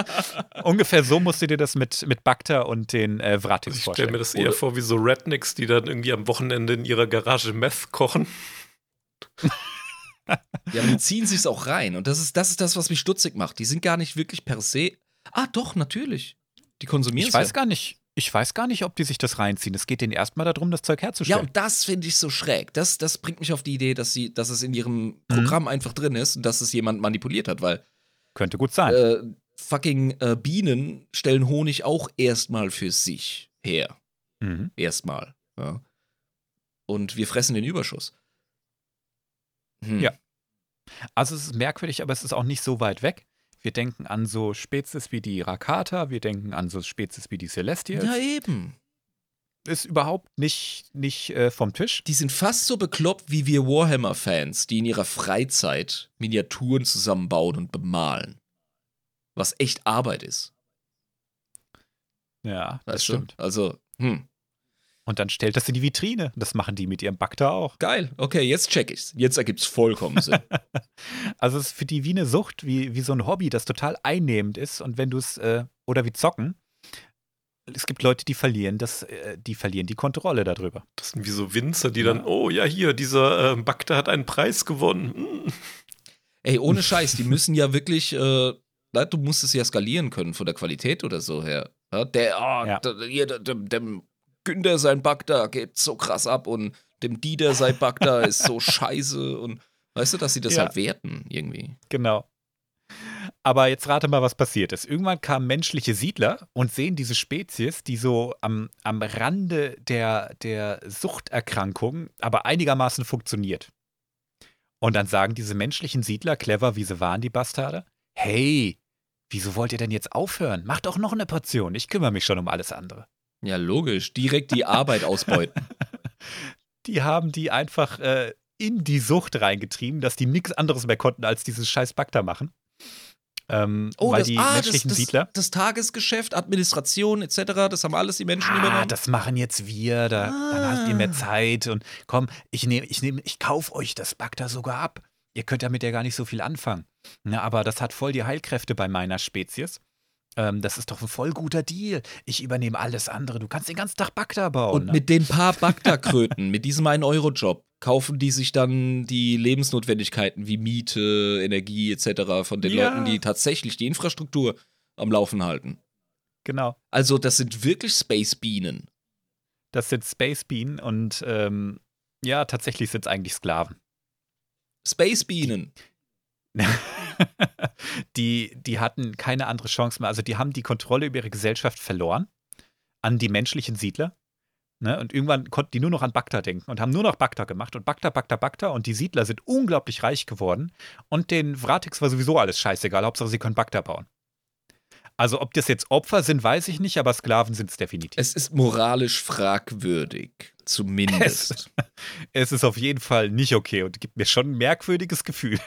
<laughs> Ungefähr so musst du dir das mit, mit Bakta und den äh, Vratis Also ich stelle vorstellen. mir das eher vor wie so Rednecks, die dann irgendwie am Wochenende in ihrer Garage Meth kochen. <laughs> Ja, die ziehen sich's auch rein. Und das ist, das ist das, was mich stutzig macht. Die sind gar nicht wirklich per se. Ah, doch, natürlich. Die konsumieren ich weiß gar nicht, ich weiß gar nicht, ob die sich das reinziehen. Es geht denen erstmal darum, das Zeug Ja, herzustellen. und das finde ich so schräg. Das, das bringt mich auf die Idee, dass, sie, dass es in ihrem Programm einfach drin ist und dass es jemand manipuliert hat, weil Könnte gut sein. äh, fucking äh, Bienen stellen Honig auch erstmal für sich her. Mhm. Erstmal. Ja. Und wir fressen den Überschuss. Hm. Ja. Also es ist merkwürdig, aber es ist auch nicht so weit weg. Wir denken an so Spezies wie die Rakata, wir denken an so Spezies wie die Celestials. Ja, eben. Ist überhaupt nicht, nicht äh, vom Tisch. Die sind fast so bekloppt wie wir Warhammer-Fans, die in ihrer Freizeit Miniaturen zusammenbauen und bemalen. Was echt Arbeit ist. Ja, das Weißt stimmt. du? Also, hm. Und dann stellt das in die Vitrine. Das machen die mit ihrem Bakta auch. Geil. Okay, jetzt check ich's. Jetzt ergibt's vollkommen Sinn. <laughs> Also es ist für die wie eine Sucht, wie, wie so ein Hobby, das total einnehmend ist. Und wenn du es, äh, oder wie Zocken, es gibt Leute, die verlieren das, äh, die verlieren die Kontrolle darüber. Das sind wie so Winzer, die dann, oh ja, hier, dieser äh, Bagda hat einen Preis gewonnen. Mm. Ey, ohne Scheiß, die müssen ja wirklich äh, du musst es ja skalieren können von der Qualität oder so her. Ja, der, oh, Ja. der, der- dem Günther sein Bug da geht so krass ab und dem Dieter sein Bug da ist so <laughs> scheiße und weißt du, dass sie das Ja. halt werten irgendwie. Genau. Aber jetzt rate mal, was passiert ist. Irgendwann kamen menschliche Siedler und sehen diese Spezies, die so am, am Rande der, der Suchterkrankung aber einigermaßen funktioniert. Und dann sagen diese menschlichen Siedler, clever wie sie waren, die Bastarde, hey, wieso wollt ihr denn jetzt aufhören? Macht doch noch eine Portion, ich kümmere mich schon um alles andere. Ja, logisch. Direkt die Arbeit ausbeuten. <laughs> Die haben die einfach äh, in die Sucht reingetrieben, dass die nichts anderes mehr konnten, als dieses scheiß Bakter machen. Ähm, weil die ah, menschlichen das, Siedler. das Tagesgeschäft, Administration etc., das haben alles die Menschen Ah, übernommen. das machen jetzt wir, da, dann habt ihr mehr Ah. Zeit und komm, ich nehme, ich nehme, ich kaufe euch das Bagda sogar ab. Ihr könnt damit ja gar nicht so viel anfangen. Na, aber das hat voll die Heilkräfte bei meiner Spezies. Ähm, das ist doch ein voll guter Deal. Ich übernehme alles andere. Du kannst den ganzen Tag Bagda bauen. Und ne? mit den paar Bagda-Kröten, <laughs> mit diesem 1-Euro-Job, kaufen die sich dann die Lebensnotwendigkeiten wie Miete, Energie etc. von den Ja. Leuten, die tatsächlich die Infrastruktur am Laufen halten. genau. Also, das sind wirklich Space-Bienen. Das sind Space Bean und ähm, ja, tatsächlich sind es eigentlich Sklaven. Space-Bienen. <laughs> die, die hatten keine andere Chance mehr. Also die haben die Kontrolle über ihre Gesellschaft verloren an die menschlichen Siedler. Ne? Und irgendwann konnten die nur noch an Bagda denken und haben nur noch Bagda gemacht und Bagda, Bagda, Bagda. Und die Siedler sind unglaublich reich geworden. Und den Vratix war sowieso alles scheißegal. Hauptsache, sie können Bagda bauen. Also, ob das jetzt Opfer sind, weiß ich nicht, aber Sklaven sind es definitiv. Es ist moralisch fragwürdig. <laughs> Zumindest. Es ist auf jeden Fall nicht okay und gibt mir schon ein merkwürdiges Gefühl.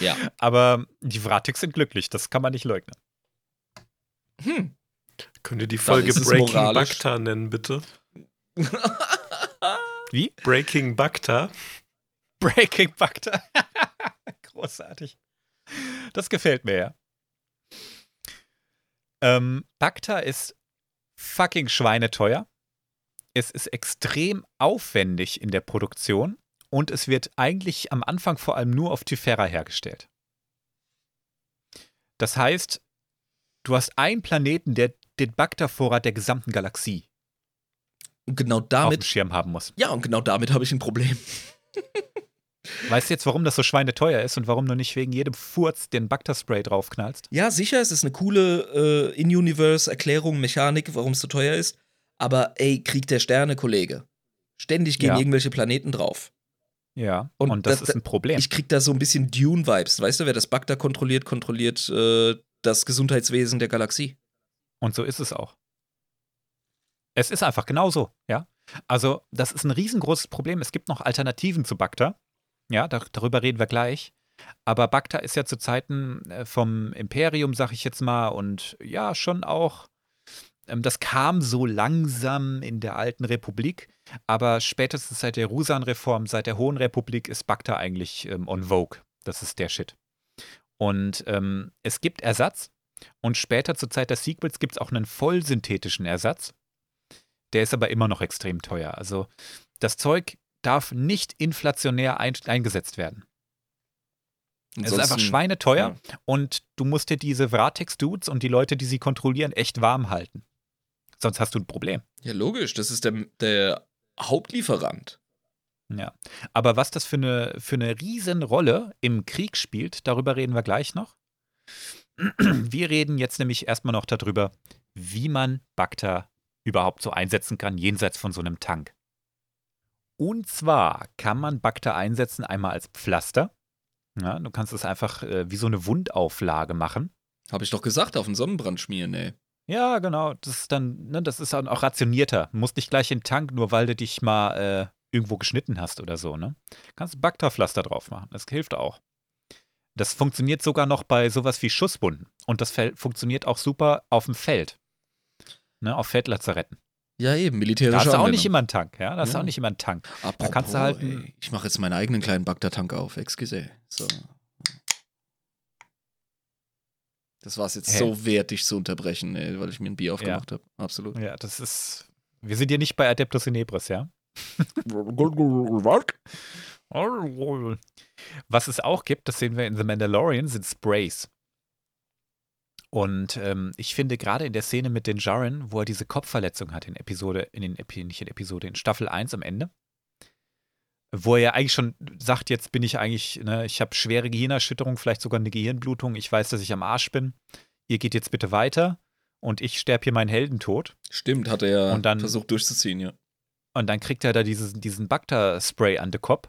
Ja. Aber die Vratix sind glücklich, das kann man nicht leugnen. Hm. Könnt ihr die Folge Breaking moralisch. Bakta nennen, bitte? <laughs> Wie? Breaking Bakta. Breaking Bagda. <laughs> Großartig. Das gefällt mir ja. Ähm, Bagda ist fucking schweineteuer. Es ist extrem aufwendig in der Produktion und es wird eigentlich am Anfang vor allem nur auf Typhera hergestellt. Das heißt, du hast einen Planeten, der den Bagda-Vorrat der gesamten Galaxie Und genau auf dem damit. Schirm haben muss. Ja, und genau damit habe ich ein Problem. <laughs> Weißt du jetzt, warum das so schweineteuer ist und warum du nicht wegen jedem Furz den Bagda-Spray draufknallst? Ja, sicher, es ist eine coole äh, In-Universe-Erklärung, Mechanik, warum es so teuer ist. Aber ey, Krieg der Sterne, Kollege. Ständig gehen Ja. irgendwelche Planeten drauf. Ja, Und und, das das- ist ein Problem. Ich krieg da so ein bisschen Dune-Vibes. Weißt du, wer das Bagda kontrolliert, kontrolliert äh, das Gesundheitswesen der Galaxie. Und so ist es auch. Es ist einfach genauso, ja. Also, das ist ein riesengroßes Problem. Es gibt noch Alternativen zu Bacta. Ja, da, darüber reden wir gleich. Aber Bacta ist ja zu Zeiten äh, vom Imperium, sag ich jetzt mal, und ja, schon auch. Ähm, Das kam so langsam in der alten Republik, aber spätestens seit der Rusan-Reform, seit der Hohen Republik, ist Bacta eigentlich ähm, on Vogue. Das ist der Shit. Und ähm, es gibt Ersatz. Und später zur Zeit des Sequels gibt es auch einen vollsynthetischen Ersatz. Der ist aber immer noch extrem teuer. Also das Zeug darf nicht inflationär ein eingesetzt werden. Es ist einfach schweineteuer und du musst dir diese Vratex-Dudes und die Leute, die sie kontrollieren, echt warm halten. Sonst hast du ein Problem. Ja, logisch, das ist der, der Hauptlieferant. Ja. Aber was das für eine, für eine Riesenrolle im Krieg spielt, darüber reden wir gleich noch. Wir reden jetzt nämlich erstmal noch darüber, wie man Bacta überhaupt so einsetzen kann, jenseits von so einem Tank. Und zwar kann man Bacta einsetzen einmal als Pflaster. Ja, du kannst es einfach äh, wie so eine Wundauflage machen. Habe ich doch gesagt, auf den Sonnenbrand schmieren, ey. Ja, genau. Das ist dann, ne, das ist dann auch rationierter. Musst nicht gleich in den Tank, nur weil du dich mal äh, irgendwo geschnitten hast oder so, ne? Kannst Bakterpflaster drauf machen. Das hilft auch. Das funktioniert sogar noch bei sowas wie Schusswunden. Und das funktioniert auch super auf dem Feld. Ne, auf Feldlazaretten. Ja, eben, Da militärische hast du auch nicht immer einen Tank, ja? Da du Ja. auch nicht immer einen Tank. Apropos, kannst du halt ein- ey, ich mache jetzt meinen eigenen kleinen Bagdad-Tank auf, excuse. So. Das war es jetzt Hä? so wert, dich zu unterbrechen, ey, weil ich mir ein Bier aufgemacht habe. Absolut. Ja, das ist. Wir sind hier nicht bei Adeptus Inebris, ja? <laughs> Was es auch gibt, das sehen wir in The Mandalorian, sind Sprays. Und ähm, ich finde gerade in der Szene mit den Jaren, wo er diese Kopfverletzung hat in Episode, in den nicht in Episode, in Staffel 1 am Ende, wo er ja eigentlich schon sagt, jetzt bin ich eigentlich, ne, ich habe schwere Gehirnerschütterung, vielleicht sogar eine Gehirnblutung, ich weiß, dass ich am Arsch bin. Ihr geht jetzt bitte weiter und ich sterbe hier meinen Heldentod. Stimmt, hat er ja dann- versucht durchzuziehen, ja. Und dann kriegt er da dieses, diesen Bacta-Spray an den Kopf.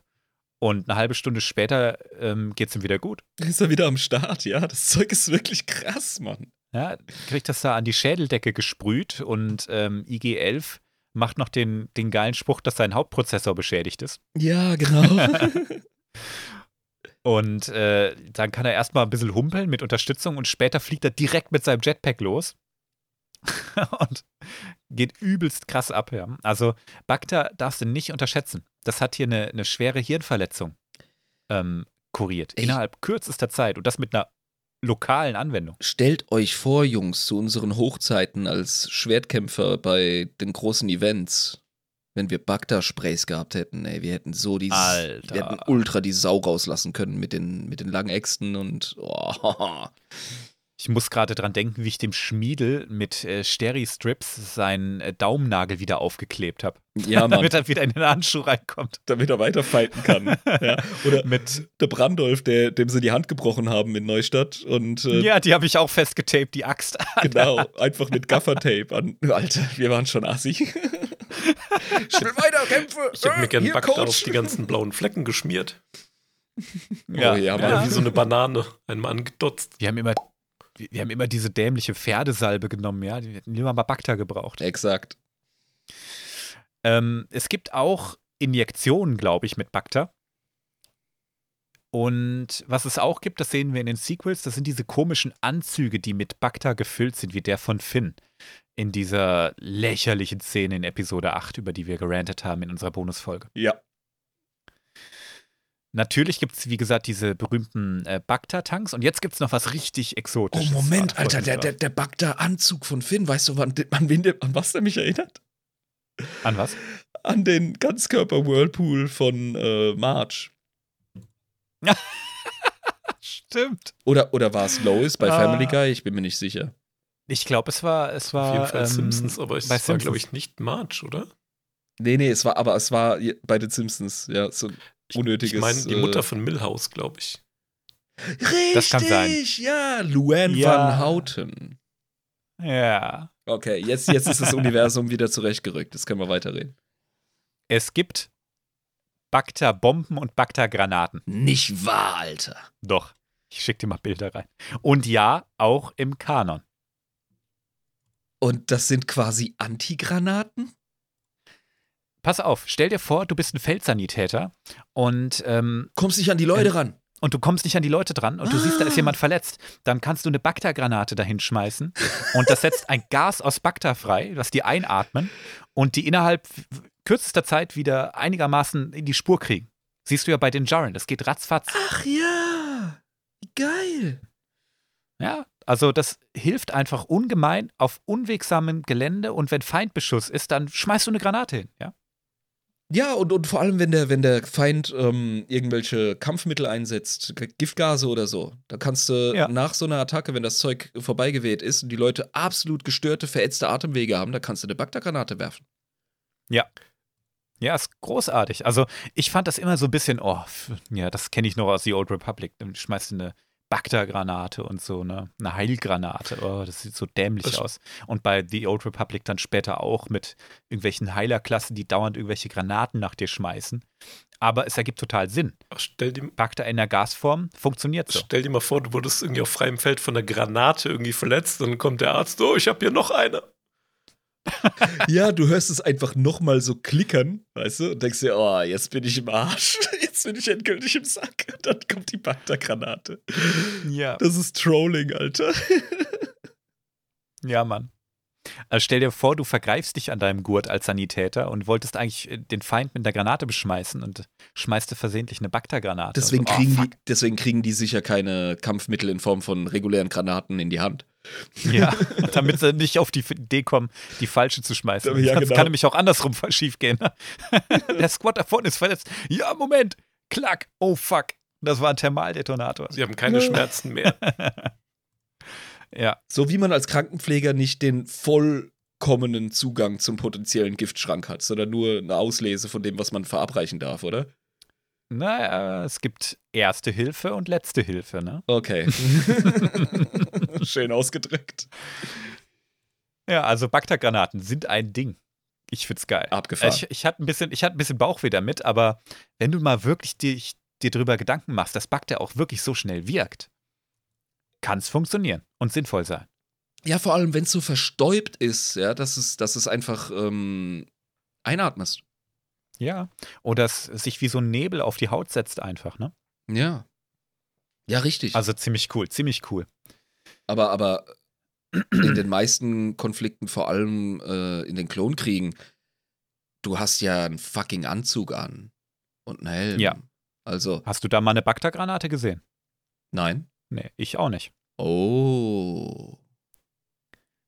Und eine halbe Stunde später ähm, geht es ihm wieder gut. Ist er wieder am Start, ja. Das Zeug ist wirklich krass, Mann. Ja, kriegt das da an die Schädeldecke gesprüht und ähm, IG-11 macht noch den, den geilen Spruch, dass sein Hauptprozessor beschädigt ist. Ja, genau. <laughs> Und äh, dann kann er erstmal ein bisschen humpeln mit Unterstützung und später fliegt er direkt mit seinem Jetpack los. <laughs> und geht übelst krass ab, ja. Also Bacta darfst du nicht unterschätzen. Das hat hier eine, eine schwere Hirnverletzung ähm, kuriert. Echt? Innerhalb kürzester Zeit. Und das mit einer lokalen Anwendung. Stellt euch vor, Jungs, zu unseren Hochzeiten als Schwertkämpfer bei den großen Events, wenn wir Bagda-Sprays gehabt hätten, ey, wir hätten so die, Alter. wir hätten ultra die Sau rauslassen können mit den, mit den langen Äxten und oh, <laughs> Ich muss gerade dran denken, wie ich dem Schmiedel mit äh, Steri-Strips seinen äh, Daumennagel wieder aufgeklebt habe. ja, <laughs> Mann, damit er wieder in den Handschuh reinkommt. damit er weiterfighten kann. <laughs> ja. Oder Mit, der Brandolf, der, dem sie die Hand gebrochen haben in Neustadt und äh, ja, die habe ich auch festgetaped, die Axt. Genau, einfach mit Gaffertape an. Alter, wir waren schon assi. <laughs> Schnell weiter, Kämpfe! Ich hätte mir Bagda Coach. auf die ganzen blauen Flecken geschmiert. Ja, Oh ja, Ja, wie so eine Banane. Einmal angedotzt. Wir haben immer, wir haben immer diese dämliche Pferdesalbe genommen, ja. Die hätten lieber mal Bacta gebraucht. Exakt. Ähm, es gibt auch Injektionen, glaube ich, mit Bacta. Und was es auch gibt, das sehen wir in den Sequels, das sind diese komischen Anzüge, die mit Bacta gefüllt sind, wie der von Finn. In dieser lächerlichen Szene in Episode 8, über die wir gerantet haben in unserer Bonusfolge. Ja. Natürlich gibt es, wie gesagt, diese berühmten äh, Bacta-Tanks. Und jetzt gibt es noch was richtig Oh, Exotisches. Moment, Ah, Alter, der, der, der Bagda-Anzug von Finn, weißt du, an, an, wen der, an was der mich erinnert? An was? An den Ganzkörper-Whirlpool von äh, Marge. <laughs> Stimmt. Oder, oder war es Lois bei Ah. Family Guy? Ich bin mir nicht sicher. Ich glaube, es war, es war. Auf jeden Fall ähm, Simpsons, aber es bei war, glaube ich, nicht Marge, oder? Nee, nee, es war, aber es war bei den Simpsons, ja, so unnötiges. ich meine, die äh, Mutter von Milhouse, glaube ich. Richtig, Das kann sein. ja, Luann Ja. van Houten. Ja. Okay, jetzt, jetzt ist das <laughs> Universum wieder zurechtgerückt. Jetzt können wir weiterreden. Es gibt Bacta-Bomben und Bacta-Granaten. Nicht wahr, Alter. Doch. Ich schicke dir mal Bilder rein. Und ja, auch im Kanon. Und das sind quasi Antigranaten? Pass auf, stell dir vor, du bist ein Feldsanitäter und, ähm, Kommst nicht an die Leute ran. und du kommst nicht an die Leute dran und du siehst, da ist Ah. jemand verletzt. Dann kannst du eine Bacta-Granate dahin schmeißen und das setzt ein Gas aus Bacta frei, das die einatmen und die innerhalb kürzester Zeit wieder einigermaßen in die Spur kriegen. Siehst du ja bei den Jaren, das geht ratzfatz. Ach ja. Geil. Ja, also das hilft einfach ungemein auf unwegsamem Gelände und wenn Feindbeschuss ist, dann schmeißt du eine Granate hin, ja? Ja, und, und vor allem, wenn der, wenn der Feind ähm, irgendwelche Kampfmittel einsetzt, Giftgase oder so, da kannst du Ja. nach so einer Attacke, wenn das Zeug vorbeigeweht ist und die Leute absolut gestörte, verätzte Atemwege haben, da kannst du eine Bagdagranate werfen. Ja, ist großartig. Also ich fand das immer so ein bisschen, oh, ja, das kenne ich noch aus The Old Republic. Dann schmeißt du eine Bacta-Granate und so, ne? Eine Heilgranate. Oh, das sieht so dämlich Das- aus. Und bei The Old Republic dann später auch mit irgendwelchen Heilerklassen, die dauernd irgendwelche Granaten nach dir schmeißen. Aber es ergibt total Sinn. Stell, dir, Bacta in der Gasform funktioniert so. stell dir mal vor, du wurdest irgendwie auf freiem Feld von einer Granate irgendwie verletzt. Dann kommt der Arzt, oh, ich habe hier noch eine. Ja, du hörst es einfach nochmal so klickern, weißt du, und denkst dir, oh, jetzt bin ich im Arsch. <laughs> Jetzt bin ich endgültig im Sack. Und dann kommt die Bagdagranate. Ja. Das ist Trolling, Alter. Ja, Mann. Also stell dir vor, du vergreifst dich an deinem Gurt als Sanitäter und wolltest eigentlich äh, den Feind mit der Granate beschmeißen und schmeißt du versehentlich eine Bacta-Granate. Deswegen so, oh, kriegen, fuck. die, deswegen kriegen die sicher keine Kampfmittel in Form von regulären Granaten in die Hand. Ja, <laughs> damit sie nicht auf die Idee kommen, die falsche zu schmeißen. Ja, das genau. kann nämlich auch andersrum <laughs> schief gehen. <laughs> der Squad da vorne ist verletzt. Ja, Moment. Klack. Oh, fuck. Das war ein Thermaldetonator. Sie haben keine Schmerzen mehr. Ja. So wie man als Krankenpfleger nicht den vollkommenen Zugang zum potenziellen Giftschrank hat, sondern nur eine Auslese von dem, was man verabreichen darf, oder? Naja, es gibt erste Hilfe und letzte Hilfe, ne? Okay. <laughs> Schön ausgedrückt. Ja, also Baktergranaten sind ein Ding. Ich find's geil. Abgefahren. Ich, ich hatte ein bisschen, ich hatte ein bisschen Bauchweh damit, aber wenn du mal wirklich dich, dir drüber Gedanken machst, dass Bakter auch wirklich so schnell wirkt, kann es funktionieren und sinnvoll sein. Ja, vor allem, wenn es so verstäubt ist, ja, dass es, dass es einfach ähm, einatmest. Ja. Oder es sich wie so ein Nebel auf die Haut setzt einfach, ne? Ja. Ja, richtig. Also ziemlich cool, ziemlich cool. aber, aber in den meisten Konflikten, vor allem äh, in den Klonkriegen, du hast ja einen fucking Anzug an. Und einen Helm. Ja. Also, Hast du da mal eine Baktergranate gesehen? nein. Nee, ich auch nicht. Oh.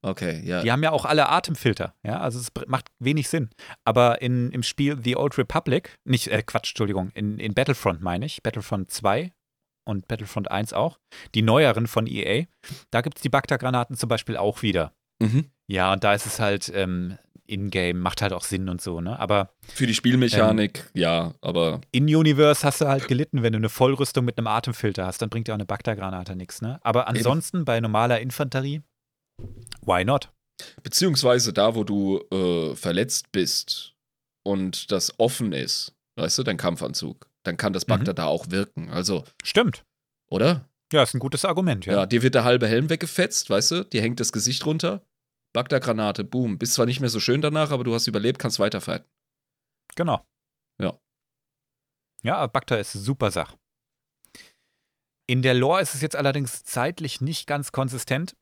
Okay, ja. Die haben ja auch alle Atemfilter, ja, also es macht wenig Sinn. Aber in, im Spiel The Old Republic, nicht, äh, Quatsch, Entschuldigung, in, in Battlefront meine ich, Battlefront 2 und Battlefront 1 auch, die neueren von EA, da gibt es die Baktergranaten zum Beispiel auch wieder. Mhm. Ja, und da ist es halt ähm, in-game, macht halt auch Sinn und so, ne? Aber Für die Spielmechanik, ja, aber in-Universe hast du halt gelitten, wenn du eine Vollrüstung mit einem Atemfilter hast, dann bringt dir auch eine Baktergranate nichts, ne? Aber ansonsten bei normaler Infanterie, why not? beziehungsweise da, wo du äh, verletzt bist und das offen ist, weißt du, dein Kampfanzug, dann kann das Bagdad da auch wirken. Also, Stimmt. oder? Ja, ist ein gutes Argument, Ja. ja. dir wird der halbe Helm weggefetzt, weißt du? Dir hängt das Gesicht runter. Bagdad-Granate, boom. Bist zwar nicht mehr so schön danach, aber du hast überlebt, kannst weiterfighten. Genau. Ja. Ja, Bakter ist super Sach. In der Lore ist es jetzt allerdings zeitlich nicht ganz konsistent,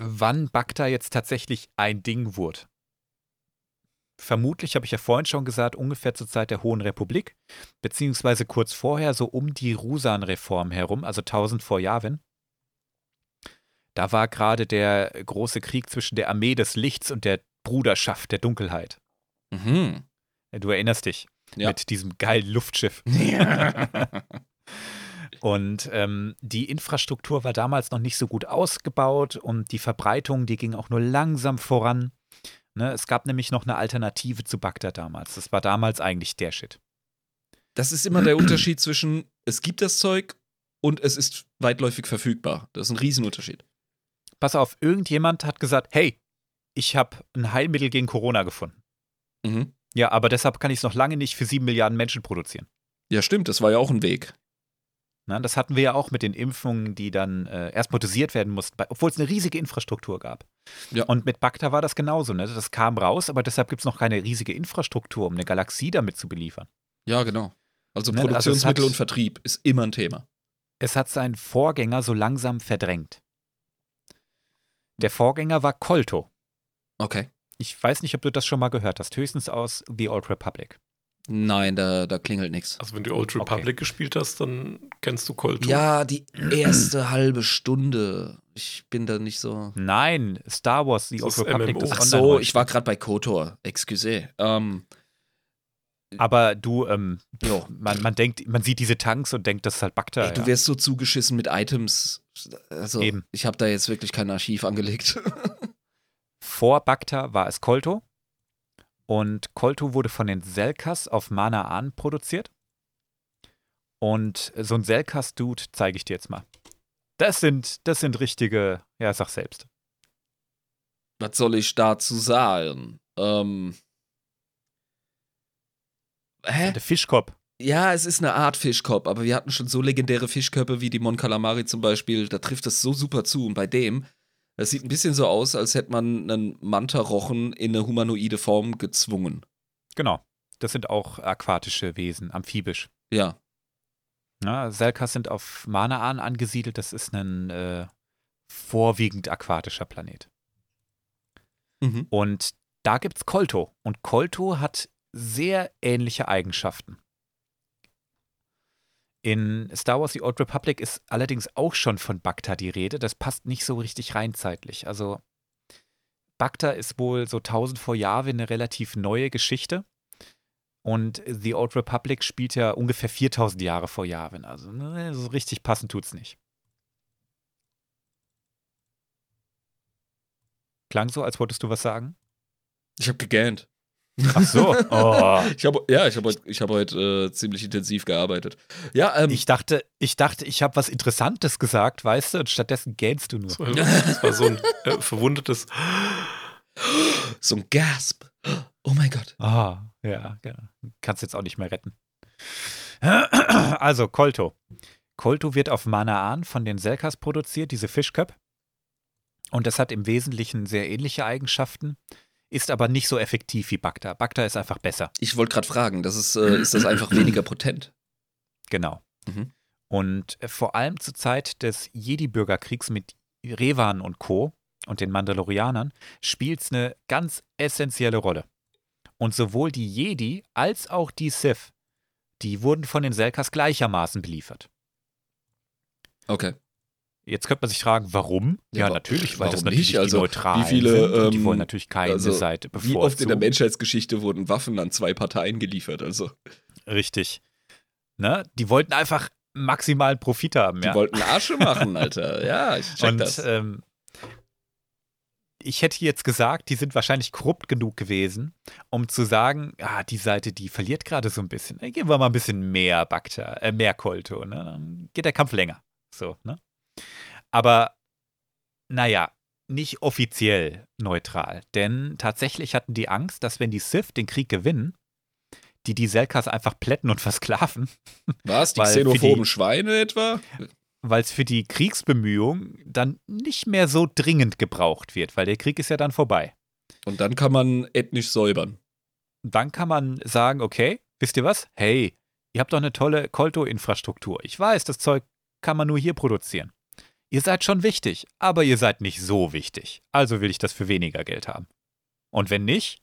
wann Bakter jetzt tatsächlich ein Ding wurde. Vermutlich, habe ich ja vorhin schon gesagt, ungefähr zur Zeit der Hohen Republik, beziehungsweise kurz vorher, so um die Rusan-Reform herum, also 1000 vor Yavin. Da war gerade der große Krieg zwischen der Armee des Lichts und der Bruderschaft der Dunkelheit. Mhm. Du erinnerst dich Ja. mit diesem geilen Luftschiff. <laughs> <laughs> Und ähm, die Infrastruktur war damals noch nicht so gut ausgebaut und die Verbreitung, die ging auch nur langsam voran. Ne, es gab nämlich noch eine Alternative zu Bagdad damals. Das war damals eigentlich der Shit. Das ist immer der Unterschied zwischen, es gibt das Zeug und es ist weitläufig verfügbar. Das ist ein Riesenunterschied. Pass auf, irgendjemand hat gesagt, hey, ich habe ein Heilmittel gegen Corona gefunden. Mhm. Ja, aber deshalb kann ich es noch lange nicht für sieben Milliarden Menschen produzieren. Ja, stimmt, das war ja auch ein Weg. Ne, das hatten wir ja auch mit den Impfungen, die dann äh, erstmal dosiert werden mussten, obwohl es eine riesige Infrastruktur gab. Ja. Und mit Bacta war das genauso. Ne? Das kam raus, aber deshalb gibt es noch keine riesige Infrastruktur, um eine Galaxie damit zu beliefern. Ja, genau. Also Ne, also Produktionsmittel hat- und Vertrieb ist immer ein Thema. Es hat seinen Vorgänger so langsam verdrängt. Der Vorgänger war Kolto. Okay. Ich weiß nicht, ob du das schon mal gehört hast. Höchstens aus The Old Republic. Nein, da, da klingelt nichts. Also wenn du Old Republic gespielt hast, dann kennst du Colt. Ja, die erste <clears throat> halbe Stunde. Ich bin da nicht so. Nein, Star Wars The Das Old Republic. MMO. das Ach Online- so, ich war gerade bei KOTOR. Excusez. Ähm, Aber du, ähm, jo. man, man denkt, man sieht diese Tanks und denkt, das ist halt Bacta. Ey, du ja. wärst so zugeschissen mit Items. Also, Eben. ich habe da jetzt wirklich kein Archiv angelegt. <laughs> Vor Bacta war es Kolto. Und Kolto wurde von den Selkas auf Manaan produziert. Und so ein Selkas-Dude zeige ich dir jetzt mal. Das sind, das sind richtige, ja, sag selbst. Was soll ich dazu sagen? Ähm. Hä? Der Fischkopf. Ja, es ist eine Art Fischkopf, aber wir hatten schon so legendäre Fischköpfe wie die Mon Calamari zum Beispiel. Da trifft das so super zu. Und bei dem, das sieht ein bisschen so aus, als hätte man einen Manta-Rochen in eine humanoide Form gezwungen. Genau. Das sind auch aquatische Wesen, amphibisch. Ja. Ja, Selkas sind auf Manaan angesiedelt. Das ist ein äh, vorwiegend aquatischer Planet. Mhm. Und da gibt's Kolto. Und Kolto hat sehr ähnliche Eigenschaften. In Star Wars The Old Republic ist allerdings auch schon von Bacta die Rede. Das passt nicht so richtig rein zeitlich. Also Bacta ist wohl so 1000 vor Jahre eine relativ neue Geschichte. Und The Old Republic spielt ja ungefähr 4000 Jahre vor Yavin. Also ne, so richtig passend tut's nicht. Klang so, als wolltest du was sagen? Ich habe gegähnt. Ach so. Oh. Ich habe ja, ich habe heute, ich habe heute äh, ziemlich intensiv gearbeitet. Ja, ähm, Ich dachte, ich dachte, ich habe was Interessantes gesagt, weißt du, und stattdessen gähnst du nur. Das war, das war so ein äh, verwundetes. so ein Gasp. Oh mein Gott. Ah, ja, ja. Kannst jetzt auch nicht mehr retten. <clears throat> Also, Kolto. Kolto wird auf Manaan von den Selkas produziert, diese Fischköp. Und das hat im Wesentlichen sehr ähnliche Eigenschaften, ist aber nicht so effektiv wie Bacta. Bacta ist einfach besser. Ich wollte gerade fragen, das ist, äh, ist das einfach weniger potent? Genau. Mhm. Und äh, vor allem zur Zeit des Jedi-Bürgerkriegs mit Revan und Co. und den Mandalorianern spielt es eine ganz essentielle Rolle. Und sowohl die Jedi als auch die Sith, die wurden von den Selkas gleichermaßen beliefert. Okay. Jetzt könnte man sich fragen, warum? Ja, Ja, natürlich, weil das natürlich nicht? die Also, Neutralen wie viele, sind und die ähm, wollen natürlich keine also, Seite Wie oft in der bevorzugen. Menschheitsgeschichte wurden Waffen an zwei Parteien geliefert? Also, Richtig. Ne? Die wollten einfach maximalen Profit haben. die ja. wollten Asche machen, <laughs> Alter. Ja, ich check Und das. ähm, ich hätte jetzt gesagt, die sind wahrscheinlich korrupt genug gewesen, um zu sagen, ah, die Seite, die verliert gerade so ein bisschen. Dann geben wir mal ein bisschen mehr Bakta, äh, mehr Kolto, ne? Dann geht der Kampf länger. So, ne? Aber naja, nicht offiziell neutral. Denn tatsächlich hatten die Angst, dass wenn die Sith den Krieg gewinnen, die die Selkas einfach plätten und <laughs> versklaven, Was? Die xenophoben die- Schweine etwa? weil es für die Kriegsbemühungen dann nicht mehr so dringend gebraucht wird, weil der Krieg ist ja dann vorbei. Und dann kann man ethnisch säubern. Dann kann man sagen, okay, wisst ihr was? Hey, ihr habt doch eine tolle Kolto-Infrastruktur. Ich weiß, das Zeug kann man nur hier produzieren. Ihr seid schon wichtig, aber ihr seid nicht so wichtig. Also will ich das für weniger Geld haben. Und wenn nicht,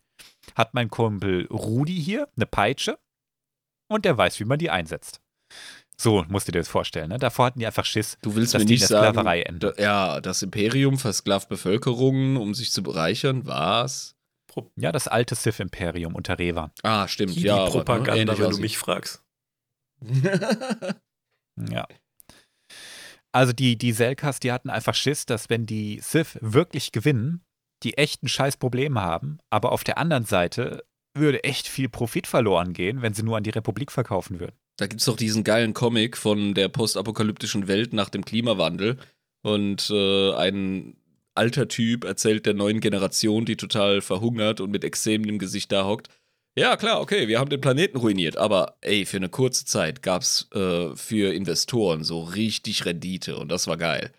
hat mein Kumpel Rudi hier eine Peitsche und der weiß, wie man die einsetzt. So musst du dir das vorstellen. Ne? Davor hatten die einfach Schiss, Du willst dass mir die in nicht der sagen, Sklaverei enden. da, ja, das Imperium versklavt Bevölkerungen, um sich zu bereichern. Was? Ja, das alte Sith-Imperium unter Revan. Ah, stimmt. Die ja, aber, ne, Propaganda, ähnlich wenn du mich fragst. <laughs> Ja. Also die, die Selkas, die hatten einfach Schiss, dass wenn die Sith wirklich gewinnen, die echten Scheißprobleme haben, aber auf der anderen Seite würde echt viel Profit verloren gehen, wenn sie nur an die Republik verkaufen würden. Da gibt es doch diesen geilen Comic von der postapokalyptischen Welt nach dem Klimawandel. Und äh, ein alter Typ erzählt der neuen Generation, die total verhungert und mit Extremen im Gesicht da hockt. Ja, klar, okay, wir haben den Planeten ruiniert, aber ey, für eine kurze Zeit gab es äh, für Investoren so richtig Rendite und das war geil.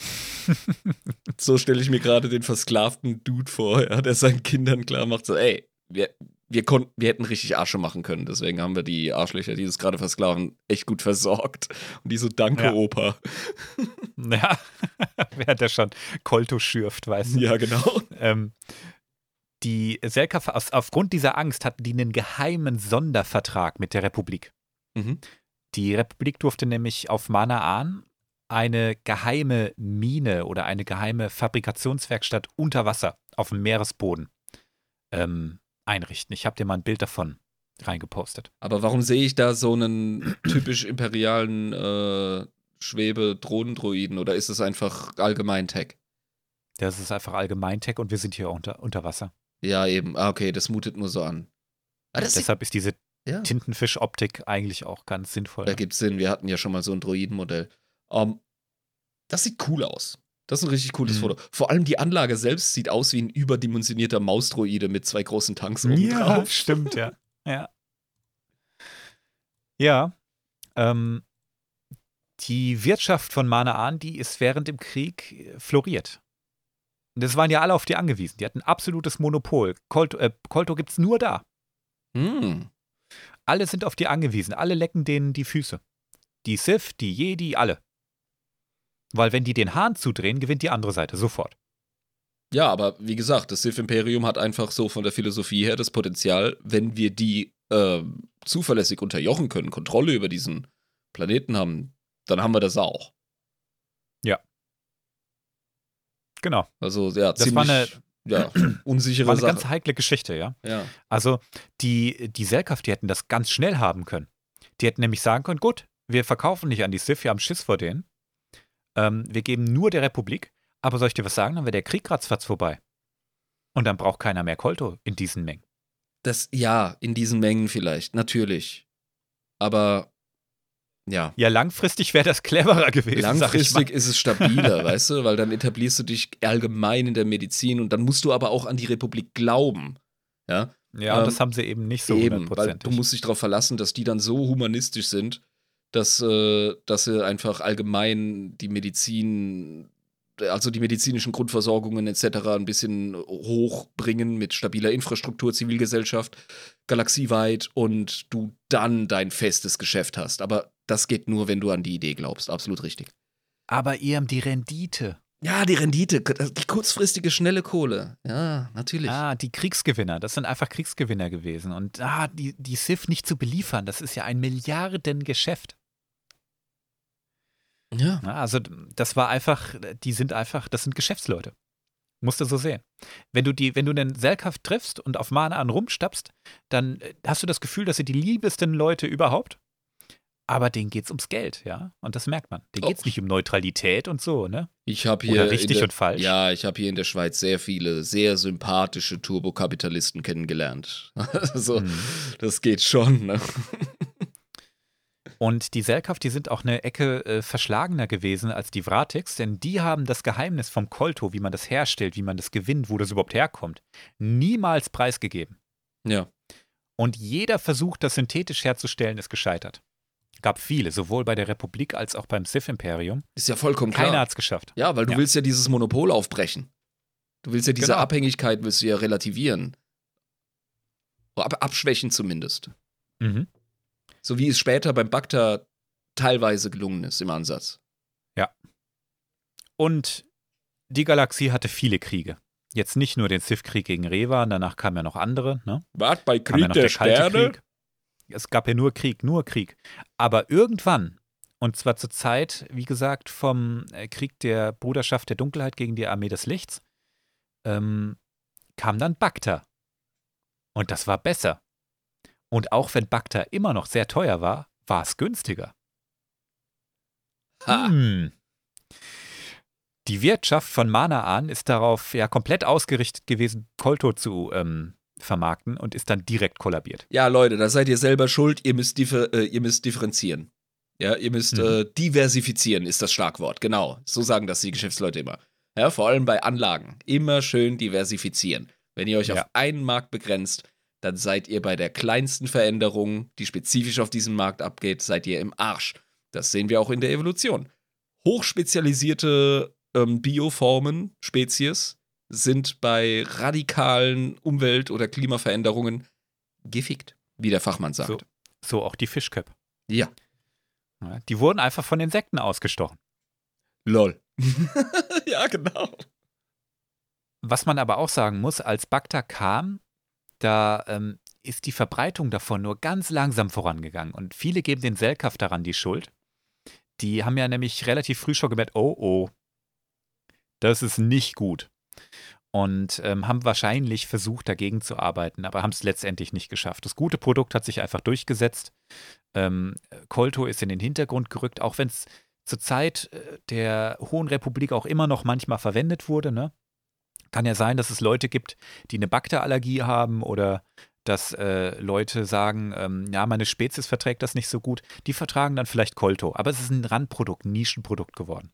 <laughs> so stelle ich mir gerade den versklavten Dude vor, ja, der seinen Kindern klar macht, so, ey, wir, wir konnten, wir hätten richtig Asche machen können. Deswegen haben wir die Arschlöcher, die das gerade versklaven, echt gut versorgt. Und die so, danke, Ja. Opa. Ja, <laughs> während er schon Kolto schürft, weißt du. Ja, genau. Ähm, die Selka, aus, aufgrund dieser Angst hatten die einen geheimen Sondervertrag mit der Republik. Mhm. Die Republik durfte nämlich auf Manaan eine geheime Mine oder eine geheime Fabrikationswerkstatt unter Wasser auf dem Meeresboden ähm, einrichten. Ich habe dir mal ein Bild davon reingepostet. Aber warum sehe ich da so einen typisch imperialen äh, Schwebe-Drohnendroiden oder ist es einfach allgemein Tech? Das ist einfach Allgemeintech und wir sind hier unter, unter Wasser. Ja, eben. Ah, okay, das mutet nur so an. Ah, Deshalb ist diese ja, Tintenfisch-Optik eigentlich auch ganz sinnvoll. da ne? gibt es Sinn. Wir hatten ja schon mal so ein Droidenmodell. Ähm, das sieht cool aus. Das ist ein richtig cooles Mhm. Foto. Vor allem die Anlage selbst sieht aus wie ein überdimensionierter Mausdroide mit zwei großen Tanks oben Ja, drauf. stimmt, ja. <laughs> Ja. Ja. Ähm, die Wirtschaft von Manaan, die ist während dem Krieg äh, floriert. Das waren ja alle auf die angewiesen. Die hatten absolutes Monopol. Kolto, äh, gibt es nur da. Hm. Alle sind auf die angewiesen. Alle lecken denen die Füße. Die Sith, die Jedi, alle. Weil wenn die den Hahn zudrehen, gewinnt die andere Seite sofort. Ja, aber wie gesagt, das Sith-Imperium hat einfach so von der Philosophie her das Potenzial, wenn wir die ähm, zuverlässig unterjochen können, Kontrolle über diesen Planeten haben, dann haben wir das auch. Genau. Also ja, Das war ziemlich ja, <clears throat> unsichere War eine Sache. ganz heikle Geschichte, ja. ja. Also die, die Selkaf, die hätten das ganz schnell haben können. Die hätten nämlich sagen können, gut, wir verkaufen nicht an die Sith, wir haben Schiss vor denen. Ähm, wir geben nur der Republik, Aber soll ich dir was sagen? Dann wäre der Krieg ratzfatz vorbei. Und dann braucht keiner mehr Kolto in diesen Mengen. Das, ja, in diesen Mengen vielleicht, natürlich. Aber ja. Ja, langfristig wäre das cleverer gewesen. Langfristig ist es stabiler, <laughs> weißt du, weil dann etablierst du dich allgemein in der Medizin und dann musst du aber auch an die Republik glauben. Ja, ja ähm, das haben sie eben nicht so eben, weil du musst dich darauf verlassen, dass die dann so humanistisch sind, dass, äh, dass sie einfach allgemein die Medizin also die medizinischen Grundversorgungen etc. ein bisschen hochbringen mit stabiler Infrastruktur, Zivilgesellschaft, galaxieweit und du dann dein festes Geschäft hast. Aber das geht nur, wenn du an die Idee glaubst. Absolut richtig. Aber ihr habt die Rendite. Ja, die Rendite, die kurzfristige, schnelle Kohle. Ja, natürlich. Ah, die Kriegsgewinner, das sind einfach Kriegsgewinner gewesen. Und ah, die, die SIF nicht zu beliefern, das ist ja ein Milliardengeschäft. Ja. Also das war einfach, die sind einfach, das sind Geschäftsleute. Musst du so sehen. Wenn du die, wenn du den Selkaft triffst und auf Manaan rumstapst, dann äh, hast du das Gefühl, dass sie die liebsten Leute überhaupt. Aber denen geht's ums Geld, ja. Und das merkt man. Denen geht's oh. nicht um Neutralität und so, ne? Ich habe hier. Oder richtig der, und falsch. Ja, ich habe hier in der Schweiz sehr viele sehr sympathische Turbokapitalisten kennengelernt. <laughs> also, hm. das geht schon, ne? Und die Selkaft, die sind auch eine Ecke äh, verschlagener gewesen als die Vratix, denn die haben das Geheimnis vom Kolto, wie man das herstellt, wie man das gewinnt, wo das überhaupt herkommt, niemals preisgegeben. Ja. Und jeder Versuch, das synthetisch herzustellen, ist gescheitert. Gab viele, sowohl bei der Republik als auch beim Sith-Imperium. Ist ja vollkommen klar. Keiner hat es geschafft. Ja, weil du ja. willst ja dieses Monopol aufbrechen. Du willst ja diese genau. Abhängigkeit willst du ja relativieren. Ab abschwächen zumindest. Mhm. So wie es später beim Bacta teilweise gelungen ist im Ansatz. Ja. Und die Galaxie hatte viele Kriege. Jetzt nicht nur den Sith-Krieg gegen Revan, danach kamen ja noch andere. Ne? Wart bei Krieg ja der, der Sterne? Krieg. Es gab ja nur Krieg, nur Krieg. Aber irgendwann, und zwar zur Zeit, wie gesagt, vom äh, Krieg der Bruderschaft der Dunkelheit gegen die Armee des Lichts, ähm, kam dann Bacta. Und das war besser. Und auch wenn Bacta immer noch sehr teuer war, war es günstiger. Hm. Die Wirtschaft von Manaan ist darauf ja komplett ausgerichtet gewesen, Kolto zu ähm, vermarkten und ist dann direkt kollabiert. Ja, Leute, da seid ihr selber schuld. Ihr müsst, differ äh, ihr müsst differenzieren. Ja, ihr müsst mhm. äh, diversifizieren, ist das Schlagwort. Genau. So sagen das die Geschäftsleute immer. Ja, vor allem bei Anlagen. Immer schön diversifizieren. Wenn ihr euch ja. auf einen Markt begrenzt, dann seid ihr bei der kleinsten Veränderung, die spezifisch auf diesen Markt abgeht, seid ihr im Arsch. Das sehen wir auch in der Evolution. Hochspezialisierte ähm, Bioformen, Spezies, sind bei radikalen Umwelt- oder Klimaveränderungen gefickt, wie der Fachmann sagt. So, so auch die Fischköpfe. Ja. Die wurden einfach von Insekten ausgestochen. Lol. <laughs> ja, genau. Was man aber auch sagen muss, als Bacta kam, da ähm, ist die Verbreitung davon nur ganz langsam vorangegangen. Und viele geben den Selkaf daran die Schuld. Die haben ja nämlich relativ früh schon gemerkt, oh oh, das ist nicht gut. Und ähm, haben wahrscheinlich versucht, dagegen zu arbeiten, aber haben es letztendlich nicht geschafft. Das gute Produkt hat sich einfach durchgesetzt. Ähm, Kolto ist in den Hintergrund gerückt, auch wenn es zur Zeit äh, der Hohen Republik auch immer noch manchmal verwendet wurde. Ne? Kann ja sein, dass es Leute gibt, die eine Bakterallergie haben oder dass äh, Leute sagen, ähm, ja, meine Spezies verträgt das nicht so gut. Die vertragen dann vielleicht Kolto. Aber es ist ein Randprodukt, ein Nischenprodukt geworden.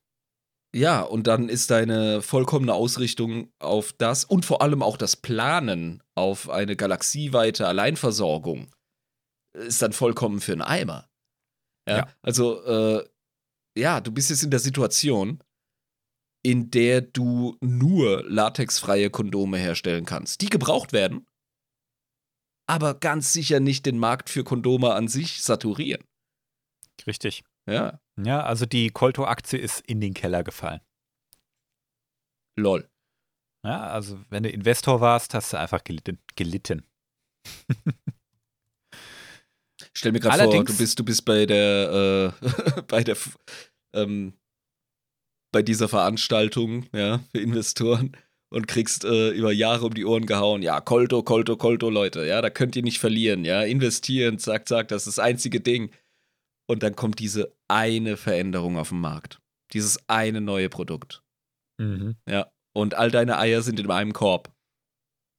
Ja, und dann ist deine vollkommene Ausrichtung auf das und vor allem auch das Planen auf eine galaxieweite Alleinversorgung ist dann vollkommen für einen Eimer. Ja, ja. also, äh, ja, du bist jetzt in der Situation, in der du nur latexfreie Kondome herstellen kannst, die gebraucht werden, aber ganz sicher nicht den Markt für Kondome an sich saturieren. Richtig. Ja. Ja, also die Kolto-Aktie ist in den Keller gefallen. Lol. Ja, also wenn du Investor warst, hast du einfach gelitten. gelitten. <laughs> Stell mir gerade vor, du bist, du bist bei der, äh, <laughs> bei der ähm, bei dieser Veranstaltung, ja, für Investoren und kriegst äh, über Jahre um die Ohren gehauen. Ja, Kolto, Kolto, Kolto, Leute, ja, da könnt ihr nicht verlieren, ja, investieren, zack, zack, das ist das einzige Ding. Und dann kommt diese eine Veränderung auf den Markt. Dieses eine neue Produkt. Mhm. Ja. Und all deine Eier sind in einem Korb.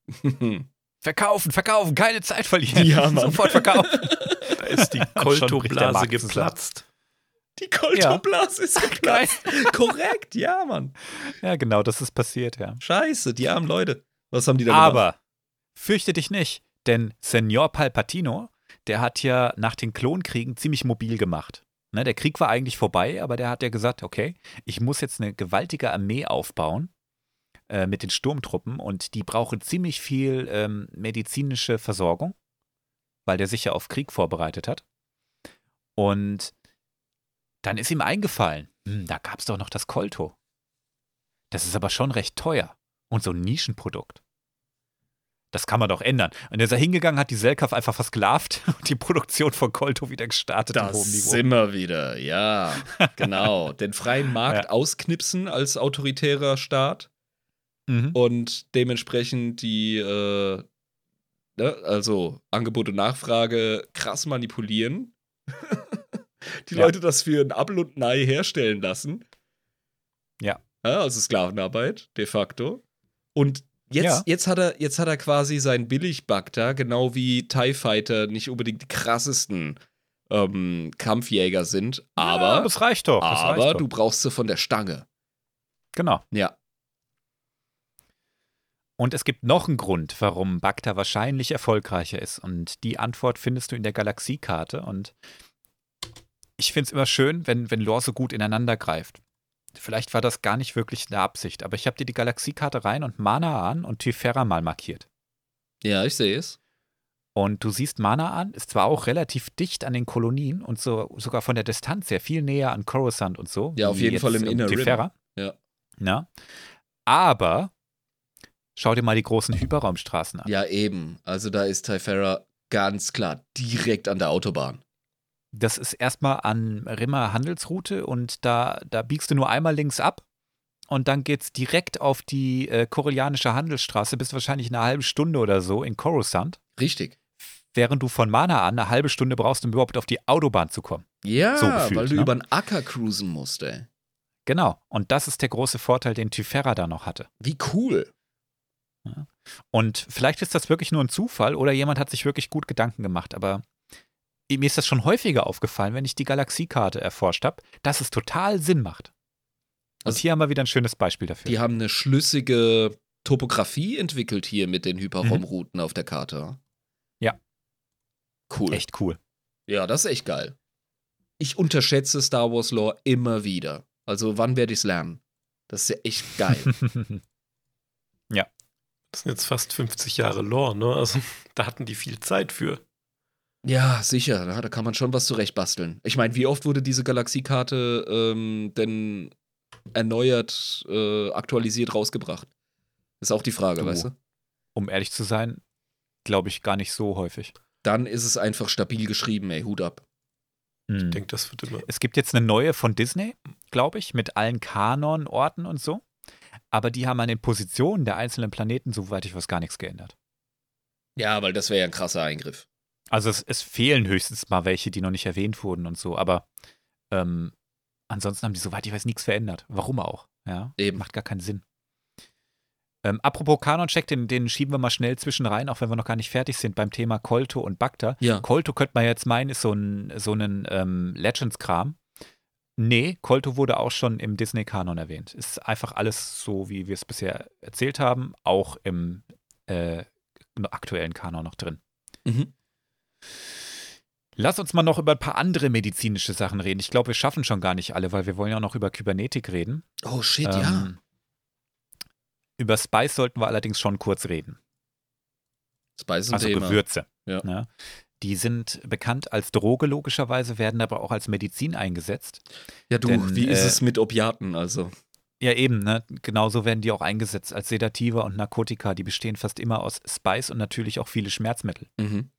<laughs> Verkaufen, verkaufen, keine Zeit verlieren. Ja, Mann. Sofort verkaufen. <laughs> Da ist die Koltoblase geplatzt. Die Koltoblase ist <laughs> geplatzt. Korrekt, ja, Mann. ja, genau, das ist passiert, ja. Scheiße, die armen Leute. Was haben die da gemacht? Aber fürchte dich nicht, denn Senor Palpatino, der hat ja nach den Klonkriegen ziemlich mobil gemacht. Ne, der Krieg war eigentlich vorbei, aber der hat ja gesagt, okay, ich muss jetzt eine gewaltige Armee aufbauen äh, mit den Sturmtruppen und die brauchen ziemlich viel ähm, medizinische Versorgung, weil der sich ja auf Krieg vorbereitet hat. Und dann ist ihm eingefallen, hm, da gab es doch noch das Kolto. Das ist aber schon recht teuer und so ein Nischenprodukt. Das kann man doch ändern. Und er ist da hingegangen, hat die Selkaf einfach versklavt <laughs> und die Produktion von Kolto wieder gestartet Das sind wir wieder, ja, <laughs> genau. Den freien Markt Ja. ausknipsen als autoritärer Staat Mhm. und dementsprechend die, äh, ne, also Angebot und Nachfrage krass manipulieren. <laughs> die Ja. Leute das für ein Apfel und ein Ei herstellen lassen. Ja. ja also Sklavenarbeit, de facto. Und jetzt, Ja. jetzt, hat er, jetzt hat er quasi sein Billigbug da, genau wie TIE Fighter nicht unbedingt die krassesten ähm, Kampfjäger sind, ja, aber, das reicht doch. Das aber reicht doch. du brauchst sie von der Stange. Genau. Ja. Und es gibt noch einen Grund, warum Bacta wahrscheinlich erfolgreicher ist. Und die Antwort findest du in der Galaxiekarte. Und ich finde es immer schön, wenn, wenn Lore so gut ineinander greift. Vielleicht war das gar nicht wirklich eine Absicht, aber ich habe dir die Galaxiekarte rein und Manaan und Typhera mal markiert. Ja, ich sehe es. Und du siehst Manaan ist zwar auch relativ dicht an den Kolonien und so, sogar von der Distanz her viel näher an Coruscant und so. Ja, auf jeden Fall im Inner Rim. Typhera. Ja. Ja. Aber schau dir mal die großen Hyperraumstraßen an. Ja, eben. Also da ist Typhera ganz klar direkt an der Autobahn. Das ist erstmal an Rimmer Handelsroute und da, da biegst du nur einmal links ab und dann geht's direkt auf die äh, Korellianische Handelsstraße, bist wahrscheinlich eine halbe Stunde oder so in Coruscant, Richtig. während du von Mana an eine halbe Stunde brauchst, um überhaupt auf die Autobahn zu kommen. Ja, So gefühlt, weil du ne? über den Acker cruisen musst, ey. Genau. Und das ist der große Vorteil, den Typhera da noch hatte. Wie cool. Und vielleicht ist das wirklich nur ein Zufall oder jemand hat sich wirklich gut Gedanken gemacht, aber mir ist das schon häufiger aufgefallen, wenn ich die Galaxiekarte erforscht habe, dass es total Sinn macht. Und Also- hier haben wir wieder ein schönes Beispiel dafür. Die haben eine schlüssige Topografie entwickelt hier mit den Hyperraumrouten auf der Karte. Mhm. Ja. Cool. Echt cool. Ja, das ist echt geil. Ich unterschätze Star Wars Lore immer wieder. Also, wann werde ich es lernen? Das ist ja echt geil. <laughs> Das sind jetzt fast 50 Jahre Lore, ne? Also <laughs> da hatten die viel Zeit für. Ja, sicher. Ja, da kann man schon was zurechtbasteln. Ich meine, wie oft wurde diese Galaxiekarte ähm, denn erneuert, äh, aktualisiert rausgebracht? Ist auch die Frage, Du. weißt du? um ehrlich zu sein, glaube ich gar nicht so häufig. Dann ist es einfach stabil geschrieben, ey, Hut ab. Hm. Ich denke, das wird immer. Es gibt jetzt eine neue von Disney, glaube ich, mit allen Kanon-Orten und so. Aber die haben an den Positionen der einzelnen Planeten, soweit ich weiß, gar nichts geändert. Ja, weil das wäre ja ein krasser Eingriff. Also es, es fehlen höchstens mal welche, die noch nicht erwähnt wurden und so. Aber ähm, ansonsten haben die, soweit ich weiß, nichts verändert. Warum auch? Ja, Eben. macht gar keinen Sinn. Ähm, apropos Kanon-Check, den, den schieben wir mal schnell zwischen rein, auch wenn wir noch gar nicht fertig sind beim Thema Kolto und Bacta. Ja. Kolto könnte man jetzt meinen, ist so ein, so ein ähm, Legends-Kram. Nee, Kolto wurde auch schon im Disney-Kanon erwähnt. Ist einfach alles so, wie wir es bisher erzählt haben, auch im äh, aktuellen Kanon noch drin. Mhm. Lass uns mal noch über ein paar andere medizinische Sachen reden. Ich glaube, wir schaffen schon gar nicht alle, weil wir wollen ja auch noch über Kybernetik reden. Oh shit, ja. Ähm, Über Spice sollten wir allerdings schon kurz reden. Spice ist Also Thema. Gewürze. Ja. Ne? Die sind bekannt als Droge logischerweise, werden aber auch als Medizin eingesetzt. Ja, du, Denn, wie ist äh, es mit Opiaten? Also, Ja, eben, ne? Genauso werden die auch eingesetzt als Sedativa und Narkotika. Die bestehen fast immer aus Spice und natürlich auch viele Schmerzmittel. mhm.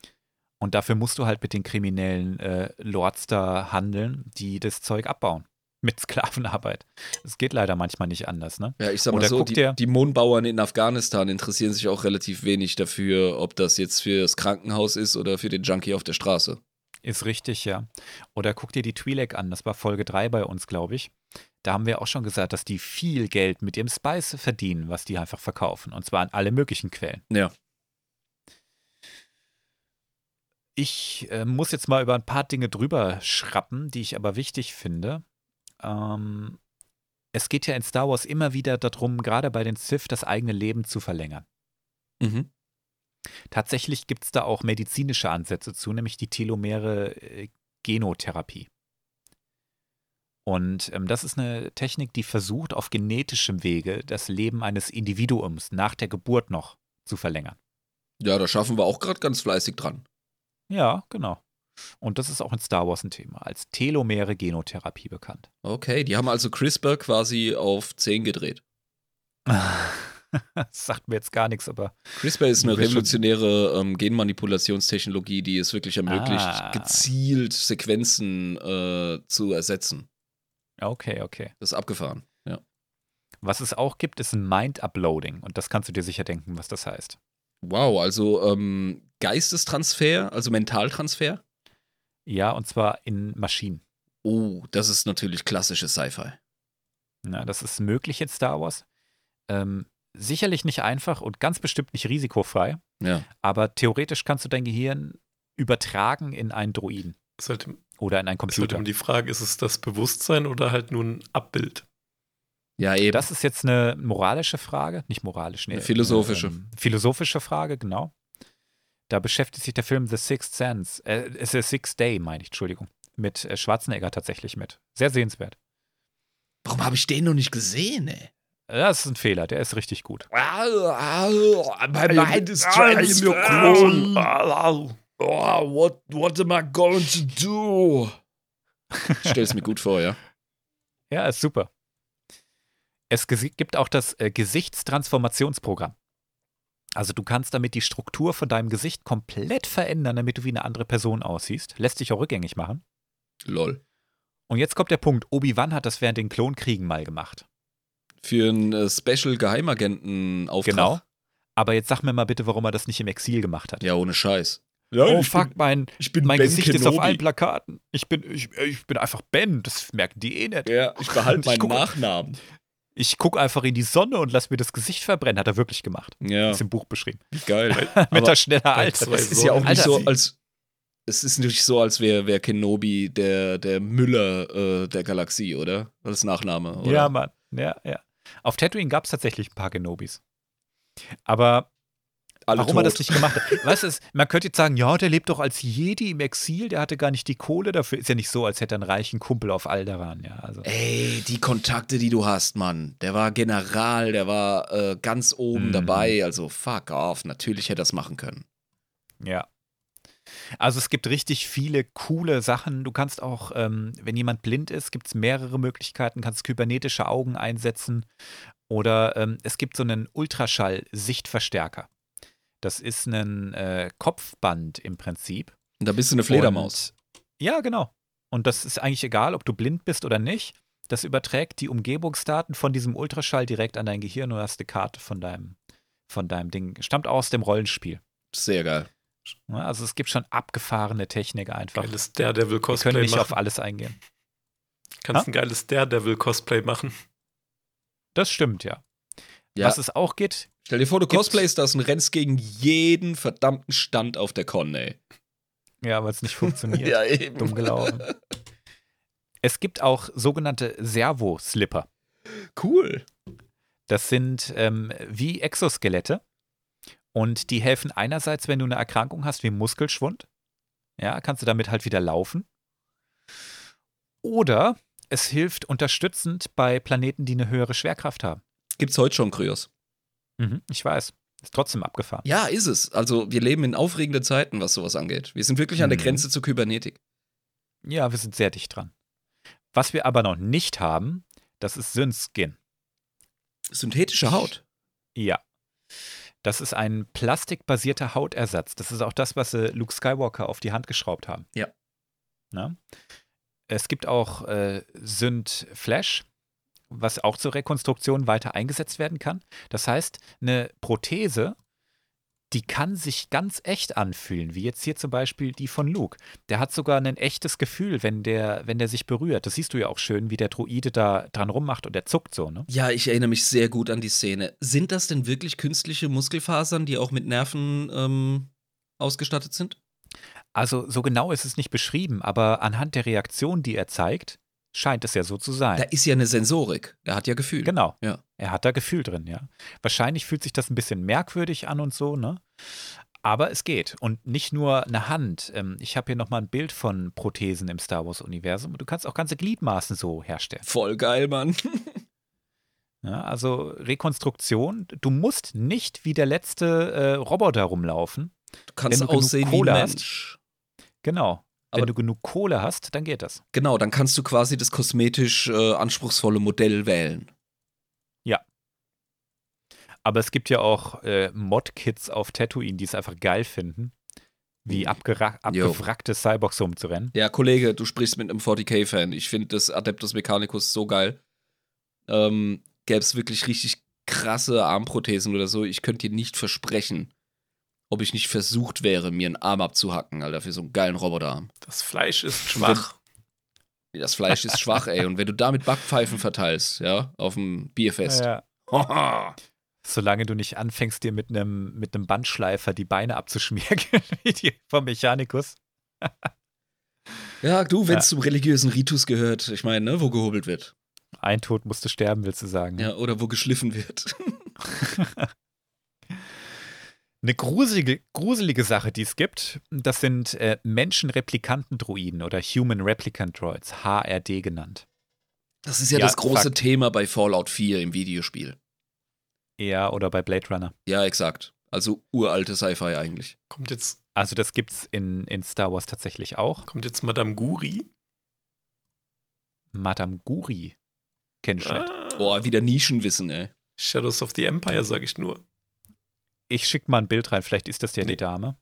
Und dafür musst du halt mit den kriminellen äh, Lords da handeln, die das Zeug abbauen. Mit Sklavenarbeit. Es geht leider manchmal nicht anders, ne? ja, ich sag mal Oder so, die, dir- die Mohnbauern in Afghanistan interessieren sich auch relativ wenig dafür, ob das jetzt fürs Krankenhaus ist oder für den Junkie auf der Straße. Ist richtig, ja. Oder guck dir die Twi'lek an, das war Folge 3 bei uns, glaube ich. da haben wir auch schon gesagt, dass die viel Geld mit ihrem Spice verdienen, was die einfach verkaufen. Und zwar an alle möglichen Quellen. Ja. Ich äh, muss jetzt mal über ein paar Dinge drüber schrappen, die ich aber wichtig finde. Ähm, es geht ja in Star Wars immer wieder darum, gerade bei den Sith das eigene Leben zu verlängern. Mhm. Tatsächlich gibt es da auch medizinische Ansätze zu, nämlich die telomere äh, Genotherapie. Und ähm, das ist eine Technik, die versucht, auf genetischem Wege das Leben eines Individuums nach der Geburt noch zu verlängern. Ja, da schaffen wir auch gerade ganz fleißig dran. Ja, genau. Und das ist auch in Star Wars ein Thema, als telomere Genotherapie bekannt. Okay, die haben also CRISPR quasi auf 10 gedreht. das <laughs> sagt mir jetzt gar nichts, aber. CRISPR ist eine revolutionäre ähm, Genmanipulationstechnologie, die es wirklich ermöglicht, Ah. gezielt Sequenzen äh, zu ersetzen. Okay, okay. Das ist abgefahren. Ja. Was es auch gibt, ist ein Mind-Uploading. Und das kannst du dir sicher denken, was das heißt. Wow, also ähm, Geistestransfer, also Mentaltransfer. Ja, und zwar in Maschinen. Oh, das ist natürlich klassisches Sci-Fi. Ja, das ist möglich in Star Wars. Ähm, sicherlich nicht einfach und ganz bestimmt nicht risikofrei, Ja. aber theoretisch kannst du dein Gehirn übertragen in einen Droiden halt, oder in einen ist halt Computer. immer die Frage, ist es das Bewusstsein oder halt nur ein Abbild? Ja, eben. Das ist jetzt eine moralische Frage, nicht moralisch, nee, Eine philosophische. ähm, philosophische Frage, genau. Da beschäftigt sich der Film The Sixth Sense, äh, es ist Sixth Day, meine ich, Entschuldigung, mit äh, Schwarzenegger tatsächlich mit. Sehr sehenswert. Warum habe ich den noch nicht gesehen, ey? Das ist ein Fehler, der ist richtig gut. My mind is Oh, what, what am I going to do? <laughs> Stell's mir gut vor, ja. Ja, ist super. Es gibt auch das äh, Gesichtstransformationsprogramm. Also du kannst damit die Struktur von deinem Gesicht komplett verändern, damit du wie eine andere Person aussiehst. Lässt sich auch rückgängig machen. Lol. Und jetzt kommt der Punkt, Obi-Wan hat das während den Klonkriegen mal gemacht. Für einen äh, Special-Geheimagenten-Auftrag. Genau. Aber jetzt sag mir mal bitte, warum er das nicht im Exil gemacht hat. Ja, ohne Scheiß. Ja, oh fuck, mein, ich bin mein Ben Gesicht ist auf Kenobi. allen Plakaten. Ich bin, ich, ich bin einfach Ben, das merken die eh nicht. Ja, ich behalte meinen gucke- Nachnamen. Ich gucke einfach in die Sonne und lass mir das Gesicht verbrennen. Hat er wirklich gemacht. Ja, Ist im Buch beschrieben. wie geil. <laughs> Mit der schneller Alter. es ist ja auch nicht so, als. Es ist nicht so, als wäre wär Kenobi der, der Müller äh, der Galaxie, oder? Als Nachname, oder? Ja, Mann. Ja, ja. Auf Tatooine gab es tatsächlich ein paar Genobis. Aber Alle warum tot. er das nicht gemacht hat. <laughs> Weißt du, man könnte jetzt sagen, ja, der lebt doch als Jedi im Exil, der hatte gar nicht die Kohle dafür. Ist ja nicht so, als hätte er einen reichen Kumpel auf Alderaan, ja. Also, Ey, die Kontakte, die du hast, Mann. Der war General, der war äh, ganz oben Mhm. dabei. Also fuck off. Natürlich hätte er das machen können. ja. Also es gibt richtig viele coole Sachen. Du kannst auch, ähm, wenn jemand blind ist, gibt es mehrere Möglichkeiten. Kannst kybernetische Augen einsetzen oder ähm, es gibt so einen Ultraschall-Sichtverstärker. Das ist ein äh, Kopfband im Prinzip. Und da bist du eine Fledermaus. Und, ja, genau. Und das ist eigentlich egal, ob du blind bist oder nicht. Das überträgt die Umgebungsdaten von diesem Ultraschall direkt an dein Gehirn und du hast eine Karte von deinem, von deinem Ding. Stammt aus dem Rollenspiel. Sehr geil. Also es gibt schon abgefahrene Technik einfach. Geiles Wir können Daredevil-Cosplay nicht auf alles eingehen. Kannst ein geiles Daredevil-Cosplay machen. Das stimmt, ja. Ja. Was es auch geht, Stell dir vor, du cosplayst das und rennst gegen jeden verdammten Stand auf der Con, ey. ja, weil es nicht funktioniert. <laughs> eben. Dumm gelaufen. Es gibt auch sogenannte Servo-Slipper. Cool. Das sind ähm, wie Exoskelette und die helfen einerseits, wenn du eine Erkrankung hast wie Muskelschwund, ja, kannst du damit halt wieder laufen. Oder es hilft unterstützend bei Planeten, die eine höhere Schwerkraft haben. Gibt's heute schon Kryos? Mhm, ich weiß. Ist trotzdem abgefahren. Ja, ist es. Also, wir leben in aufregenden Zeiten, was sowas angeht. Wir sind wirklich an der Mhm. Grenze zur Kybernetik. Ja, wir sind sehr dicht dran. Was wir aber noch nicht haben, das ist Synth-Skin. Synthetische Haut. Ja. Das ist ein plastikbasierter Hautersatz. Das ist auch das, was sie Luke Skywalker auf die Hand geschraubt haben. Ja. Na? Es gibt auch äh, Synth Flash, was auch zur Rekonstruktion weiter eingesetzt werden kann. Das heißt, eine Prothese die kann sich ganz echt anfühlen, wie jetzt hier zum Beispiel die von Luke. Der hat sogar ein echtes Gefühl, wenn der, wenn der sich berührt. Das siehst du ja auch schön, wie der Droide da dran rummacht und der zuckt so, ne? Ja, ich erinnere mich sehr gut an die Szene. Sind das denn wirklich künstliche Muskelfasern, die auch mit Nerven ähm, ausgestattet sind? Also so genau ist es nicht beschrieben, aber anhand der Reaktion, die er zeigt, scheint es ja so zu sein. Da ist ja eine Sensorik. Er hat ja Gefühl. Genau. Ja. Er hat da Gefühl drin, ja. Wahrscheinlich fühlt sich das ein bisschen merkwürdig an und so, ne? Aber es geht. Und nicht nur eine Hand. Ähm, ich habe hier nochmal ein Bild von Prothesen im Star Wars-Universum. Du kannst auch ganze Gliedmaßen so herstellen. Voll geil, Mann. <laughs> Ja, also Rekonstruktion. Du musst nicht wie der letzte äh, Roboter rumlaufen. Du kannst du aussehen wie ein hast. Mensch. Aber- Wenn du genug Kohle hast, dann geht das. Genau, dann kannst du quasi das kosmetisch äh, anspruchsvolle Modell wählen. Aber es gibt ja auch äh, Mod-Kids auf Tatooine, die es einfach geil finden, wie Jo. abgewrackte Cyborgs rumzurennen. Ja, Kollege, du sprichst mit einem 40k-Fan. Ich finde das Adeptus Mechanicus so geil. Ähm, Gäbe es wirklich richtig krasse Armprothesen oder so, ich könnte dir nicht versprechen, ob ich nicht versucht wäre, mir einen Arm abzuhacken, Alter, für so einen geilen Roboterarm. Das Fleisch ist schwach. Das Fleisch ist schwach, ey. Und wenn du damit Backpfeifen verteilst, ja, auf dem Bierfest. Ja. Haha. Solange du nicht anfängst, dir mit einem mit einem Bandschleifer die Beine abzuschmieren, <laughs> wie die vom Mechanikus. Ja, du, wenn es Ja. zum religiösen Ritus gehört, ich meine, ne, wo gehobelt wird. Ein Tod musste sterben, willst du sagen. Ja, oder wo geschliffen wird. <laughs> Eine gruselige, gruselige Sache, die es gibt, das sind äh, Menschenreplikanten-Droiden oder Human Replicant Droids, HRD genannt. Das ist ja, Ja, das große fuck. Thema bei Fallout 4 im Videospiel. Ja, oder bei Blade Runner. Ja, exakt. Also uralte Sci-Fi eigentlich. Kommt jetzt, Also das gibt's in, in Star Wars tatsächlich auch. kommt jetzt Madame Guri. Madame Guri. Kenn ich nicht. Ah, Boah, wieder Nischenwissen, ey. Shadows of the Empire, sage ich nur. Ich schick mal ein Bild rein, vielleicht ist das ja Nee. die Dame.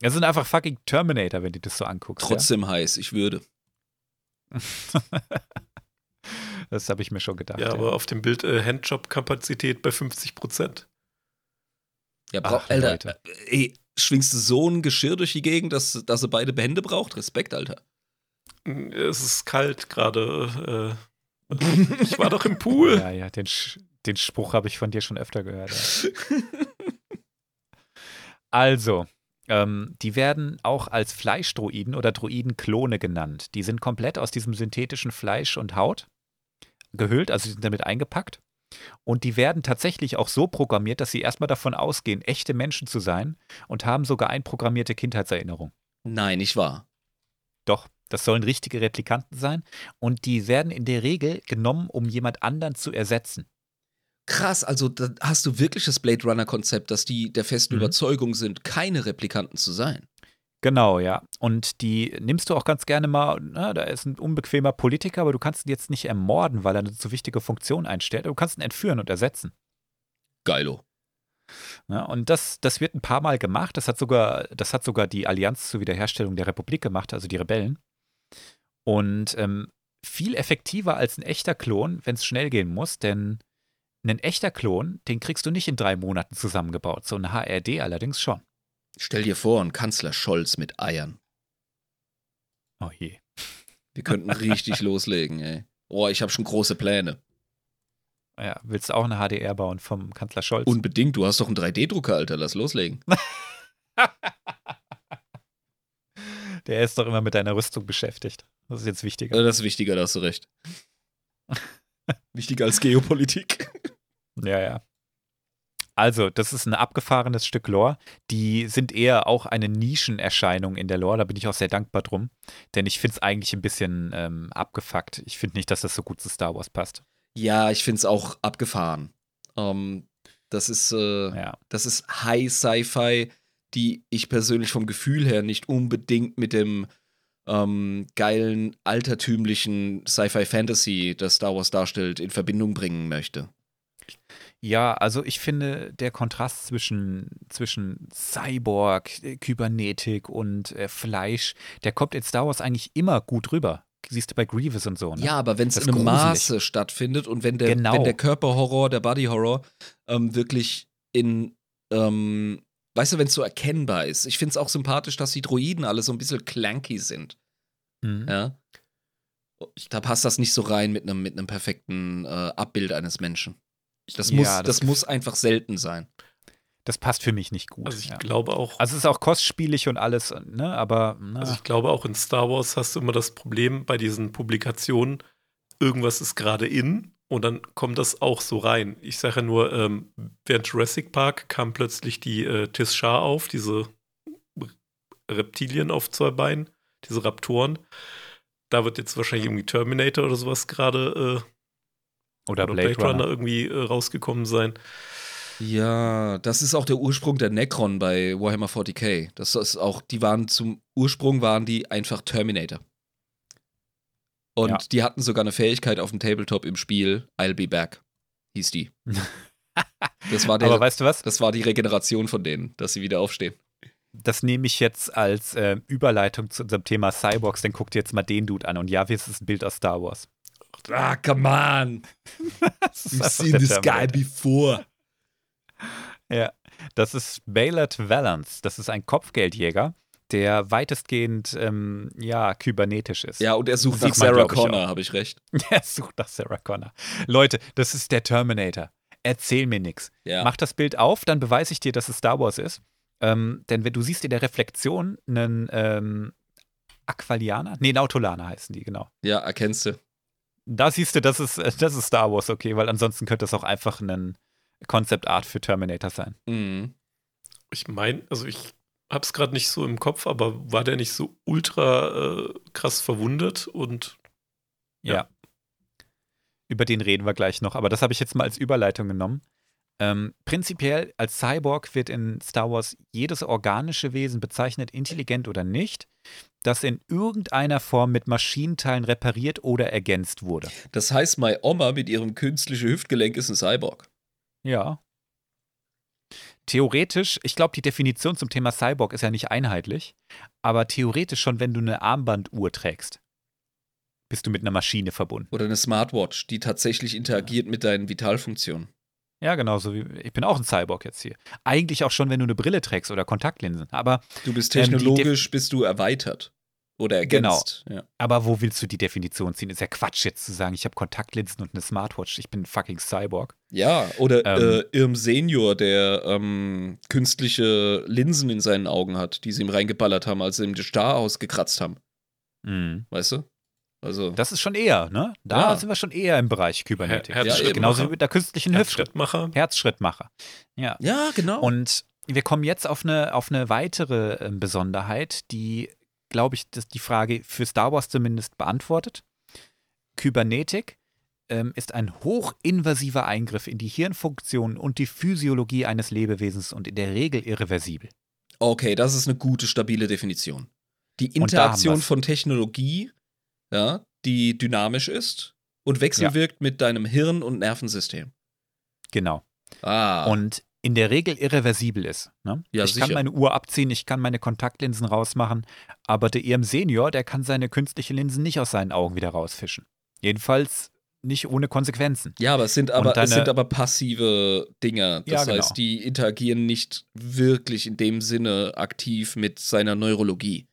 Das sind einfach fucking Terminator, wenn du das so anguckst. Trotzdem heiß, ich würde. Ja? <laughs> Das habe ich mir schon gedacht. Ja, ja. aber auf dem Bild äh, Handjob-Kapazität bei 50 Prozent. Ja, Ach, Alter, Leute. äh, ey, schwingst du so ein Geschirr durch die Gegend, dass, dass er beide Hände braucht? Respekt, Alter. Es ist kalt gerade. Äh, ich war doch im Pool. ja, ja, den, Sch- den Spruch habe ich von dir schon öfter gehört. Ja. <laughs> Also, ähm, die werden auch als Fleischdroiden oder Droidenklone genannt. Die sind komplett aus diesem synthetischen Fleisch und Haut gehüllt, also die sind damit eingepackt. Und die werden tatsächlich auch so programmiert, dass sie erstmal davon ausgehen, echte Menschen zu sein und haben sogar einprogrammierte Kindheitserinnerung. Nein, nicht wahr. Doch, das sollen richtige Replikanten sein und die werden in der Regel genommen, um jemand anderen zu ersetzen. Krass, also da hast du wirklich das Blade Runner-Konzept, dass die der festen Mhm. Überzeugung sind, keine Replikanten zu sein. Genau, ja. Und die nimmst du auch ganz gerne mal, na, da ist ein unbequemer Politiker, aber du kannst ihn jetzt nicht ermorden, weil er eine zu wichtige Funktion einstellt. Du kannst ihn entführen und ersetzen. Geilo. Ja, und das, das wird ein paar Mal gemacht. Das hat sogar, das hat sogar die Allianz zur Wiederherstellung der Republik gemacht, also die Rebellen. Und ähm, viel effektiver als ein echter Klon, wenn es schnell gehen muss, denn ein echter Klon, den kriegst du nicht in drei Monaten zusammengebaut. So ein HRD allerdings schon. Stell dir vor, ein Kanzler Scholz mit Eiern. Oh je. <laughs> Wir könnten richtig <laughs> loslegen, ey. Oh, ich habe schon große Pläne. Ja, willst du auch eine HDR bauen vom Kanzler Scholz? Unbedingt, du hast doch einen 3D-Drucker, Alter, lass loslegen. <laughs> Der ist doch immer mit deiner Rüstung beschäftigt. Das ist jetzt wichtiger. Das ist wichtiger, da hast du recht. Wichtiger als Geopolitik. Ja, ja. Also, das ist ein abgefahrenes Stück Lore. Die sind eher auch eine Nischenerscheinung in der Lore. Da bin ich auch sehr dankbar drum. Denn ich finde es eigentlich ein bisschen ähm, abgefuckt. Ich finde nicht, dass das so gut zu Star Wars passt. Ja, ich find's auch abgefahren. Ähm, das ist, äh, Ja. das ist High Sci-Fi, die ich persönlich vom Gefühl her nicht unbedingt mit dem ähm, geilen, altertümlichen Sci-Fi-Fantasy, das Star Wars darstellt, in Verbindung bringen möchte. Ja, also ich finde, der Kontrast zwischen, zwischen Cyborg, äh, Kybernetik und äh, Fleisch, der kommt in Star Wars eigentlich immer gut rüber. Siehst du bei Grievous und so, ne? Ja, aber wenn es in einem. Maße stattfindet und wenn der, Genau. wenn der Körperhorror, der Bodyhorror ähm, wirklich in ähm, weißt du, wenn es so erkennbar ist. Ich finde es auch sympathisch, dass die Droiden alle so ein bisschen clanky sind. Mhm. Ja. Da passt das nicht so rein mit einem mit einem perfekten äh, Abbild eines Menschen. Das Ja, muss, das- das, muss einfach selten sein. Das passt für mich nicht gut. Also ich ja. glaube auch, Also es ist auch kostspielig und alles, ne? Aber na, also ich glaube auch in Star Wars hast du immer das Problem bei diesen Publikationen, irgendwas ist gerade in und dann kommt das auch so rein. Ich sage ja nur, ähm, während Jurassic Park kam plötzlich die äh, Tis Shar auf, diese Reptilien auf zwei Beinen, diese Raptoren. Da wird jetzt wahrscheinlich irgendwie Terminator oder sowas gerade äh, oder oder Blade, Runner. irgendwie äh, rausgekommen sein. Ja, das ist auch der Ursprung der Necron bei Warhammer 40k. Das ist auch, die waren zum Ursprung waren die einfach Terminator. Und Ja. die hatten sogar eine Fähigkeit auf dem Tabletop im Spiel, I'll be back, hieß die. <laughs> Das war, der, Aber weißt du was? das war die Regeneration von denen, dass sie wieder aufstehen. Das nehme ich jetzt als äh, Überleitung zu unserem Thema Cyborgs. Dann guck dir jetzt mal den Dude an. Und ja, wie ist es ein Bild aus Star Wars? Ah, come on. <laughs> Ist einfach der Terminator. before. Ja, das ist Baylor Valance. Das ist ein Kopfgeldjäger, der weitestgehend, ähm, ja, kybernetisch ist. Ja, und er sucht nach Sarah Connor, habe ich recht. <laughs> Er sucht nach Sarah Connor. Leute, das ist der Terminator. Erzähl mir nichts. Ja. Mach das Bild auf, dann beweise ich dir, dass es Star Wars ist. Ähm, denn wenn du siehst in der Reflexion einen ähm, Aqualianer? Nee, Nautolaner heißen die, genau. ja, erkennst du. Da siehst du, das ist, äh, das ist Star Wars, okay, weil ansonsten könnte das auch einfach ein Concept Art für Terminator sein. Mhm. Ich meine, also ich hab's gerade nicht so im Kopf, aber war der nicht so ultra äh, krass verwundet und Ja. Ja. Über den reden wir gleich noch, aber das habe ich jetzt mal als Überleitung genommen. Ähm, prinzipiell als Cyborg wird in Star Wars jedes organische Wesen bezeichnet, intelligent oder nicht, das in irgendeiner Form mit Maschinenteilen repariert oder ergänzt wurde. Das heißt, meine Oma mit ihrem künstlichen Hüftgelenk ist ein Cyborg. Ja. Theoretisch, ich glaube, die Definition zum Thema Cyborg ist ja nicht einheitlich, aber theoretisch schon, wenn du eine Armbanduhr trägst, bist du mit einer Maschine verbunden. Oder eine Smartwatch, die tatsächlich interagiert mit deinen Vitalfunktionen. Ja, genauso wie ich bin auch ein Cyborg jetzt hier. Eigentlich auch schon, wenn du eine Brille trägst oder Kontaktlinsen. Aber, Du bist Ähm, technologisch, bist du erweitert. Oder Genau. ergänzt. Ja. aber wo willst du die Definition ziehen? Ist ja Quatsch jetzt zu sagen, ich habe Kontaktlinsen und eine Smartwatch. Ich bin fucking Cyborg. ja, oder Ähm. äh, Irm Senior, der ähm, künstliche Linsen in seinen Augen hat, die sie ihm reingeballert haben, als sie ihm den Star ausgekratzt haben. Mhm. Weißt du? Also, Das ist schon eher, ne? Da Ja. sind wir schon eher im Bereich Kybernetik. Her- Herzschrittmacher. Genauso wie mit der künstlichen Hüfte. Herzschrittmacher. Herzschrittmacher. Ja. ja, genau. Und wir kommen jetzt auf eine, auf eine weitere ähm, Besonderheit, die, glaube ich, das, die Frage für Star Wars zumindest beantwortet. Kybernetik ähm, ist ein hochinvasiver Eingriff in die Hirnfunktionen und die Physiologie eines Lebewesens und in der Regel irreversibel. Okay, das ist eine gute, stabile Definition. Die Interaktion von Technologie, ja, die dynamisch ist und wechselwirkt mit deinem Hirn- und Nervensystem. Genau. Ah, Und in der Regel irreversibel ist. Ne? Ja, ich sicher. kann meine Uhr abziehen, ich kann meine Kontaktlinsen rausmachen, aber der IM Senior, der kann seine künstliche Linsen nicht aus seinen Augen wieder rausfischen. Jedenfalls nicht ohne Konsequenzen. ja, aber es sind aber, deine- es sind aber passive Dinger. Das Ja, genau. heißt, die interagieren nicht wirklich in dem Sinne aktiv mit seiner Neurologie.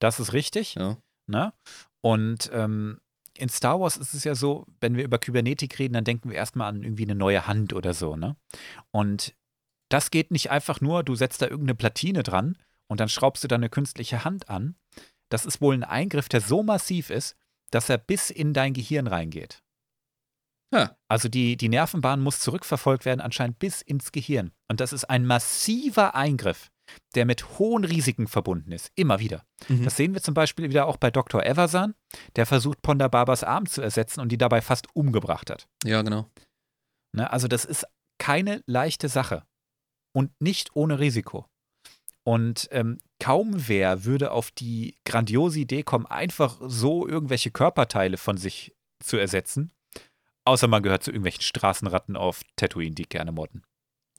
Das ist richtig. Ja. Ne? Und ähm, in Star Wars ist es ja so, wenn wir über Kybernetik reden, dann denken wir erstmal an irgendwie eine neue Hand oder so. Ne? Und das geht nicht einfach nur, du setzt da irgendeine Platine dran und dann schraubst du da eine künstliche Hand an. Das ist wohl ein Eingriff, der so massiv ist, dass er bis in dein Gehirn reingeht. Ja. Also die, die Nervenbahn muss zurückverfolgt werden, anscheinend bis ins Gehirn. Und das ist ein massiver Eingriff, der mit hohen Risiken verbunden ist. Immer wieder. Mhm. Das sehen wir zum Beispiel wieder auch bei Dr. Eversan, der versucht, Ponda Babas Arm zu ersetzen und die dabei fast umgebracht hat. Ja, genau. Ne? Also das ist keine leichte Sache und nicht ohne Risiko. Und ähm, kaum wer würde auf die grandiose Idee kommen, einfach so irgendwelche Körperteile von sich zu ersetzen. Außer man gehört zu irgendwelchen Straßenratten auf Tatooine, die gerne modden.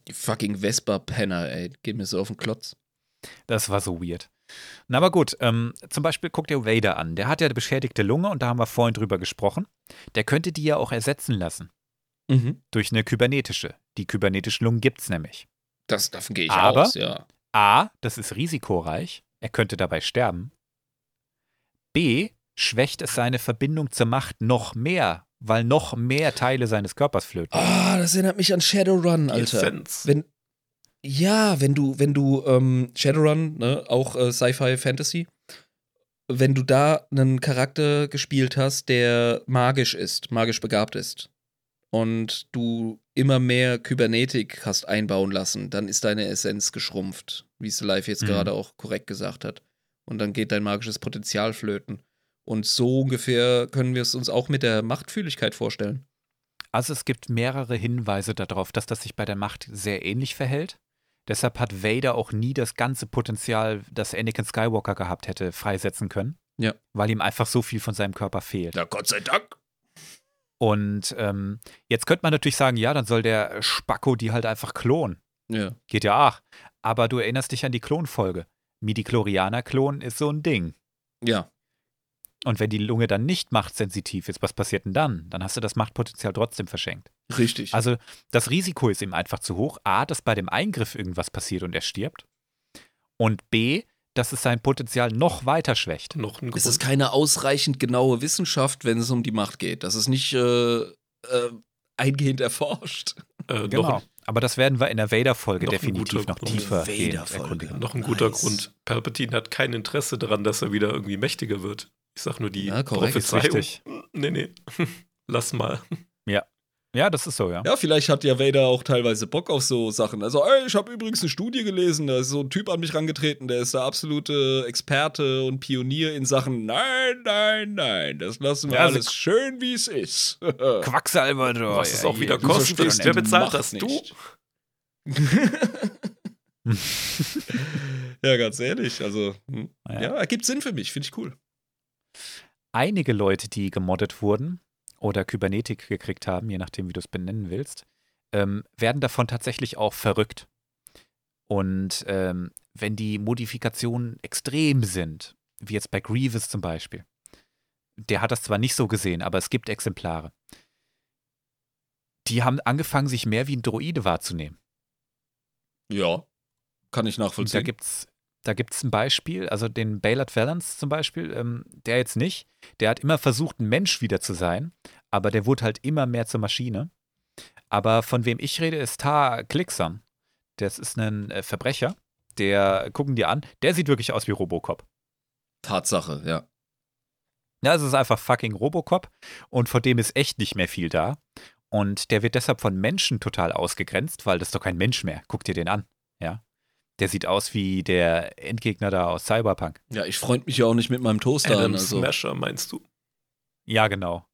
Die fucking Vespa-Penner, ey. Geht mir so auf den Klotz. Das war so weird. Na, aber gut, ähm, zum Beispiel guckt dir Vader an. Der hat ja eine beschädigte Lunge und da haben wir vorhin drüber gesprochen. Der könnte die ja auch ersetzen lassen Mhm. durch eine kybernetische. Die kybernetischen Lungen gibt's nämlich. Das, davon gehe ich Aber- aus, ja. A, das ist risikoreich. Er könnte dabei sterben. B, schwächt es seine Verbindung zur Macht noch mehr, weil noch mehr Teile seines Körpers flöten. Ah, das erinnert mich an Shadowrun, Die Alter. Essenz. Wenn, ja, wenn du, wenn du ähm, Shadowrun, ne, auch äh, Sci-Fi Fantasy, wenn du da einen Charakter gespielt hast, der magisch ist, magisch begabt ist und du immer mehr Kybernetik hast einbauen lassen, dann ist deine Essenz geschrumpft, wie es Live jetzt Mhm. gerade auch korrekt gesagt hat. Und dann geht dein magisches Potenzial flöten. Und so ungefähr können wir es uns auch mit der Machtfühligkeit vorstellen. Also es gibt mehrere Hinweise darauf, dass das sich bei der Macht sehr ähnlich verhält. Deshalb hat Vader auch nie das ganze Potenzial, das Anakin Skywalker gehabt hätte, freisetzen können. Ja. Weil ihm einfach so viel von seinem Körper fehlt. Ja, Gott sei Dank. Und ähm, jetzt könnte man natürlich sagen, ja, dann soll der Spacko die halt einfach klonen. Ja. Geht ja auch. Aber du erinnerst dich an die Klonfolge. Midi-Chlorianer-Klon ist so ein Ding. Ja. Und wenn die Lunge dann nicht machtsensitiv ist, was passiert denn dann? Dann hast du das Machtpotenzial trotzdem verschenkt. Richtig. Also das Risiko ist ihm einfach zu hoch. A, dass bei dem Eingriff irgendwas passiert und er stirbt. Und B, dass es sein Potenzial noch weiter schwächt. Noch ein Es ist keine ausreichend genaue Wissenschaft, wenn es um die Macht geht. Das ist nicht äh, äh, eingehend erforscht. äh, Genau. Aber das werden wir in der Vader-Folge definitiv guter noch Grund. tiefer Vader-Folge. erkundigen. noch ein guter Nice. Grund. Palpatine hat kein Interesse daran, dass er wieder irgendwie mächtiger wird. Ich sag nur die Ja, korrekt, ist Prophezeiung. richtig. Nee, nee. <laughs> Lass mal. Ja, das ist so, ja. Ja, vielleicht hat ja Vader auch teilweise Bock auf so Sachen. Also, ey, ich habe übrigens eine Studie gelesen, da ist so ein Typ an mich rangetreten, der ist der absolute Experte und Pionier in Sachen, nein, nein, nein, das lassen wir Ja, also- alles schön, wie es ist. <laughs> Quacksalber, du. Was es auch wieder kostet. Wer bezahlt das? Du? nicht. <laughs> ja, ganz ehrlich, also, hm. Ja. ja, ergibt Sinn für mich, finde ich cool. Einige Leute, die gemoddet wurden oder Kybernetik gekriegt haben, je nachdem, wie du es benennen willst, ähm, werden davon tatsächlich auch verrückt. Und ähm, wenn die Modifikationen extrem sind, wie jetzt bei Grievous zum Beispiel, der hat das zwar nicht so gesehen, aber es gibt Exemplare. Die haben angefangen, sich mehr wie ein Droide wahrzunehmen. Ja, kann ich Und da nachvollziehen. gibt's da gibt's ein Beispiel, also den Baylor Valance zum Beispiel, ähm, der jetzt nicht, der hat immer versucht, ein Mensch wieder zu sein, aber der wurde halt immer mehr zur Maschine. Aber von wem ich rede, ist Ta Klickson. Das ist ein äh, Verbrecher, der, gucken dir an, der sieht wirklich aus wie Robocop. Tatsache, ja. Ja, es ist einfach fucking Robocop und von dem ist echt nicht mehr viel da. Und der wird deshalb von Menschen total ausgegrenzt, weil das ist doch kein Mensch mehr. Guck dir den an, ja. Der sieht aus wie der Endgegner da aus Cyberpunk. Ja, ich freund mich ja auch nicht mit meinem Toaster an. Adam Also. Smasher, meinst du? Ja, genau.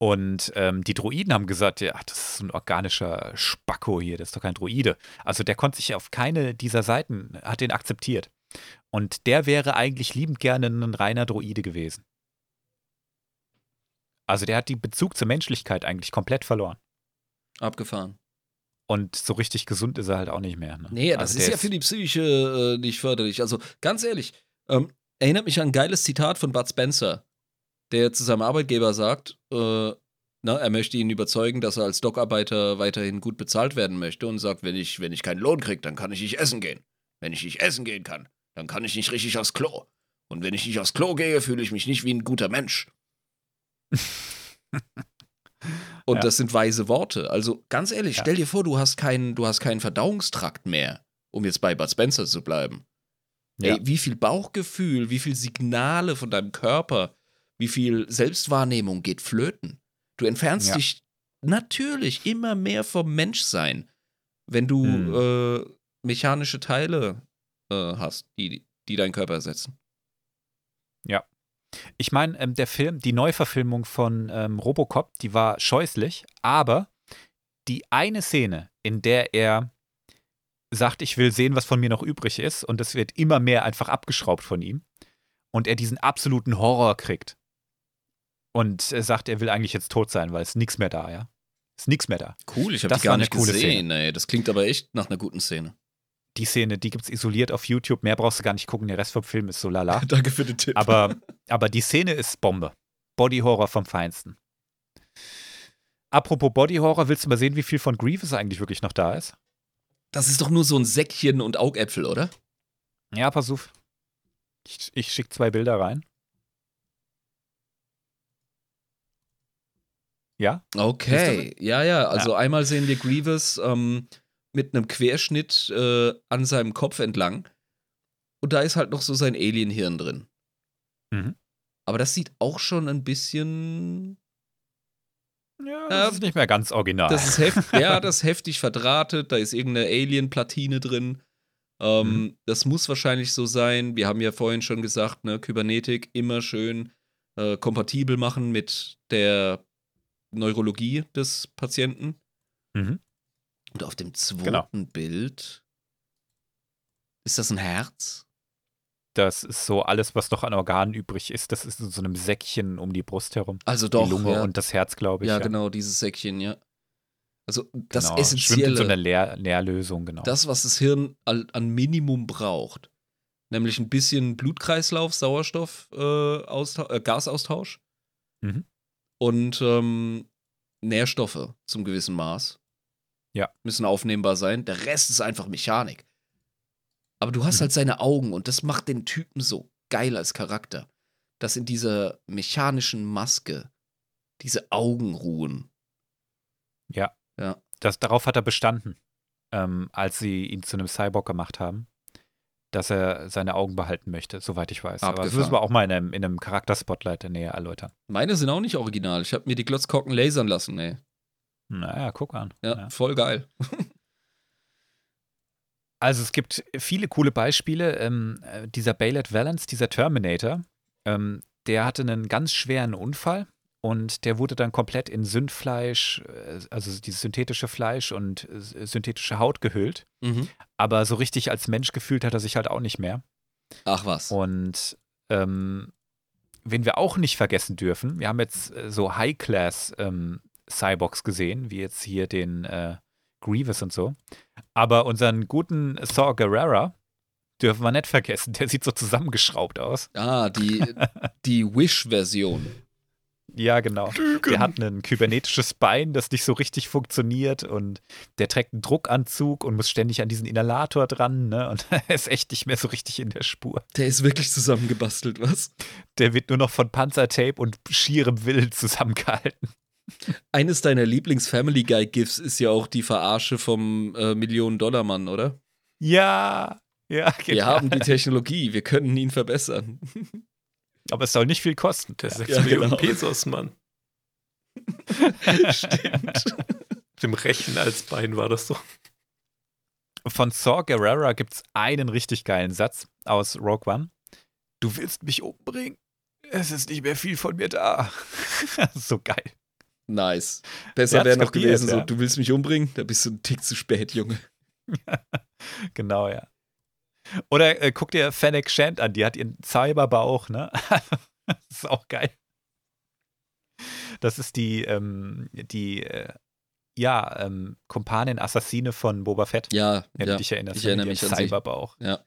Und ähm, die Droiden haben gesagt, ja, das ist ein organischer Spacko hier, das ist doch kein Droide. Also der konnte sich auf keine dieser Seiten, hat den akzeptiert. Und der wäre eigentlich liebend gerne ein reiner Droide gewesen. Also der hat den Bezug zur Menschlichkeit eigentlich komplett verloren. Abgefahren. Und so richtig gesund ist er halt auch nicht mehr. Ne? Nee, das also ist ja für die Psyche äh, nicht förderlich. Also ganz ehrlich, ähm, erinnert mich an ein geiles Zitat von Bud Spencer, der zu seinem Arbeitgeber sagt, äh, na, er möchte ihn überzeugen, dass er als Dockarbeiter weiterhin gut bezahlt werden möchte und sagt, wenn ich, wenn ich keinen Lohn kriege, dann kann ich nicht essen gehen. Wenn ich nicht essen gehen kann, dann kann ich nicht richtig aufs Klo. Und wenn ich nicht aufs Klo gehe, fühle ich mich nicht wie ein guter Mensch. <laughs> Und Ja. das sind weise Worte. Also ganz ehrlich, Ja. stell dir vor, du hast keinen, du hast keinen Verdauungstrakt mehr, um jetzt bei Bud Spencer zu bleiben. Ja. Ey, wie viel Bauchgefühl, wie viel Signale von deinem Körper, wie viel Selbstwahrnehmung geht flöten. Du entfernst Ja. dich natürlich immer mehr vom Menschsein, wenn du Hm. äh, mechanische Teile äh, hast, die, die deinen Körper ersetzen. Ich meine, ähm, der Film, die Neuverfilmung von ähm, Robocop, die war scheußlich, aber die eine Szene, in der er sagt, ich will sehen, was von mir noch übrig ist, und es wird immer mehr einfach abgeschraubt von ihm, und er diesen absoluten Horror kriegt. Und er sagt, er will eigentlich jetzt tot sein, weil es nichts mehr da, ja. Ist nichts mehr da. Cool, ich habe Das die gar nicht coole gesehen. Ey. Das klingt aber echt nach einer guten Szene. Die Szene, die gibt's isoliert auf YouTube, mehr brauchst du gar nicht gucken, der Rest vom Film ist so lala. <laughs> Danke für den Tipp. Aber, aber die Szene ist Bombe. Body Horror vom Feinsten. Apropos Body Horror, willst du mal sehen, wie viel von Grievous eigentlich wirklich noch da ist? Das ist doch nur so ein Säckchen und Augäpfel, oder? Ja, pass auf. Ich, ich schicke zwei Bilder rein. Ja? Okay, ja, ja. Also einmal sehen wir Grievous ähm, mit einem Querschnitt äh, an seinem Kopf entlang. Und da ist halt noch so sein Alienhirn drin. Mhm. Aber das sieht auch schon ein bisschen. Ja, das Ähm, ist nicht mehr ganz original. Das ist heft, <laughs> ja, das ist heftig verdrahtet. Da ist irgendeine Alien-Platine drin. Ähm, Mhm. Das muss wahrscheinlich so sein. Wir haben ja vorhin schon gesagt, ne, Kybernetik immer schön äh, kompatibel machen mit der Neurologie des Patienten. mhm. Und auf dem zweiten Genau. Bild ist das ein Herz? Das ist so alles, was noch an Organen übrig ist. Das ist in so einem Säckchen um die Brust herum. Also doch, die Lunge ja, und das Herz, glaube ich. ja, genau, dieses Säckchen, ja. Also das Genau. Schwimmt in so Essentielle, einer Leer Leerlösung, genau. das, was das Hirn al- an Minimum braucht. Nämlich ein bisschen Blutkreislauf, Sauerstoff, äh, Austau- äh, Gasaustausch Mhm. und ähm, Nährstoffe zum gewissen Maß. Ja. Müssen aufnehmbar sein. Der Rest ist einfach Mechanik. Aber du hast Mhm. halt seine Augen und das macht den Typen so geil als Charakter. Dass in dieser mechanischen Maske diese Augen ruhen. Ja. Ja. Das, darauf hat er bestanden, ähm, als sie ihn zu einem Cyborg gemacht haben, dass er seine Augen behalten möchte, soweit ich weiß. Aber das Abgefahren. müssen wir auch mal in einem, in einem Charakter-Spotlight näher erläutern. Meine sind auch nicht original. Ich habe mir die Glotzkocken lasern lassen, ey. Naja, guck an. Ja, Ja. voll geil. <laughs> Also es gibt viele coole Beispiele. Ähm, äh, dieser Baylet Valance, dieser Terminator, ähm, der hatte einen ganz schweren Unfall und der wurde dann komplett in Sündfleisch, äh, also dieses synthetische Fleisch und äh, synthetische Haut gehüllt. Mhm. Aber so richtig als Mensch gefühlt hat er sich halt auch nicht mehr. Ach was. Und ähm, wen wir auch nicht vergessen dürfen, wir haben jetzt so High-Class ähm, Cyborgs gesehen, wie jetzt hier den äh, Grievous und so. Aber unseren guten Saw Gerrera dürfen wir nicht vergessen. Der sieht so zusammengeschraubt aus. Ah, die, <laughs> die Wish-Version. Ja, genau. Der hat ein kybernetisches Bein, das nicht so richtig funktioniert und der trägt einen Druckanzug und muss ständig an diesen Inhalator dran, ne? Und <laughs> er ist echt nicht mehr so richtig in der Spur. Der ist wirklich zusammengebastelt, was? Der wird nur noch von Panzertape und schierem Willen zusammengehalten. Eines deiner Lieblings-Family Guy-GIFs ist ja auch die Verarsche vom äh, Millionen-Dollar-Mann, oder? Ja, ja, <laughs> Wir genau. haben die Technologie, wir können ihn verbessern. <laughs> Aber es soll nicht viel kosten. Der 6 Ja, Millionen genau. Pesos, Mann. <laughs> Stimmt. Dem Rechen als Bein war das so. Von Saw Gerrera gibt es einen richtig geilen Satz aus Rogue One. Du willst mich umbringen? Es ist nicht mehr viel von mir da. so geil. Nice. Besser wäre noch gewesen, so, du willst mich umbringen? Da bist du ein Tick zu spät, Junge. <laughs> Genau, ja. Oder äh, guck dir Fennec Shand an, die hat ihren Cyberbauch, ne? <laughs> das ist auch geil. Das ist die, ähm, die, äh, ja, ähm, Kumpanin, Assassine von Boba Fett. Ja, Wenn ja. du dich erinnerst. ich ne, erinnere mich an. Cyberbauch. Ja.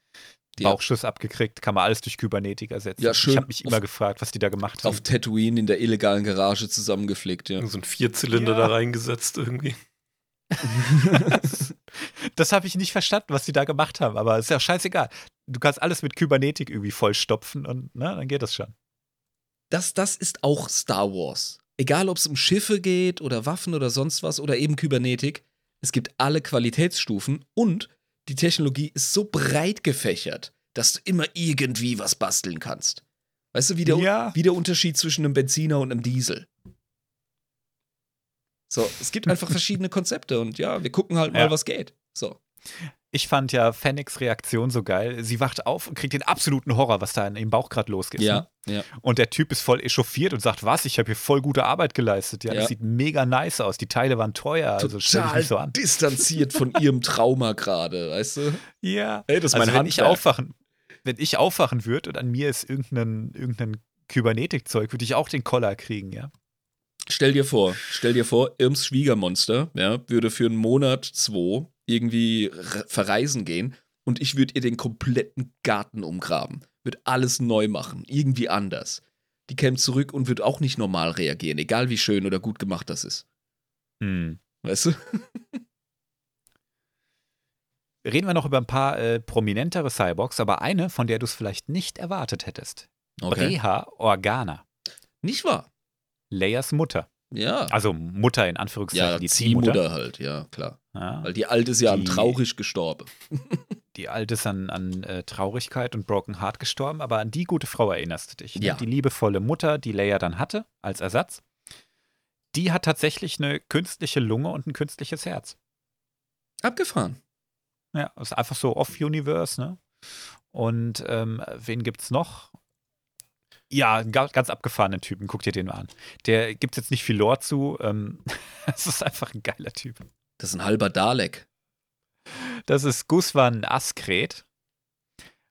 Bauchschuss abgekriegt, kann man alles durch Kybernetik ersetzen. Ja, schön Ich habe mich auf- immer gefragt, was die da gemacht haben. auf Tatooine in der illegalen Garage zusammengeflickt, ja. So ein Vierzylinder Ja. da reingesetzt irgendwie. <laughs> das habe ich nicht verstanden, was die da gemacht haben, aber ist ja scheißegal. Du kannst alles mit Kybernetik irgendwie vollstopfen und ne, dann geht das schon. Das, das ist auch Star Wars. Egal, ob es um Schiffe geht oder Waffen oder sonst was oder eben Kybernetik, es gibt alle Qualitätsstufen und die Technologie ist so breit gefächert, dass du immer irgendwie was basteln kannst. Weißt du, wie der, Ja. wie der Unterschied zwischen einem Benziner und einem Diesel. So, es gibt einfach <laughs> verschiedene Konzepte und ja, wir gucken halt mal, Ja. was geht. So. Ich fand ja Fennec's Reaktion so geil. Sie wacht auf und kriegt den absoluten Horror, was da in ihrem Bauch gerade losgeht. Ja, Ne? ja. Und der Typ ist voll echauffiert und sagt, was, ich habe hier voll gute Arbeit geleistet. Ja, Ja. das sieht mega nice aus. Die Teile waren teuer, also stell dich Total nicht so an. distanziert von ihrem Trauma gerade, weißt du? Ja. Hey, das ist also mein wenn ich aufwachen, wenn ich aufwachen würde und an mir ist irgendein, irgendein Kybernetikzeug, würde ich auch den Koller kriegen, ja. Stell dir vor, stell dir vor, Irms Schwiegermonster, ja, würde für einen Monat, zwei irgendwie re- verreisen gehen und ich würde ihr den kompletten Garten umgraben, würde alles neu machen, irgendwie anders. Die käme zurück und würde auch nicht normal reagieren, egal wie schön oder gut gemacht das ist. Hm. Weißt du? <laughs> reden wir noch über ein paar äh, prominentere Cyborgs, aber eine, von der du es vielleicht nicht erwartet hättest. Okay. Breha Organa, Nicht wahr? Leias Mutter. Ja. Also Mutter in Anführungszeichen, ja, die Ziehmutter. Ziehmutter halt, ja, klar. Ja, Weil die alte ist ja an Die- traurig gestorben. <laughs> die alte ist an, an äh, Traurigkeit und Broken Heart gestorben, aber an die gute Frau erinnerst du dich. ne? Ja. Die liebevolle Mutter, die Leia dann hatte als Ersatz, die hat tatsächlich eine künstliche Lunge und ein künstliches Herz. Abgefahren. Ja, ist einfach so off-Universe, ne? Und ähm, wen gibt's noch? Ja, ga- ganz abgefahrenen Typen, guck dir den mal an. Der gibt jetzt nicht viel Lore zu. Ähm, <laughs> es ist einfach ein geiler Typ. Das ist ein halber Dalek. Das ist Guswan Askret.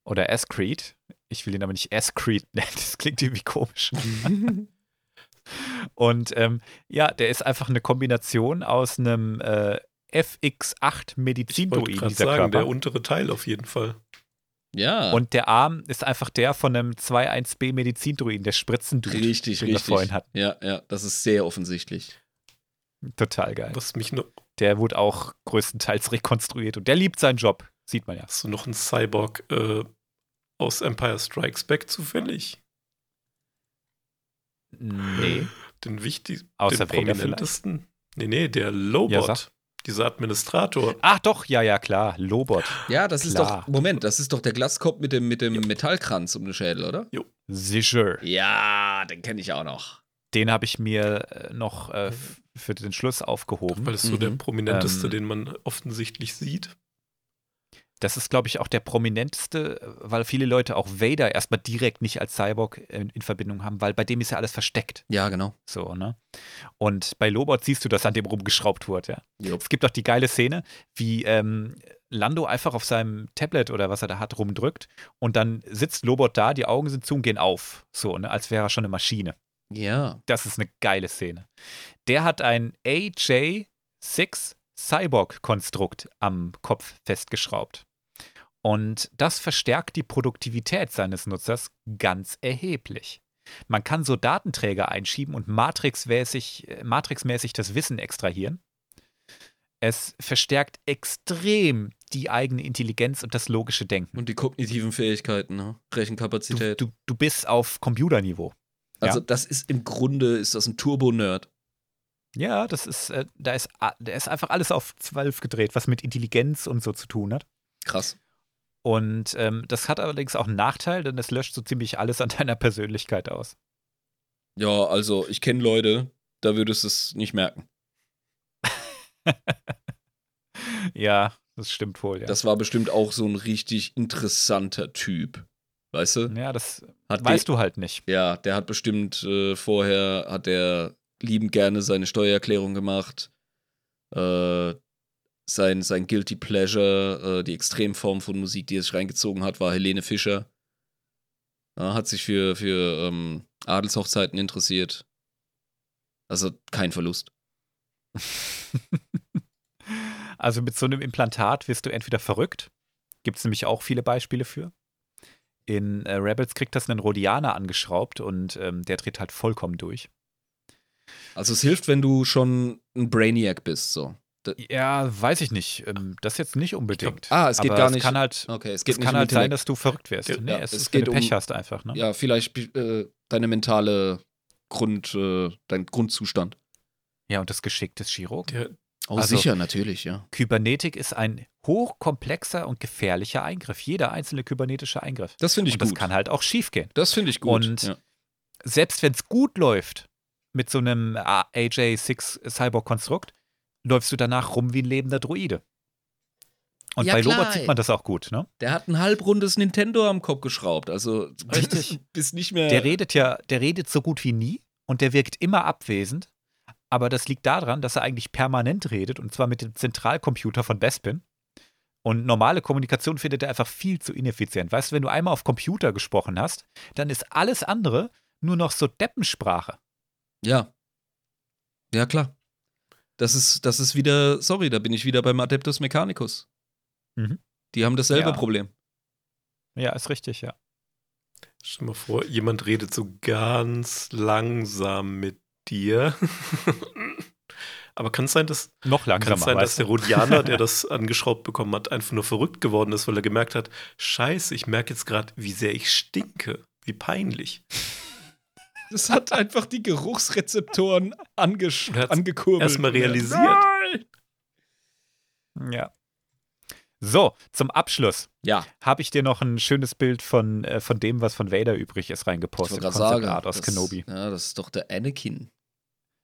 Oder Askreed. Ich will ihn aber nicht Askreed <laughs> nennen, das klingt irgendwie komisch. <laughs> Und ähm, ja, der ist einfach eine Kombination aus einem äh, FX8 Ich wollte sagen, Körper. der untere Teil auf jeden Fall. Ja. Und der Arm ist einfach der von einem 2-1B Medizindruiden, der Spritzendude, richtig, den wir richtig. vorhin hatten. Ja, ja, das ist sehr offensichtlich. Total geil. Was mich noch. Der wurde auch größtenteils rekonstruiert und der liebt seinen Job, sieht man ja. Hast du noch einen Cyborg äh, aus Empire Strikes Back zufällig? Nee. Den wichtigsten, Außer den prominentesten? Nee, nee, der Ja, Lobot. sag. Dieser Administrator. Ach doch, ja, ja, klar. Lobot. Ja, das ist Klar. doch, Moment, das ist doch der Glaskopf mit dem, mit dem Metallkranz um den Schädel, oder? Sicher. Ja, den kenne ich auch noch. Den habe ich mir äh, noch äh, f- für den Schluss aufgehoben. Weil es so der Mhm. prominenteste, Ähm. den man offensichtlich sieht. Das ist, glaube ich, auch der prominenteste, weil viele Leute auch Vader erstmal direkt nicht als Cyborg in, in Verbindung haben, weil bei dem ist ja alles versteckt. Ja, genau. So, ne? Und bei Lobot siehst du, dass an dem rumgeschraubt wurde, ja. Jupp. Es gibt auch die geile Szene, wie ähm, Lando einfach auf seinem Tablet oder was er da hat rumdrückt und dann sitzt Lobot da, die Augen sind zu und gehen auf. So, ne? Als wäre er schon eine Maschine. Ja. Das ist eine geile Szene. Der hat ein AJ6 Cyborg-Konstrukt am Kopf festgeschraubt. Und das verstärkt die Produktivität seines Nutzers ganz erheblich. Man kann so Datenträger einschieben und matrixmäßig, äh, matrixmäßig das Wissen extrahieren. Es verstärkt extrem die eigene Intelligenz und das logische Denken. Und die kognitiven Fähigkeiten, ne? Du, Rechenkapazität. du, du bist auf Computerniveau. also ja. das ist im Grunde, ist das ein Turbo-Nerd. Ja, das ist, äh, da ist, a- da ist einfach alles auf 12 gedreht, was mit Intelligenz und so zu tun hat. Krass. Und ähm, das hat allerdings auch einen Nachteil, denn es löscht so ziemlich alles an <laughs> deiner Persönlichkeit aus. Ja, also ich kenne Leute, da würdest du es nicht merken. <laughs> Ja, das stimmt wohl, ja. Das war bestimmt auch so ein richtig interessanter Typ. Weißt du? ja, das Hat weißt du halt nicht. Ja, der hat bestimmt äh, vorher, hat der liebend gerne seine Steuererklärung gemacht. Äh, sein, sein Guilty Pleasure, äh, die Extremform von Musik, die er sich reingezogen hat, war Helene Fischer. Ja, hat sich für, für ähm, Adelshochzeiten interessiert. Also kein Verlust. <laughs> Also mit so einem Implantat wirst du entweder verrückt, gibt es nämlich auch viele Beispiele für. In äh, Rebels kriegt das einen Rhodianer angeschraubt und ähm, der dreht halt vollkommen durch. Also es hilft, wenn du schon ein Brainiac bist, so. Ja, weiß ich nicht. Ähm, das jetzt nicht unbedingt. Ah, es geht Aber gar es nicht- Kann halt, Okay, es es geht nicht kann halt sein, dass du verrückt wirst. Ja, nee, ja, es, es geht du um- Pech hast einfach. Ne? Ja, vielleicht äh, deine mentale Grund, äh, dein Grundzustand. ja, und das Geschick des Chirurgen. Der, Oh, Also- sicher, natürlich, ja. Kybernetik ist ein hochkomplexer und gefährlicher Eingriff. Jeder einzelne kybernetische Eingriff. Das finde ich und das gut. kann halt auch schiefgehen. das finde ich gut. Und- ja. Selbst wenn es gut läuft mit so einem A- AJ6 Cyborg-Konstrukt, läufst du danach rum wie ein lebender Droide. Und Ja, bei klar, Lobot sieht man das auch gut, ne? Der hat ein halbrundes Nintendo am Kopf geschraubt. Also <laughs> Richtig. <laughs> bist nicht mehr. Der redet ja, der redet so gut wie nie und der wirkt immer abwesend. Aber das liegt daran, dass er eigentlich permanent redet und zwar mit dem Zentralcomputer von Bespin. Und normale Kommunikation findet er einfach viel zu ineffizient. Weißt du, wenn du einmal auf Computer gesprochen hast, dann ist alles andere nur noch so Deppensprache. ja. Ja, klar. Das ist, das ist wieder, sorry, da bin ich wieder beim Adeptus Mechanicus. Mhm. Die haben dasselbe Ja. Problem. Ja, ist richtig, ja. stell dir mal vor, jemand redet so ganz langsam mit dir. Aber kann es sein, dass, Noch langsamer. es sein, dass der du? Rhodianer, der <laughs> das angeschraubt bekommen hat, einfach nur verrückt geworden ist, weil er gemerkt hat, scheiße, ich merke jetzt gerade, wie sehr ich stinke. Wie peinlich. Das hat einfach die Geruchsrezeptoren Er angekurbelt. erstmal realisiert. Nein! Ja. So, zum Abschluss Ja, habe ich dir noch ein schönes Bild von, äh, von dem, was von Vader übrig ist, ich reingepostet. gerade sagen. Konzeptart aus das, Kenobi. Ja, das ist doch der Anakin.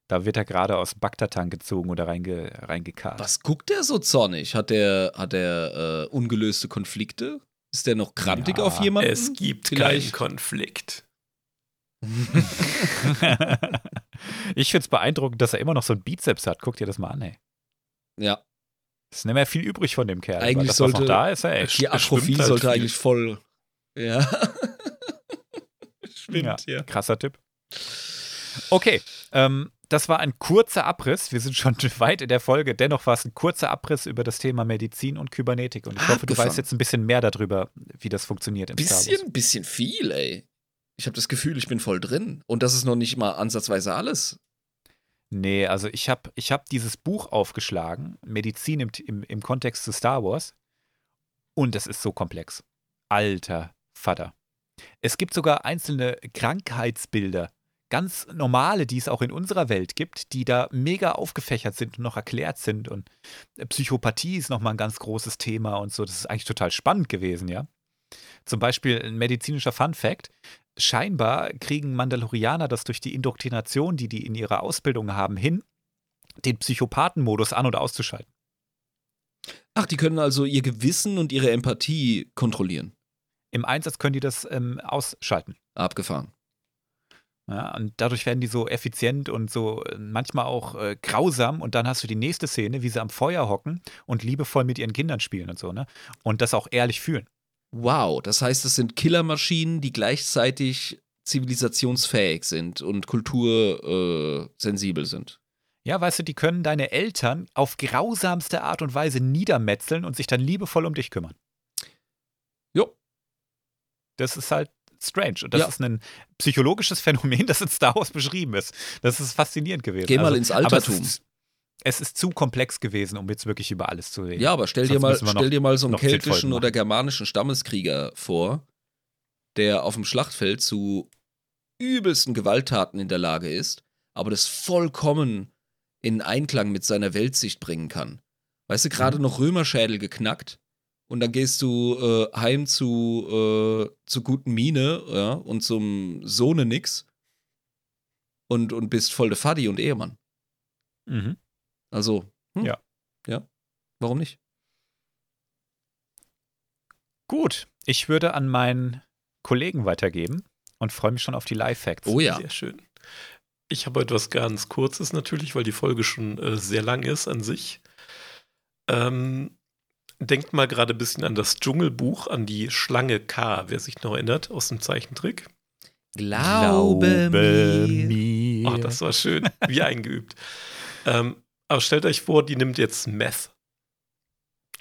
Da wird er gerade aus Bagdatan gezogen oder reinge, reingekarrt. Was guckt der so zornig? Hat der, hat der äh, ungelöste Konflikte? Ist der noch grantig Ja, auf jemanden? Es gibt Vielleicht- keinen Konflikt. <laughs> ich finde es beeindruckend, dass er immer noch so einen Bizeps hat. Guck dir das mal an, ey. ja, Es ist nicht mehr viel übrig von dem Kerl. Eigentlich das, sollte- noch da ist, er echt. die Atrophie halt sollte viel. eigentlich voll. Ja. <laughs> Schwimmt, ja. Krasser Tipp. Okay, ähm, das war ein kurzer Abriss. Wir sind schon <laughs> weit in der Folge. Dennoch war es ein kurzer Abriss über das Thema Medizin und Kybernetik. Und ich hoffe, du weißt jetzt ein bisschen mehr darüber, wie das funktioniert Wars. Bisschen, bisschen viel, ey. Ich habe das Gefühl, ich bin voll drin. Und das ist noch nicht mal ansatzweise alles. Nee, also ich habe ich hab dieses Buch aufgeschlagen, Medizin im, im, im Kontext zu Star Wars. Und es ist so komplex. Alter Vater. Es gibt sogar einzelne Krankheitsbilder, ganz normale, die es auch in unserer Welt gibt, die da mega aufgefächert sind und noch erklärt sind. Und Psychopathie ist nochmal ein ganz großes Thema und so. Das ist eigentlich total spannend gewesen, ja. Zum Beispiel ein medizinischer Fun Fact. Scheinbar kriegen Mandalorianer das durch die Indoktrination, die die in ihrer Ausbildung haben, hin, den Psychopathenmodus an- oder auszuschalten. Ach, die können also ihr Gewissen und ihre Empathie kontrollieren. Im Einsatz können die das ähm, ausschalten. Abgefahren. Ja, und dadurch werden die so effizient und so äh, manchmal auch äh, grausam. Und dann hast du die nächste Szene, wie sie am Feuer hocken und liebevoll mit ihren Kindern spielen und so, ne? Und das auch ehrlich fühlen. Wow, das heißt, es sind Killermaschinen, die gleichzeitig zivilisationsfähig sind und kultursensibel äh, sind. Ja, weißt du, die können deine Eltern auf grausamste Art und Weise niedermetzeln und sich dann liebevoll um dich kümmern. Jo. Das ist halt strange. Und das Ja. ist ein psychologisches Phänomen, <laughs> das in Star Wars beschrieben ist. Das ist faszinierend gewesen. Geh mal ins aber Altertum. Ist, es ist zu komplex gewesen, um jetzt wirklich über alles zu reden. Ja, aber stell dir mal, stell dir mal so einen keltischen oder germanischen Stammeskrieger vor, der auf dem Schlachtfeld zu übelsten Gewalttaten in der Lage ist, aber das vollkommen in Einklang mit seiner Weltsicht bringen kann. Weißt du, Mhm. gerade noch Römerschädel geknackt und dann gehst du äh, heim zu, äh, zu guten Mine ja, und zum Sohne nix und, und bist voll der Faddy und Ehemann. Mhm. Also, hm, Ja. Ja, warum nicht? Gut, ich würde an meinen Kollegen weitergeben und freue mich schon auf die Live-Facts. Oh ja. Sehr schön. Ich habe etwas ganz Kurzes natürlich, weil die Folge schon äh, sehr lang ist an sich. Ähm, denkt mal gerade ein bisschen an das Dschungelbuch, an die Schlange K, wer sich noch erinnert, aus dem Zeichentrick. Glaube mir. mir. Oh, das war schön, wie eingeübt. Ähm, aber stellt euch vor, die nimmt jetzt Meth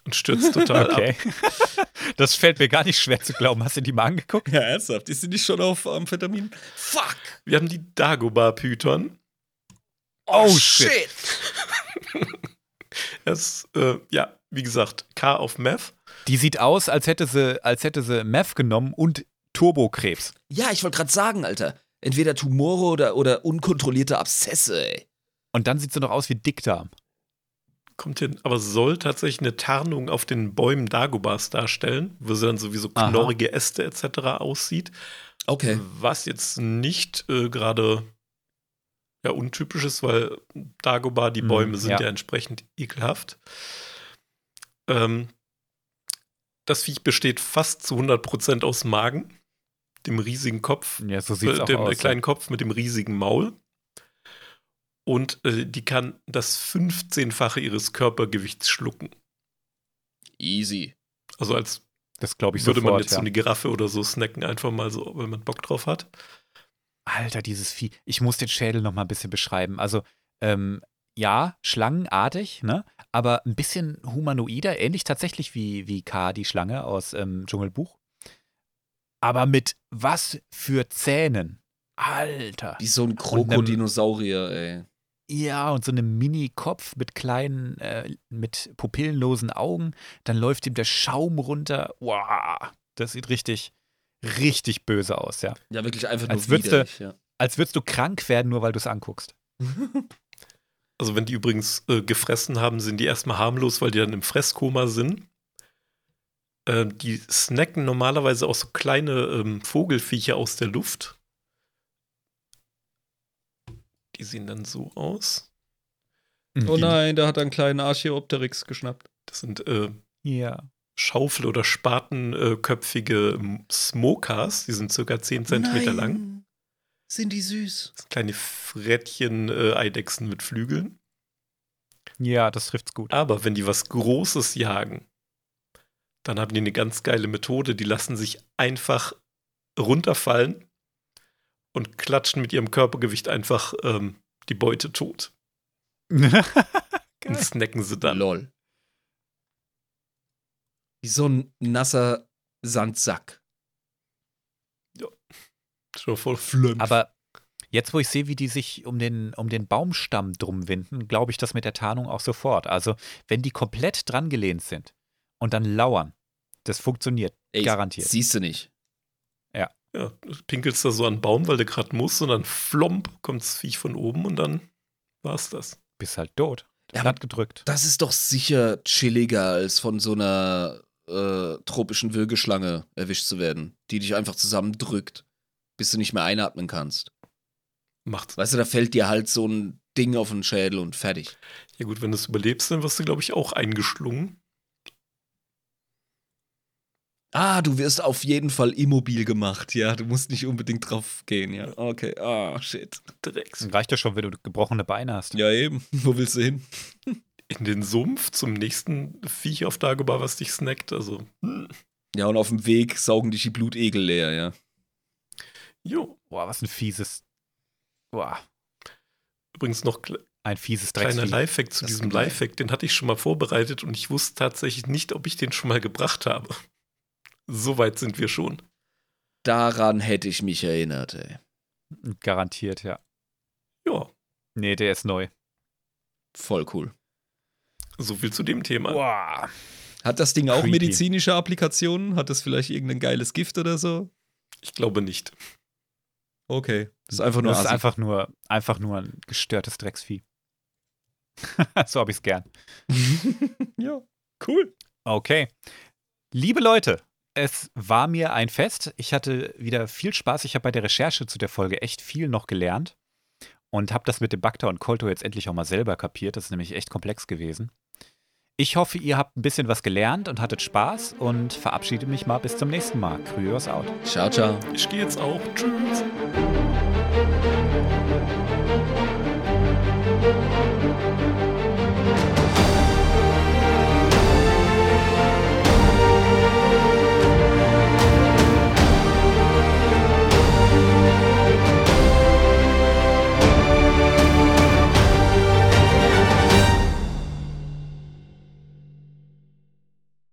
und stürzt total ab. Okay. <laughs> Das fällt mir gar nicht schwer zu glauben. Hast du die mal angeguckt? Ja, ernsthaft? Ist sie nicht schon auf Amphetamin? Fuck! Wir haben die Dagobah-Python. Oh, shit. <laughs> Es, äh, ja, wie gesagt, K auf Meth. Die sieht aus, als hätte sie, als hätte sie Meth genommen und Turbokrebs. Ja, ich wollte gerade sagen, Alter. Entweder Tumore oder, oder unkontrollierte Abszesse, ey. Und dann sieht sie noch aus wie Dickdarm. Kommt hin, aber soll tatsächlich eine Tarnung auf den Bäumen Dagobahs darstellen, wo sie dann sowieso Aha. knorrige Äste etc. aussieht. Okay. Was jetzt nicht äh, gerade ja, untypisch ist, weil Dagobah, die Mm, Bäume sind ja. ja. entsprechend ekelhaft. Ähm, das Viech besteht fast zu 100% aus Magen, dem riesigen Kopf, Ja, so sieht es äh, dem aus. kleinen Kopf mit dem riesigen Maul. Und äh, die kann das 15-fache ihres Körpergewichts schlucken. Easy. Also als Das glaube ich würde sofort. man jetzt ja. so eine Giraffe oder so snacken, einfach mal so, wenn man Bock drauf hat. Alter, dieses Vieh. Ich muss den Schädel noch mal ein bisschen beschreiben. Also, ähm, ja, schlangenartig, ne? Aber ein bisschen humanoider, ähnlich tatsächlich wie, wie K, die Schlange aus ähm, Dschungelbuch. Aber mit was für Zähnen? Alter. Wie so ein Krokodinosaurier, ey. Ja, und so einem Mini-Kopf mit kleinen, äh, mit pupillenlosen Augen. Dann läuft ihm der Schaum runter. Wow, das sieht richtig, richtig böse aus, ja. Ja, wirklich einfach Als nur würdest du- ja. Als würdest du krank werden, nur weil du es anguckst. <laughs> Also wenn die übrigens äh, gefressen haben, sind die erstmal harmlos, weil die dann im Fresskoma sind. Äh, die snacken normalerweise auch so kleine ähm, Vogelfiecher aus der Luft. Die sehen dann so aus. Oh nein, da hat er einen kleinen Archaeopteryx geschnappt. Das sind äh, Ja. Schaufel- oder spatenköpfige ähm, Smokers. Die sind circa 10 Zentimeter Nein. lang. Sind die süß? Das sind kleine Frettchen-Eidechsen mit Flügeln. Ja, das trifft's gut. Aber wenn die was Großes jagen, dann haben die eine ganz geile Methode. Die lassen sich einfach runterfallen und klatschen mit ihrem Körpergewicht einfach ähm, die Beute tot. <laughs> Und snacken sie dann. Lol. Wie so ein nasser Sandsack. Schon voll flömpf. Aber jetzt, wo ich sehe, wie die sich um den, um den Baumstamm drum winden, glaube ich das mit der Tarnung auch sofort. Also, wenn die komplett dran gelehnt sind und dann lauern, das funktioniert. Ey, Garantiert. Siehst du nicht. Ja, du pinkelst da so an den Baum, weil du gerade musst, und dann flomp kommt das Viech von oben und dann war's das. Bist halt tot. Ja, Platt gedrückt. Das ist doch sicher chilliger, als von so einer äh, tropischen Würgeschlange erwischt zu werden, die dich einfach zusammendrückt, bis du nicht mehr einatmen kannst. Macht's. Weißt du, da fällt dir halt so ein Ding auf den Schädel und fertig. Ja gut, wenn du es überlebst, dann wirst du, glaube ich, auch eingeschlungen. Ah, du wirst auf jeden Fall immobil gemacht, ja. Du musst nicht unbedingt drauf gehen, ja. Okay, ah, shit. Drecks. Reicht ja schon, wenn du gebrochene Beine hast. Ja, eben. <laughs> Wo willst du hin? In den Sumpf zum nächsten Viech auf Dagobah, was dich snackt. Also, hm. Ja, und auf dem Weg saugen dich die Blutegel leer, ja. jo. Boah, was ein fieses. Boah, Übrigens noch ein fieses kleiner. Lifehack zu Das diesem. Lifehack, den hatte ich schon mal vorbereitet und ich wusste tatsächlich nicht, ob ich den schon mal gebracht habe. So weit sind wir schon. Daran hätte ich mich erinnert, ey. Garantiert, ja. Ja, Nee, der ist neu. Voll cool. so viel zu dem Thema. Boah. Hat das Ding auch Creepy. medizinische Applikationen? Hat das vielleicht irgendein geiles Gift oder so? Ich glaube nicht. Okay. Das ist einfach nur Das ist einfach nur, einfach nur ein gestörtes Drecksvieh. <laughs> so habe ich es gern. <laughs> ja, cool. Okay. Liebe Leute, es war mir ein Fest. Ich hatte wieder viel Spaß. Ich habe bei der Recherche zu der Folge echt viel noch gelernt und habe das mit dem Bakter und Kolto jetzt endlich auch mal selber kapiert. Das ist nämlich echt komplex gewesen. Ich hoffe, ihr habt ein bisschen was gelernt und hattet Spaß und verabschiede mich mal bis zum nächsten Mal. Kryos out. Ciao, ciao. Ich gehe jetzt auch. Tschüss.